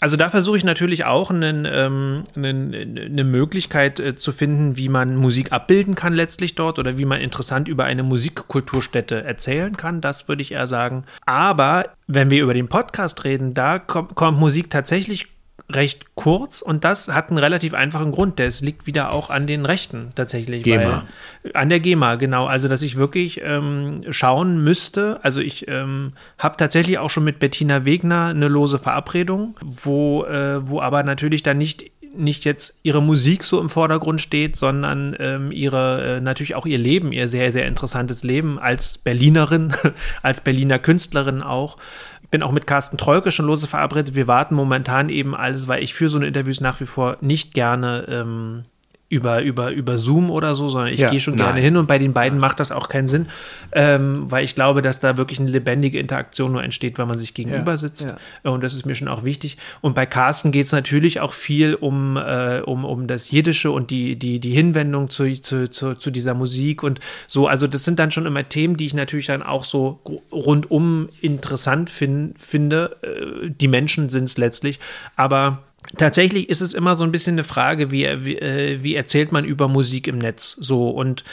Also da versuche ich natürlich auch einen, ähm, einen, eine Möglichkeit äh, zu finden, wie man Musik abbilden kann letztlich dort oder wie man interessant über eine Musikkulturstätte erzählen kann, das würde ich eher sagen. Aber wenn wir über den Podcast reden, da kommt, kommt Musik tatsächlich recht kurz und das hat einen relativ einfachen Grund. Das liegt wieder auch an den Rechten tatsächlich. GEMA. Weil, an der GEMA, genau. Also, dass ich wirklich ähm, schauen müsste. Also, ich ähm, habe tatsächlich auch schon mit Bettina Wegner eine lose Verabredung, wo, äh, wo aber natürlich dann nicht nicht jetzt ihre Musik so im Vordergrund steht, sondern ähm, ihre äh, natürlich auch ihr Leben, ihr sehr, sehr interessantes Leben als Berlinerin, als Berliner Künstlerin auch. Ich bin auch mit Carsten Treuke schon lose verabredet. Wir warten momentan eben alles, weil ich für so eine Interviews nach wie vor nicht gerne ähm, über, über, über Zoom oder so, sondern ich ja, gehe schon nein. gerne hin und bei den beiden macht das auch keinen Sinn, ähm, weil ich glaube, dass da wirklich eine lebendige Interaktion nur entsteht, wenn man sich gegenüber sitzt. Ja, ja. Und das ist mir schon auch wichtig. Und bei Carsten geht es natürlich auch viel um, äh, um, um das Jiddische und die, die, die Hinwendung zu, zu, zu, zu dieser Musik und so. Also, das sind dann schon immer Themen, die ich natürlich dann auch so rundum interessant fin finde. Äh, die Menschen sind es letztlich. Aber tatsächlich ist es immer so ein bisschen eine Frage, wie, wie, äh, wie erzählt man über Musik im Netz so und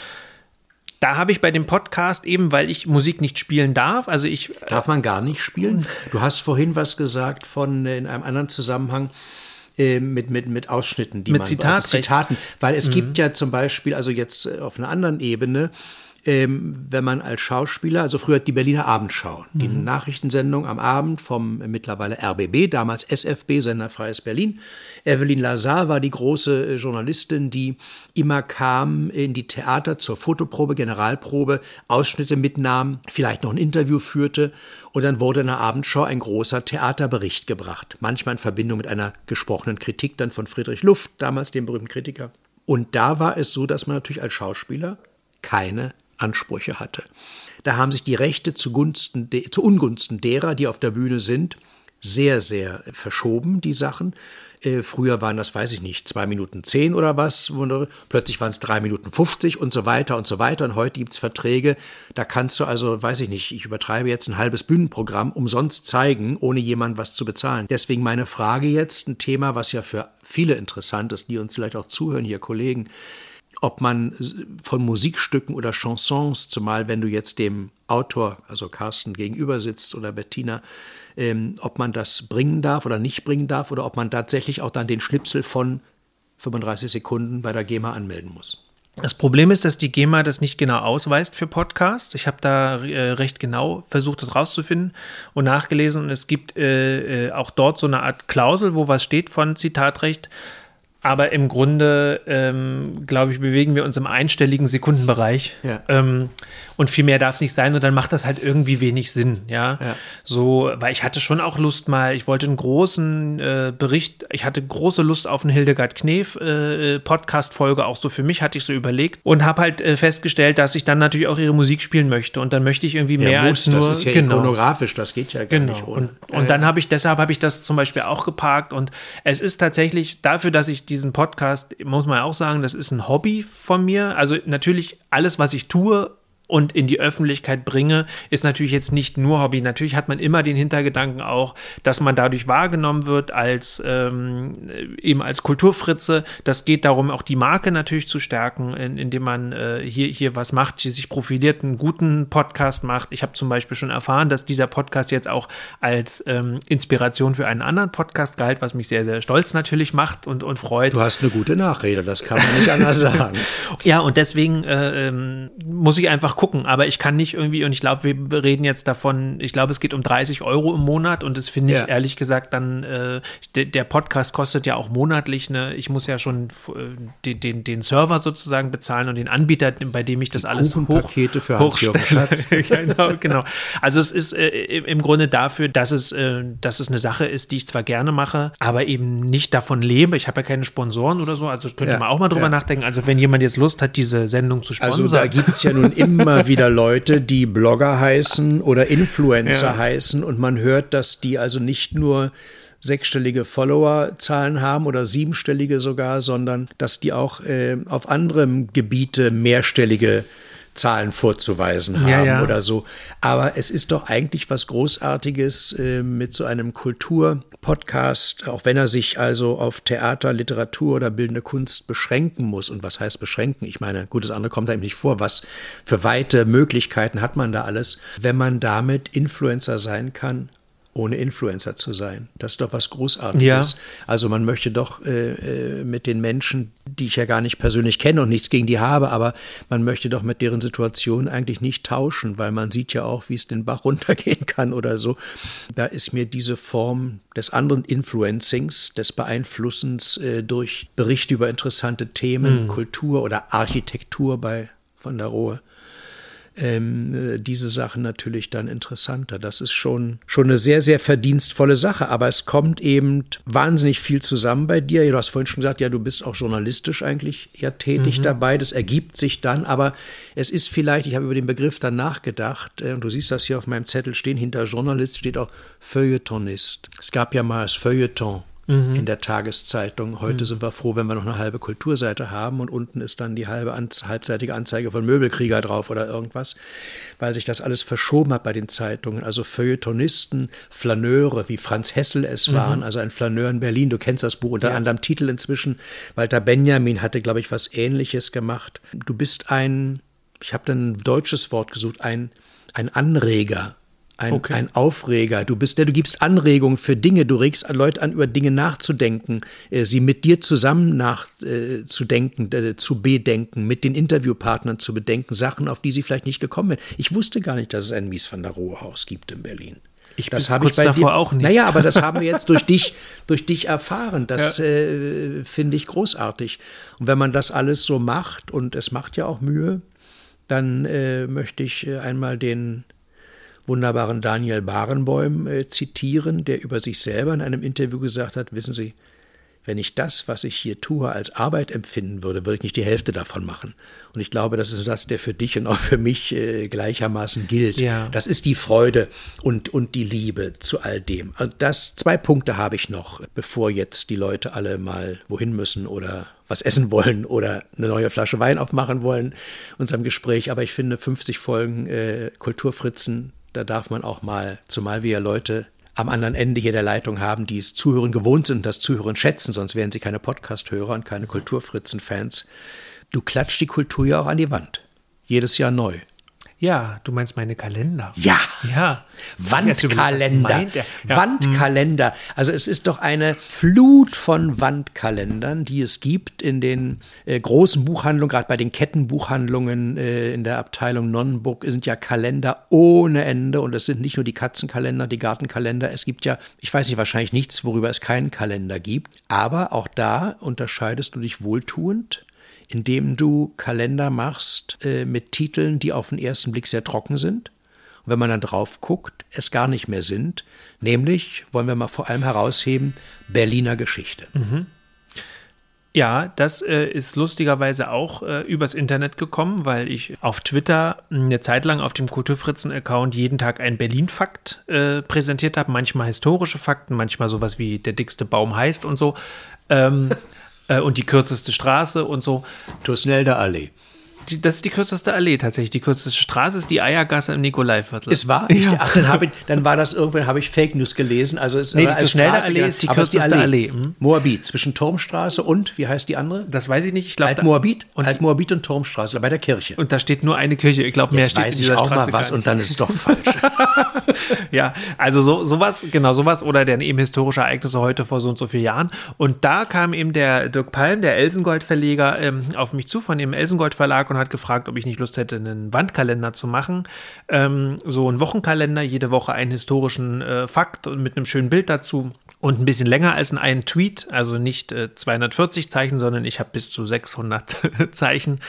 da habe ich bei dem Podcast eben, weil ich Musik nicht spielen darf, also ich äh, darf man gar nicht spielen. Du hast vorhin was gesagt von äh, in einem anderen Zusammenhang äh, mit, mit, mit Ausschnitten, die mit man Zitat, also Zitaten, weil es mhm. gibt ja zum Beispiel, also jetzt auf einer anderen Ebene, ähm, wenn man als Schauspieler, also früher die Berliner Abendschau, die mhm. Nachrichtensendung am Abend vom mittlerweile RBB, damals SFB, Sender Freies Berlin. Evelyn Lazar war die große äh, Journalistin, die immer kam in die Theater zur Fotoprobe, Generalprobe, Ausschnitte mitnahm, vielleicht noch ein Interview führte und dann wurde in der Abendschau ein großer Theaterbericht gebracht. Manchmal in Verbindung mit einer gesprochenen Kritik dann von Friedrich Luft, damals dem berühmten Kritiker. Und da war es so, dass man natürlich als Schauspieler keine Ansprüche hatte. Da haben sich die Rechte zugunsten zu Ungunsten derer, die auf der Bühne sind, sehr, sehr verschoben, die Sachen. Äh, früher waren das, weiß ich nicht, zwei Minuten zehn oder was. Plötzlich waren es drei Minuten fünfzig und so weiter und so weiter. Und heute gibt es Verträge, da kannst du also, weiß ich nicht, ich übertreibe jetzt ein halbes Bühnenprogramm umsonst zeigen, ohne jemand was zu bezahlen. Deswegen meine Frage jetzt, ein Thema, was ja für viele interessant ist, die uns vielleicht auch zuhören, hier Kollegen ob man von Musikstücken oder Chansons, zumal wenn du jetzt dem Autor, also Carsten, gegenüber sitzt oder Bettina, ähm, ob man das bringen darf oder nicht bringen darf oder ob man tatsächlich auch dann den Schnipsel von 35 Sekunden bei der GEMA anmelden muss. Das Problem ist, dass die GEMA das nicht genau ausweist für Podcasts. Ich habe da äh, recht genau versucht, das rauszufinden und nachgelesen. Und es gibt äh, äh, auch dort so eine Art Klausel, wo was steht von Zitatrecht. Aber im Grunde, ähm, glaube ich, bewegen wir uns im einstelligen Sekundenbereich. Ja. Ähm, und viel mehr darf es nicht sein und dann macht das halt irgendwie wenig Sinn, ja? ja. So, weil ich hatte schon auch Lust mal, ich wollte einen großen äh, Bericht, ich hatte große Lust auf eine Hildegard Knef äh, Podcast-Folge, auch so für mich hatte ich so überlegt und habe halt äh, festgestellt, dass ich dann natürlich auch ihre Musik spielen möchte und dann möchte ich irgendwie mehr ja, muss, als nur. Das ist ja genau. ikonografisch, das geht ja gar genau. nicht ohne. Und, und dann habe ich, deshalb habe ich das zum Beispiel auch geparkt und es ist tatsächlich dafür, dass ich diesen Podcast, muss man auch sagen, das ist ein Hobby von mir. Also natürlich alles, was ich tue, und in die Öffentlichkeit bringe, ist natürlich jetzt nicht nur Hobby. Natürlich hat man immer den Hintergedanken auch, dass man dadurch wahrgenommen wird als ähm, eben als Kulturfritze. Das geht darum, auch die Marke natürlich zu stärken, in, indem man äh, hier, hier was macht, hier sich profiliert, einen guten Podcast macht. Ich habe zum Beispiel schon erfahren, dass dieser Podcast jetzt auch als ähm, Inspiration für einen anderen Podcast galt, was mich sehr, sehr stolz natürlich macht und, und freut. Du hast eine gute Nachrede, das kann man nicht anders sagen. ja, und deswegen äh, ähm, muss ich einfach gucken, aber ich kann nicht irgendwie, und ich glaube, wir reden jetzt davon, ich glaube, es geht um 30 Euro im Monat und das finde ich ja. ehrlich gesagt dann, äh, de, der Podcast kostet ja auch monatlich, ne, ich muss ja schon äh, den, den, den Server sozusagen bezahlen und den Anbieter, bei dem ich das Die alles hoch, für Hans genau, genau. Also es ist äh, im Grunde dafür, dass es, äh, dass es eine Sache ist, die ich zwar gerne mache, aber eben nicht davon lebe. Ich habe ja keine Sponsoren oder so, also könnte ja, man auch mal drüber ja. nachdenken. Also wenn jemand jetzt Lust hat, diese Sendung zu sponsern. Also da gibt es ja nun immer immer wieder Leute, die Blogger heißen oder Influencer ja. heißen und man hört, dass die also nicht nur sechsstellige Followerzahlen haben oder siebenstellige sogar, sondern dass die auch äh, auf anderem Gebiete mehrstellige Zahlen vorzuweisen haben ja, ja. oder so. Aber es ist doch eigentlich was Großartiges äh, mit so einem Kulturpodcast, auch wenn er sich also auf Theater, Literatur oder bildende Kunst beschränken muss. Und was heißt beschränken? Ich meine, gut, das andere kommt einem nicht vor. Was für weite Möglichkeiten hat man da alles, wenn man damit Influencer sein kann ohne Influencer zu sein. Das ist doch was Großartiges. Ja. Also man möchte doch äh, äh, mit den Menschen, die ich ja gar nicht persönlich kenne und nichts gegen die habe, aber man möchte doch mit deren Situation eigentlich nicht tauschen, weil man sieht ja auch, wie es den Bach runtergehen kann oder so. Da ist mir diese Form des anderen Influencings, des Beeinflussens äh, durch Berichte über interessante Themen, mhm. Kultur oder Architektur bei von der Rohe, ähm, äh, diese Sachen natürlich dann interessanter. Das ist schon, schon eine sehr, sehr verdienstvolle Sache. Aber es kommt eben wahnsinnig viel zusammen bei dir. Du hast vorhin schon gesagt, ja, du bist auch journalistisch eigentlich ja tätig mhm. dabei. Das ergibt sich dann. Aber es ist vielleicht, ich habe über den Begriff dann nachgedacht, äh, und du siehst das hier auf meinem Zettel stehen, hinter Journalist steht auch Feuilletonist. Es gab ja mal das Feuilleton mhm. in der Tageszeitung. Heute mhm. sind wir froh, wenn wir noch eine halbe Kulturseite haben und unten ist dann die halbe halbseitige Anzeige von Möbelkrieger drauf oder irgendwas, weil sich das alles verschoben hat bei den Zeitungen. Also Feuilletonisten, Flaneure, wie Franz Hessel es mhm. waren, also ein Flaneur in Berlin. Du kennst das Buch unter ja. anderem Titel inzwischen. Walter Benjamin hatte, glaube ich, was Ähnliches gemacht. Du bist ein, ich habe dann ein deutsches Wort gesucht, ein, ein Anreger ein, okay. ein Aufreger. Du bist der, du gibst Anregungen für Dinge, du regst Leute an, über Dinge nachzudenken, äh, sie mit dir zusammen nachzudenken, äh, äh, zu bedenken, mit den Interviewpartnern zu bedenken, Sachen, auf die sie vielleicht nicht gekommen wären. Ich wusste gar nicht, dass es ein Mies van der Rohe Haus gibt in Berlin. Ich das habe ich bei davor dir, auch nicht. Naja, aber das haben wir jetzt durch dich, durch dich erfahren. Das ja. äh, finde ich großartig. Und wenn man das alles so macht, und es macht ja auch Mühe, dann äh, möchte ich äh, einmal den wunderbaren Daniel Barenboim äh, zitieren, der über sich selber in einem Interview gesagt hat, wissen Sie, wenn ich das, was ich hier tue, als Arbeit empfinden würde, würde ich nicht die Hälfte davon machen. Und ich glaube, das ist ein Satz, der für dich und auch für mich äh, gleichermaßen gilt. Ja. Das ist die Freude und, und die Liebe zu all dem. Das, zwei Punkte habe ich noch, bevor jetzt die Leute alle mal wohin müssen oder was essen wollen oder eine neue Flasche Wein aufmachen wollen, unserem Gespräch. Aber ich finde 50 Folgen äh, Kulturfritzen da darf man auch mal, zumal wir ja Leute am anderen Ende hier der Leitung haben, die es Zuhören gewohnt sind, das Zuhören schätzen, sonst wären sie keine Podcast-Hörer und keine Kulturfritzen-Fans. Du klatscht die Kultur ja auch an die Wand. Jedes Jahr neu. Ja, du meinst meine Kalender. Ja. Ja. Wandkalender. Ja. Wandkalender. Also es ist doch eine Flut von Wandkalendern, die es gibt in den äh, großen Buchhandlungen, gerade bei den Kettenbuchhandlungen äh, in der Abteilung Nonnenburg sind ja Kalender ohne Ende und es sind nicht nur die Katzenkalender, die Gartenkalender. Es gibt ja, ich weiß nicht, wahrscheinlich nichts, worüber es keinen Kalender gibt. Aber auch da unterscheidest du dich wohltuend indem du Kalender machst äh, mit Titeln, die auf den ersten Blick sehr trocken sind. Und wenn man dann drauf guckt, es gar nicht mehr sind. Nämlich, wollen wir mal vor allem herausheben, Berliner Geschichte. Mhm. Ja, das äh, ist lustigerweise auch äh, übers Internet gekommen, weil ich auf Twitter eine Zeit lang auf dem Kulturfritzen-Account jeden Tag einen Berlin-Fakt äh, präsentiert habe. Manchmal historische Fakten, manchmal sowas wie der dickste Baum heißt und so. Ähm, Äh, und die kürzeste Straße und so. Tusnelder Allee. Die, das ist die kürzeste Allee tatsächlich. Die kürzeste Straße ist die Eiergasse im Nikolaiviertel. Es war? Ja. Ach, dann, ich, dann war das irgendwann, habe ich Fake News gelesen. Also es nee, die Schnelle Allee ist die kürzeste die Allee. Allee. Hm? Moabit, zwischen Turmstraße und, wie heißt die andere? Das weiß ich nicht. Ich glaub, Alt-Moabit? Alt-Moabit und Turmstraße, bei der Kirche. Und da steht nur eine Kirche. Ich glaube, mehr Jetzt steht weiß ich auch Straße mal was und dann ist es doch falsch. ja, also so, sowas, genau sowas oder dann eben historische Ereignisse heute vor so und so vielen Jahren. Und da kam eben der Dirk Palm, der Elsengold-Verleger, ähm, auf mich zu von dem Elsengold-Verlag und hat gefragt, ob ich nicht Lust hätte, einen Wandkalender zu machen. Ähm, so ein Wochenkalender, jede Woche einen historischen äh, Fakt und mit einem schönen Bild dazu. Und ein bisschen länger als ein Tweet, also nicht äh, 240 Zeichen, sondern ich habe bis zu 600 Zeichen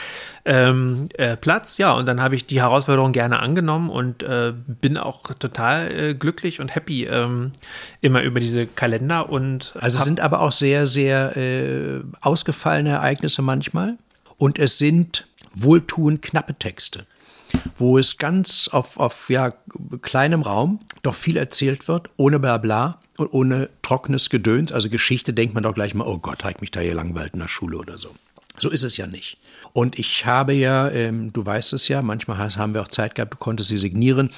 ähm, äh, Platz. Ja, und dann habe ich die Herausforderung gerne angenommen und äh, bin auch total äh, glücklich und happy ähm, immer über diese Kalender. und Also es sind aber auch sehr, sehr äh, ausgefallene Ereignisse manchmal. Und es sind wohltuend knappe Texte, wo es ganz auf, auf ja, kleinem Raum doch viel erzählt wird, ohne Blabla und ohne trockenes Gedöns. Also Geschichte denkt man doch gleich mal, oh Gott, habe ich mich da hier langweilt in der Schule oder so. So ist es ja nicht. Und ich habe ja, ähm, du weißt es ja, manchmal haben wir auch Zeit gehabt, du konntest sie signieren.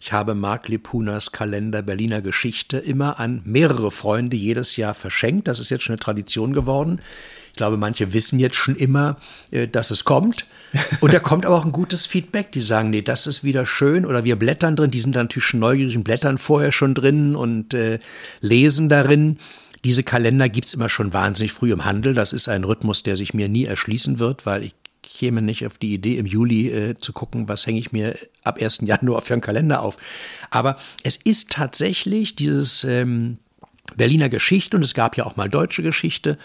Ich habe Marc Lipunas Kalender Berliner Geschichte immer an mehrere Freunde jedes Jahr verschenkt. Das ist jetzt schon eine Tradition geworden. Ich glaube, manche wissen jetzt schon immer, äh, dass es kommt. Und da kommt aber auch ein gutes Feedback. Die sagen, nee, das ist wieder schön. Oder wir blättern drin. Die sind dann natürlich schon neugierig und blättern vorher schon drin und äh, lesen darin. Diese Kalender gibt's immer schon wahnsinnig früh im Handel. Das ist ein Rhythmus, der sich mir nie erschließen wird, weil ich käme nicht auf die Idee, im Juli äh, zu gucken, was hänge ich mir ab 1. Januar für einen Kalender auf. Aber es ist tatsächlich dieses ähm, Berliner Geschichte und es gab ja auch mal deutsche Geschichte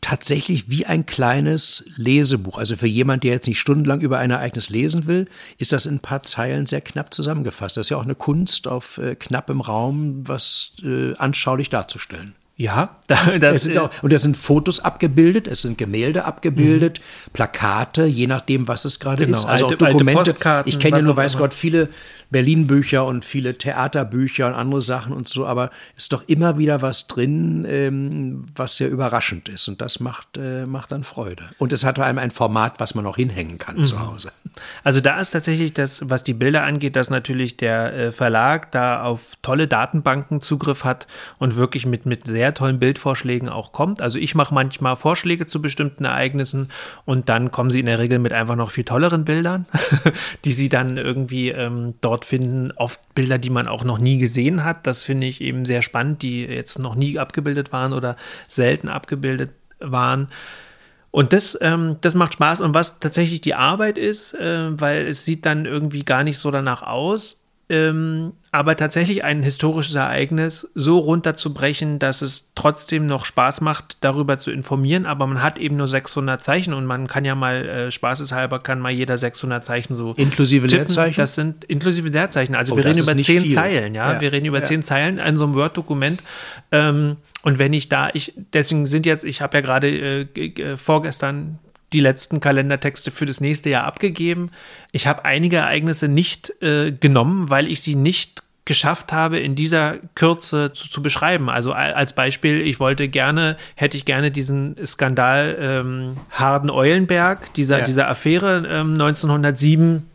tatsächlich wie ein kleines Lesebuch. Also für jemand, der jetzt nicht stundenlang über ein Ereignis lesen will, ist das in ein paar Zeilen sehr knapp zusammengefasst. Das ist ja auch eine Kunst, auf äh, knappem Raum was äh, anschaulich darzustellen. Ja, das sind auch, und es sind Fotos abgebildet, es sind Gemälde abgebildet, mhm. Plakate, je nachdem, was es gerade genau, ist. Also alte, auch Dokumente. Ich kenne ja nur, weiß Gott, viele Berlin-Bücher und viele Theaterbücher und andere Sachen und so, aber ist doch immer wieder was drin, ähm, was sehr überraschend ist. Und das macht, äh, macht dann Freude. Und es hat vor allem ein Format, was man noch hinhängen kann mhm. zu Hause. Also da ist tatsächlich das, was die Bilder angeht, dass natürlich der äh, Verlag da auf tolle Datenbanken Zugriff hat und wirklich mit, mit sehr tollen Bildvorschlägen auch kommt. Also ich mache manchmal Vorschläge zu bestimmten Ereignissen und dann kommen sie in der Regel mit einfach noch viel tolleren Bildern, die sie dann irgendwie ähm, dort finden oft Bilder, die man auch noch nie gesehen hat. Das finde ich eben sehr spannend, die jetzt noch nie abgebildet waren oder selten abgebildet waren. Und das, ähm, das macht Spaß. Und was tatsächlich die Arbeit ist, äh, weil es sieht dann irgendwie gar nicht so danach aus, ähm, aber tatsächlich ein historisches Ereignis so runterzubrechen, dass es trotzdem noch Spaß macht, darüber zu informieren, aber man hat eben nur 600 Zeichen und man kann ja mal, äh, spaßeshalber, kann mal jeder 600 Zeichen so Inklusive tippen. Leerzeichen? Das sind inklusive Leerzeichen, also oh, wir reden über zehn Zeilen, ja? ja? wir reden über ja. zehn Zeilen in so einem Word-Dokument ähm, und wenn ich da, ich, deswegen sind jetzt, ich habe ja gerade äh, äh, vorgestern die letzten Kalendertexte für das nächste Jahr abgegeben. Ich habe einige Ereignisse nicht äh, genommen, weil ich sie nicht geschafft habe, in dieser Kürze zu, zu, beschreiben. Also als Beispiel, ich wollte gerne, hätte ich gerne diesen Skandal ähm, Harden-Eulenberg, dieser, ja. dieser Affäre ähm, 1907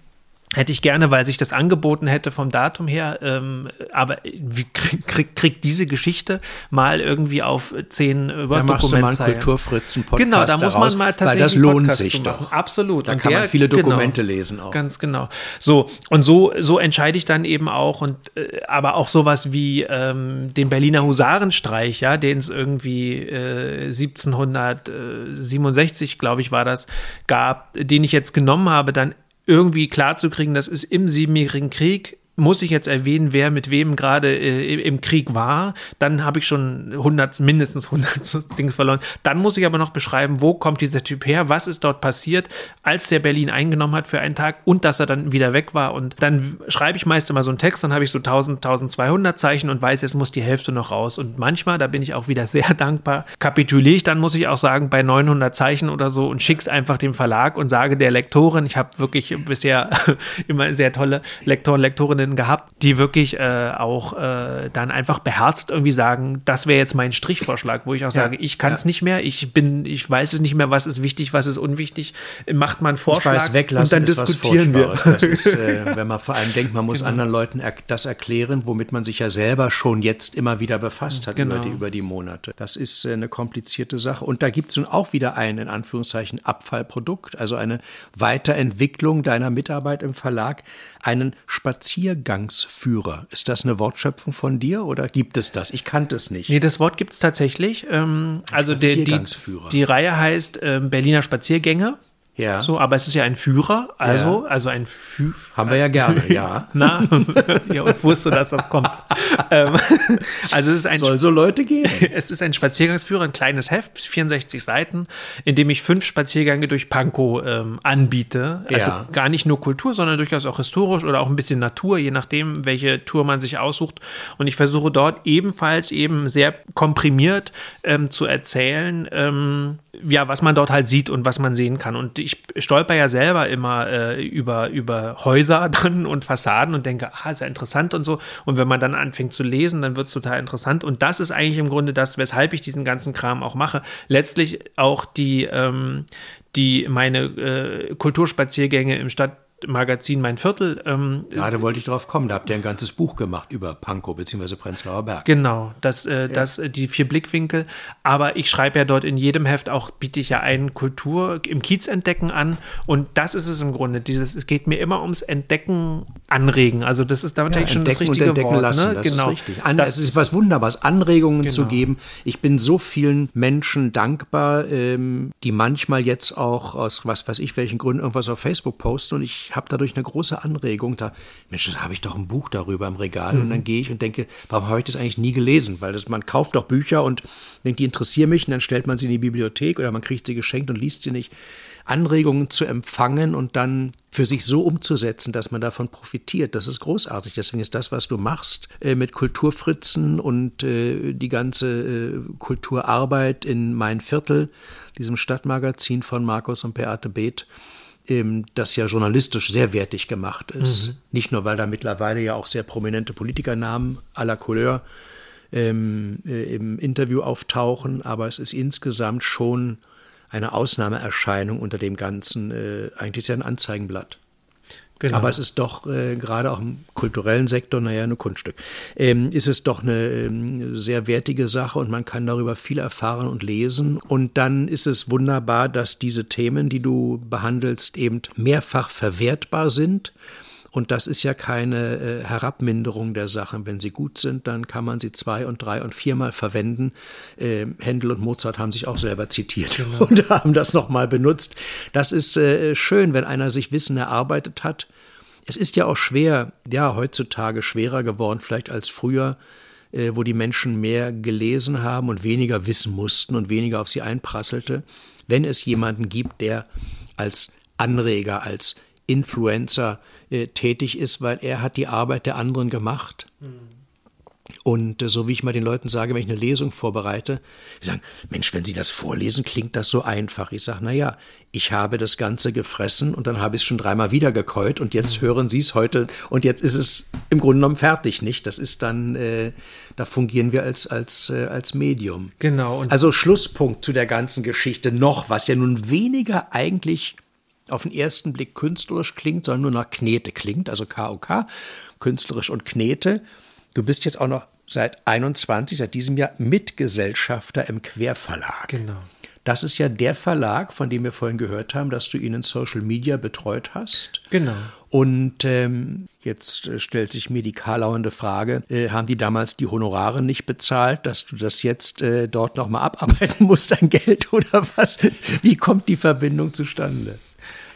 Hätte ich gerne, weil sich das angeboten hätte vom Datum her. Ähm, aber wie kriegt krieg, krieg diese Geschichte mal irgendwie auf zehn Word-Dokumente? Da Kulturfritzen-Podcast Genau, da muss man mal tatsächlich Weil das lohnt sich doch. Absolut. Da und kann der, man viele genau. Dokumente genau, lesen auch. Ganz genau. So, und so, so entscheide ich dann eben auch. Und äh, aber auch sowas wie ähm, den Berliner Husarenstreich, ja, den es irgendwie äh, 1767, glaube ich, war das, gab, den ich jetzt genommen habe, dann irgendwie klarzukriegen, das ist im Siebenjährigen Krieg muss ich jetzt erwähnen, wer mit wem gerade äh, im Krieg war, dann habe ich schon 100, mindestens 100 Dings verloren. Dann muss ich aber noch beschreiben, wo kommt dieser Typ her, was ist dort passiert, als der Berlin eingenommen hat für einen Tag und dass er dann wieder weg war. Und dann schreibe ich meist immer so einen Text, dann habe ich so 1000, 1200 Zeichen und weiß, jetzt muss die Hälfte noch raus. Und manchmal, da bin ich auch wieder sehr dankbar, kapituliere ich dann, muss ich auch sagen, bei 900 Zeichen oder so und schicke es einfach dem Verlag und sage der Lektorin, ich habe wirklich bisher immer sehr tolle Lektoren, Lektorinnen Freundinnen gehabt, die wirklich äh, auch äh, dann einfach beherzt irgendwie sagen, das wäre jetzt mein Strichvorschlag, wo ich auch ja, sage, ich kann es ja. nicht mehr, ich bin, ich weiß es nicht mehr, was ist wichtig, was ist unwichtig, macht man Vorschlag weiß, weglassen und dann diskutieren wir. Das ist, äh, wenn man vor allem denkt, man muss genau. anderen Leuten er das erklären, womit man sich ja selber schon jetzt immer wieder befasst hat genau. über, die, über die Monate. Das ist äh, eine komplizierte Sache. Und da gibt es nun auch wieder ein, in Anführungszeichen, Abfallprodukt, also eine Weiterentwicklung deiner Mitarbeit im Verlag, einen Spaziergang Spaziergangsführer. Ist das eine Wortschöpfung von dir oder gibt es das? Ich kannte es nicht. Nee, das Wort gibt es tatsächlich. Ähm, also der, die, die Reihe heißt äh, Berliner Spaziergänge. Ja. So, aber es ist ja ein Führer, also, ja. also ein Fü Haben wir ja gerne, ja. Na, ja, ich wusste, dass das kommt. Ähm, also es ist ein Soll so Leute geben. Es ist ein Spaziergangsführer, ein kleines Heft, 64 Seiten, in dem ich fünf Spaziergänge durch Pankow ähm, anbiete. Also ja. gar nicht nur Kultur, sondern durchaus auch historisch oder auch ein bisschen Natur, je nachdem, welche Tour man sich aussucht. Und ich versuche dort ebenfalls eben sehr komprimiert ähm, zu erzählen, ähm, ja, was man dort halt sieht und was man sehen kann. Und ich stolper ja selber immer äh, über, über Häuser dann und Fassaden und denke, ah, sehr interessant und so. Und wenn man dann anfängt zu lesen, dann wird es total interessant. Und das ist eigentlich im Grunde das, weshalb ich diesen ganzen Kram auch mache. Letztlich auch die, ähm, die meine äh, Kulturspaziergänge im Stadt Stadtmagazin Mein Viertel. Ähm, ja, da wollte ich drauf kommen. Da habt ihr ein ganzes Buch gemacht über Pankow bzw. Prenzlauer Berg. Genau, das, äh, ja. das, die vier Blickwinkel. Aber ich schreibe ja dort in jedem Heft auch, biete ich ja ein Kultur im Kiez entdecken an. Und das ist es im Grunde. Dieses, es geht mir immer ums Entdecken, Anregen. Also das ist da natürlich ja, schon das richtige und Wort. Lassen, ne? Das genau. ist richtig. An, das, ist was Wunderbares, Anregungen genau. zu geben. Ich bin so vielen Menschen dankbar, ähm, die manchmal jetzt auch aus was weiß ich welchen Gründen irgendwas auf Facebook posten und ich habe dadurch eine große Anregung. Da, Mensch, da habe ich doch ein Buch darüber im Regal mhm. und dann gehe ich und denke, warum habe ich das eigentlich nie gelesen? Weil das, man kauft doch Bücher und denkt, die interessieren mich und dann stellt man sie in die Bibliothek oder man kriegt sie geschenkt und liest sie nicht. Anregungen zu empfangen und dann für sich so umzusetzen, dass man davon profitiert. Das ist großartig. Deswegen ist das, was du machst äh, mit Kulturfritzen und äh, die ganze äh, Kulturarbeit in Mein Viertel, diesem Stadtmagazin von Markus und Beate Beeth, ähm, das ja journalistisch sehr wertig gemacht ist. Mhm. Nicht nur, weil da mittlerweile ja auch sehr prominente Politikernamen à la Couleur ähm, äh, im Interview auftauchen, aber es ist insgesamt schon eine Ausnahmeerscheinung unter dem Ganzen. Äh, eigentlich ist ja ein Anzeigenblatt. Genau. Aber es ist doch äh, gerade auch im kulturellen Sektor, naja, ein Kunststück, ähm, ist es doch eine ähm, sehr wertige Sache und man kann darüber viel erfahren und lesen. Und dann ist es wunderbar, dass diese Themen, die du behandelst, eben mehrfach verwertbar sind und das ist ja keine äh, Herabminderung der Sachen. Wenn sie gut sind, dann kann man sie zwei und drei und viermal verwenden. Äh, Händel und Mozart haben sich auch selber zitiert genau. und haben das nochmal benutzt. Das ist äh, schön, wenn einer sich Wissen erarbeitet hat. Es ist ja auch schwer, ja, heutzutage schwerer geworden, vielleicht als früher, äh, wo die Menschen mehr gelesen haben und weniger wissen mussten und weniger auf sie einprasselte. Wenn es jemanden gibt, der als Anreger, als Influencer äh, tätig ist, weil er hat die Arbeit der anderen gemacht. Mhm. Und äh, so wie ich mal den Leuten sage, wenn ich eine Lesung vorbereite, die sagen, Mensch, wenn Sie das vorlesen, klingt das so einfach. Ich sage, naja, ich habe das Ganze gefressen und dann habe ich es schon dreimal wieder gekäut und jetzt mhm. hören Sie es heute und jetzt ist es im Grunde genommen fertig, nicht? Das ist dann, äh, da fungieren wir als, als, äh, als Medium. Genau. also Schlusspunkt zu der ganzen Geschichte noch, was ja nun weniger eigentlich auf den ersten Blick künstlerisch klingt, sondern nur nach Knete klingt, also KOK, künstlerisch und Knete. Du bist jetzt auch noch seit 21, seit diesem Jahr Mitgesellschafter im Querverlag. Genau. Das ist ja der Verlag, von dem wir vorhin gehört haben, dass du ihn in Social Media betreut hast. Genau. Und ähm, jetzt äh, stellt sich mir die karlauernde Frage, äh, haben die damals die Honorare nicht bezahlt, dass du das jetzt äh, dort nochmal abarbeiten musst, dein Geld oder was? Wie kommt die Verbindung zustande?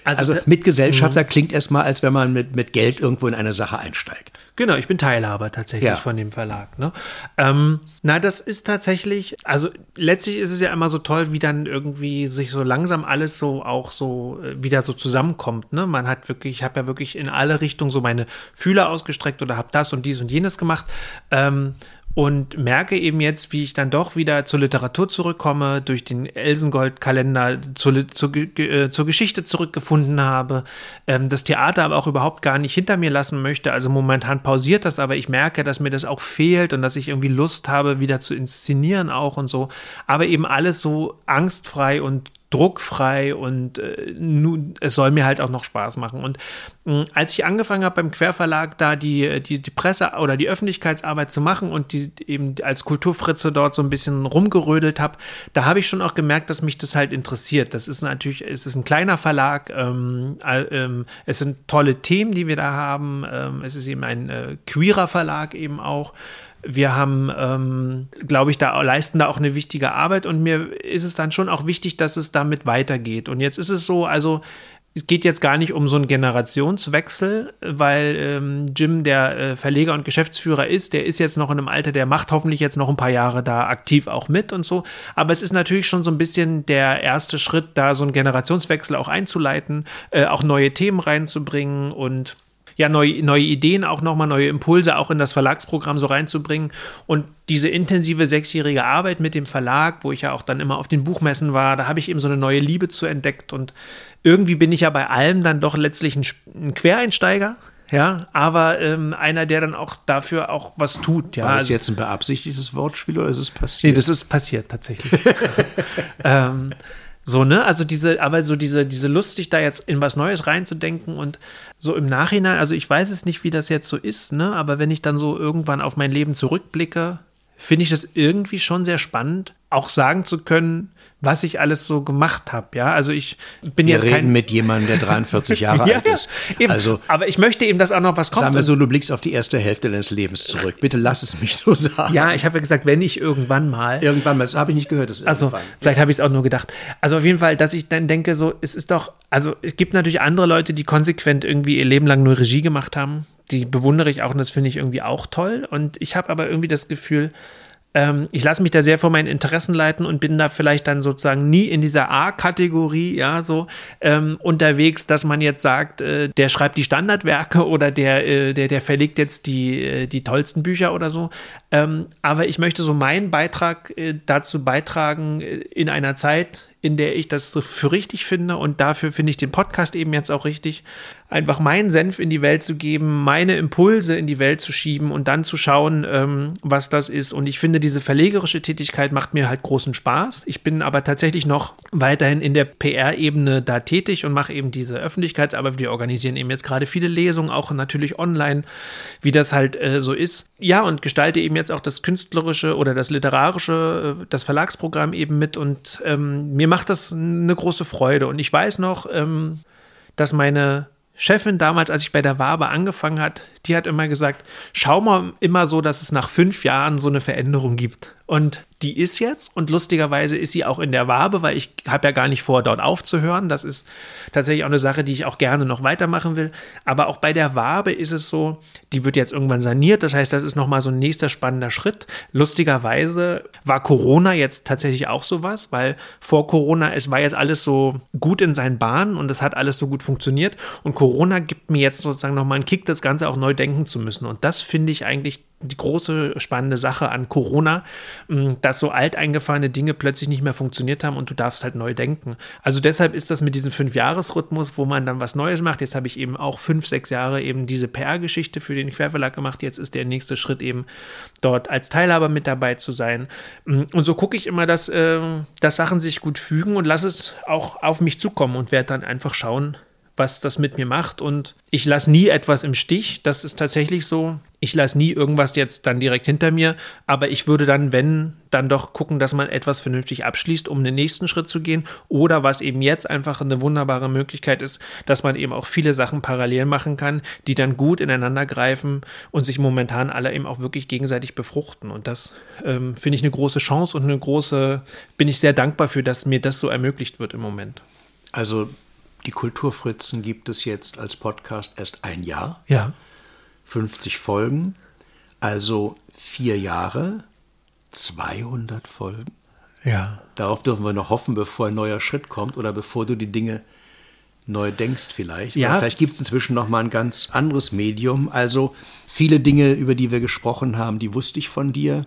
Also, also Mitgesellschafter mhm. klingt erstmal, als wenn man mit, mit Geld irgendwo in eine Sache einsteigt. Genau, ich bin Teilhaber tatsächlich ja. von dem Verlag. Ne? Ähm, na, das ist tatsächlich, also letztlich ist es ja immer so toll, wie dann irgendwie sich so langsam alles so auch so äh, wieder so zusammenkommt. Ne? Man hat wirklich, ich habe ja wirklich in alle Richtungen so meine Fühler ausgestreckt oder habe das und dies und jenes gemacht. Ähm, und merke eben jetzt, wie ich dann doch wieder zur Literatur zurückkomme, durch den Elsengold-Kalender zur, zur, äh, zur, Geschichte zurückgefunden habe, ähm, das Theater aber auch überhaupt gar nicht hinter mir lassen möchte. Also momentan pausiert das, aber ich merke, dass mir das auch fehlt und dass ich irgendwie Lust habe, wieder zu inszenieren auch und so. Aber eben alles so angstfrei und druckfrei und äh, nun, es soll mir halt auch noch Spaß machen. Und äh, als ich angefangen habe beim Querverlag da die, die, die Presse oder die Öffentlichkeitsarbeit zu machen und die eben als Kulturfritze dort so ein bisschen rumgerödelt habe, da habe ich schon auch gemerkt, dass mich das halt interessiert. Das ist natürlich, es ist ein kleiner Verlag, ähm, äh, es sind tolle Themen, die wir da haben. Ähm, es ist eben ein äh, queerer Verlag eben auch. Wir haben, ähm, glaube ich, da leisten da auch eine wichtige Arbeit und mir ist es dann schon auch wichtig, dass es damit weitergeht. Und jetzt ist es so, also es geht jetzt gar nicht um so einen Generationswechsel, weil ähm, Jim, der äh, Verleger und Geschäftsführer ist, der ist jetzt noch in einem Alter, der macht hoffentlich jetzt noch ein paar Jahre da aktiv auch mit und so. Aber es ist natürlich schon so ein bisschen der erste Schritt, da so einen Generationswechsel auch einzuleiten, äh, auch neue Themen reinzubringen und ja neue, neue Ideen, auch nochmal neue Impulse auch in das Verlagsprogramm so reinzubringen. Und diese intensive sechsjährige Arbeit mit dem Verlag, wo ich ja auch dann immer auf den Buchmessen war, da habe ich eben so eine neue Liebe zu entdeckt. Und irgendwie bin ich ja bei allem dann doch letztlich ein, ein Quereinsteiger. Ja, aber ähm, einer, der dann auch dafür auch was tut. Ja. War das also, jetzt ein beabsichtigtes Wortspiel oder ist es passiert? Nee, das ist passiert tatsächlich. ähm, So, ne? Also diese, aber so diese, diese Lust, sich da jetzt in was Neues reinzudenken und so im Nachhinein, also ich weiß es nicht, wie das jetzt so ist, ne? Aber wenn ich dann so irgendwann auf mein Leben zurückblicke, finde ich das irgendwie schon sehr spannend, auch sagen zu können, was ich alles so gemacht habe. Ja, also ich bin wir jetzt reden kein mit jemandem, der 43 Jahre ja, alt ist. eben. Also aber ich möchte eben, dass auch noch was kommt. sagen wir so, du blickst auf die erste Hälfte deines Lebens zurück. Bitte lass es mich so sagen. ja, ich habe ja gesagt, wenn ich irgendwann mal. Irgendwann mal, das habe ich nicht gehört. Das Also, vielleicht habe ich es auch nur gedacht. Also auf jeden Fall, dass ich dann denke, so, es ist doch, also es gibt natürlich andere Leute, die konsequent irgendwie ihr Leben lang nur Regie gemacht haben. Die bewundere ich auch und das finde ich irgendwie auch toll. Und ich habe aber irgendwie das Gefühl, ähm, ich lasse mich da sehr von meinen Interessen leiten und bin da vielleicht dann sozusagen nie in dieser A-Kategorie, ja, so ähm, unterwegs, dass man jetzt sagt, äh, der schreibt die Standardwerke oder der, äh, der, der verlegt jetzt die, äh, die tollsten Bücher oder so. Ähm, aber ich möchte so meinen Beitrag äh, dazu beitragen, äh, in einer Zeit, in der ich das für richtig finde und dafür finde ich den Podcast eben jetzt auch richtig, einfach meinen Senf in die Welt zu geben, meine Impulse in die Welt zu schieben und dann zu schauen, ähm, was das ist. Und ich finde, diese verlegerische Tätigkeit macht mir halt großen Spaß. Ich bin aber tatsächlich noch weiterhin in der PR-Ebene da tätig und mache eben diese Öffentlichkeitsarbeit. Wir organisieren eben jetzt gerade viele Lesungen, auch natürlich online, wie das halt äh, so ist. Ja, und gestalte eben jetzt auch das künstlerische oder das literarische, äh, das Verlagsprogramm eben mit. Und ähm, mir macht das eine große Freude. Und ich weiß noch, ähm, dass meine Chefin damals, als ich bei der Wabe angefangen hat, die hat immer gesagt, schau mal immer so, dass es nach fünf Jahren so eine Veränderung gibt. Und die ist jetzt und lustigerweise ist sie auch in der Wabe, weil ich habe ja gar nicht vor, dort aufzuhören. Das ist tatsächlich auch eine Sache, die ich auch gerne noch weitermachen will. Aber auch bei der Wabe ist es so, die wird jetzt irgendwann saniert. Das heißt, das ist nochmal so ein nächster spannender Schritt. Lustigerweise war Corona jetzt tatsächlich auch sowas, weil vor Corona, es war jetzt alles so gut in seinen Bahnen und es hat alles so gut funktioniert. Und Corona gibt mir jetzt sozusagen nochmal einen Kick, das Ganze auch neu denken zu müssen. Und das finde ich eigentlich die große spannende Sache an Corona, mh, dass so alteingefahrene Dinge plötzlich nicht mehr funktioniert haben und du darfst halt neu denken. Also deshalb ist das mit diesem Fünf-Jahres-Rhythmus, wo man dann was Neues macht. Jetzt habe ich eben auch fünf, sechs Jahre eben diese PR-Geschichte für den Querverlag gemacht. Jetzt ist der nächste Schritt eben dort als Teilhaber mit dabei zu sein. Mh, Und so gucke ich immer, dass, äh, dass Sachen sich gut fügen und lasse es auch auf mich zukommen und werde dann einfach schauen, was das mit mir macht. Und ich lasse nie etwas im Stich. Das ist tatsächlich so. Ich lasse nie irgendwas jetzt dann direkt hinter mir. Aber ich würde dann, wenn, dann doch gucken, dass man etwas vernünftig abschließt, um den nächsten Schritt zu gehen. Oder was eben jetzt einfach eine wunderbare Möglichkeit ist, dass man eben auch viele Sachen parallel machen kann, die dann gut ineinander greifen und sich momentan alle eben auch wirklich gegenseitig befruchten. Und das ähm, finde ich eine große Chance und eine große, bin ich sehr dankbar für, dass mir das so ermöglicht wird im Moment. Also die Kulturfritzen gibt es jetzt als Podcast erst ein Jahr, Ja. 50 Folgen, also vier Jahre, 200 Folgen. Ja. Darauf dürfen wir noch hoffen, bevor ein neuer Schritt kommt oder bevor du die Dinge neu denkst vielleicht. Ja. Oder vielleicht gibt es inzwischen noch mal ein ganz anderes Medium. Also viele Dinge, über die wir gesprochen haben, die wusste ich von dir.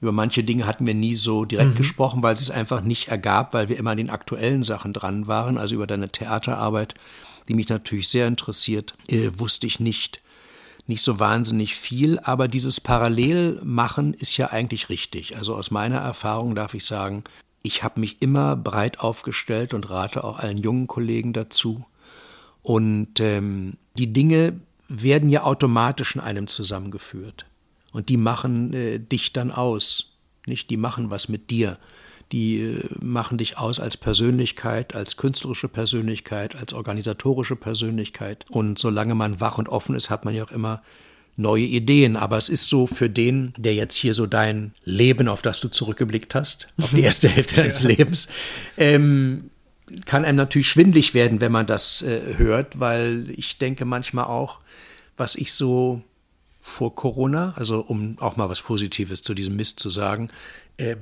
Über manche Dinge hatten wir nie so direkt gesprochen, weil es es einfach nicht ergab, weil wir immer an den aktuellen Sachen dran waren. Also über deine Theaterarbeit, die mich natürlich sehr interessiert, äh, wusste ich nicht nicht so wahnsinnig viel, aber dieses Parallelmachen ist ja eigentlich richtig. Also aus meiner Erfahrung darf ich sagen, ich habe mich immer breit aufgestellt und rate auch allen jungen Kollegen dazu. Und ähm, die Dinge werden ja automatisch in einem zusammengeführt. Und die machen äh, dich dann aus. Nicht, die machen was mit dir. Die äh, machen dich aus als Persönlichkeit, als künstlerische Persönlichkeit, als organisatorische Persönlichkeit. Und solange man wach und offen ist, hat man ja auch immer neue Ideen. Aber es ist so für den, der jetzt hier so dein Leben, auf das du zurückgeblickt hast, auf die erste Hälfte deines Lebens, ähm, kann einem natürlich schwindlig werden, wenn man das äh, hört, weil ich denke manchmal auch, was ich so vor Corona, also um auch mal was Positives zu diesem Mist zu sagen, äh,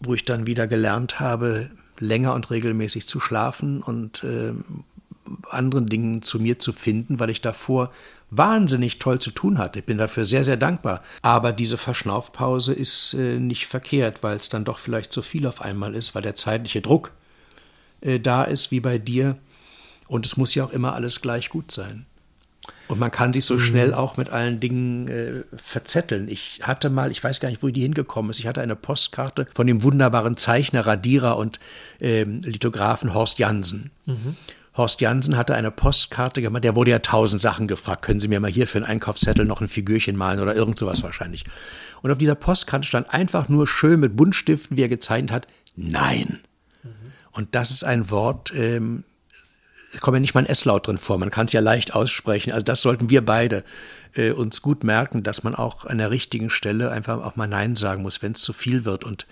wo ich dann wieder gelernt habe, länger und regelmäßig zu schlafen und äh, anderen Dingen zu mir zu finden, weil ich davor wahnsinnig toll zu tun hatte. Ich bin dafür sehr, sehr dankbar. Aber diese Verschnaufpause ist äh, nicht verkehrt, weil es dann doch vielleicht zu viel auf einmal ist, weil der zeitliche Druck äh, da ist, wie bei dir. Und es muss ja auch immer alles gleich gut sein. Und man kann sich so schnell auch mit allen Dingen äh, verzetteln. Ich hatte mal, ich weiß gar nicht, wo die hingekommen ist, ich hatte eine Postkarte von dem wunderbaren Zeichner, Radierer und ähm, Lithografen Horst Jansen. Horst Jansen hatte eine Postkarte gemacht, der wurde ja tausend Sachen gefragt. Können Sie mir mal hier für einen Einkaufszettel noch ein Figürchen malen oder irgend sowas wahrscheinlich. Und auf dieser Postkarte stand einfach nur schön mit Buntstiften, wie er gezeichnet hat, nein. Und das ist ein Wort, ähm, kommt ja nicht mal ein S-Laut drin vor, man kann es ja leicht aussprechen. Also das sollten wir beide äh, uns gut merken, dass man auch an der richtigen Stelle einfach auch mal Nein sagen muss, wenn es zu viel wird. Und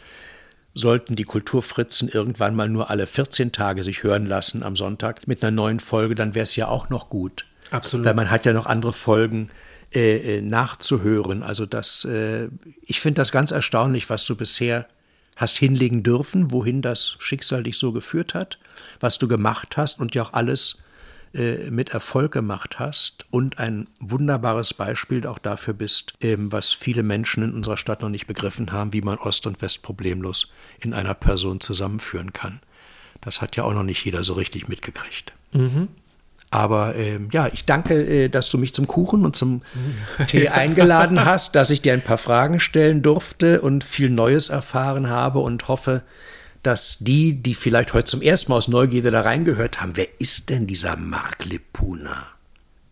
sollten die Kulturfritzen irgendwann mal nur alle 14 Tage sich hören lassen am Sonntag mit einer neuen Folge, dann wäre es ja auch noch gut. Absolut. Weil man hat ja noch andere Folgen äh, äh, nachzuhören. Also das, äh, ich finde das ganz erstaunlich, was du bisher hast hinlegen dürfen, wohin das Schicksal dich so geführt hat, was du gemacht hast und ja auch alles äh, mit Erfolg gemacht hast und ein wunderbares Beispiel auch dafür bist, ähm, was viele Menschen in unserer Stadt noch nicht begriffen haben, wie man Ost und West problemlos in einer Person zusammenführen kann. Das hat ja auch noch nicht jeder so richtig mitgekriegt. Aber ähm, ja, ich danke, äh, dass du mich zum Kuchen und zum Tee eingeladen hast, dass ich dir ein paar Fragen stellen durfte und viel Neues erfahren habe und hoffe, dass die, die vielleicht heute zum ersten Mal aus Neugierde da reingehört haben, wer ist denn dieser Marc Lepuna?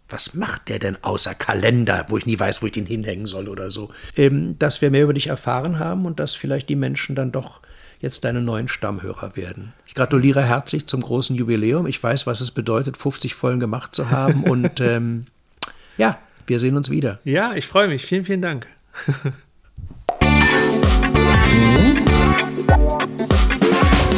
Was macht der denn außer Kalender, wo ich nie weiß, wo ich den hinhängen soll oder so? Ähm, dass wir mehr über dich erfahren haben und dass vielleicht die Menschen dann doch jetzt deine neuen Stammhörer werden. Ich gratuliere herzlich zum großen Jubiläum. Ich weiß, was es bedeutet, 50 Folgen gemacht zu haben. Und ähm, ja, wir sehen uns wieder. Ja, ich freue mich. Vielen, vielen Dank.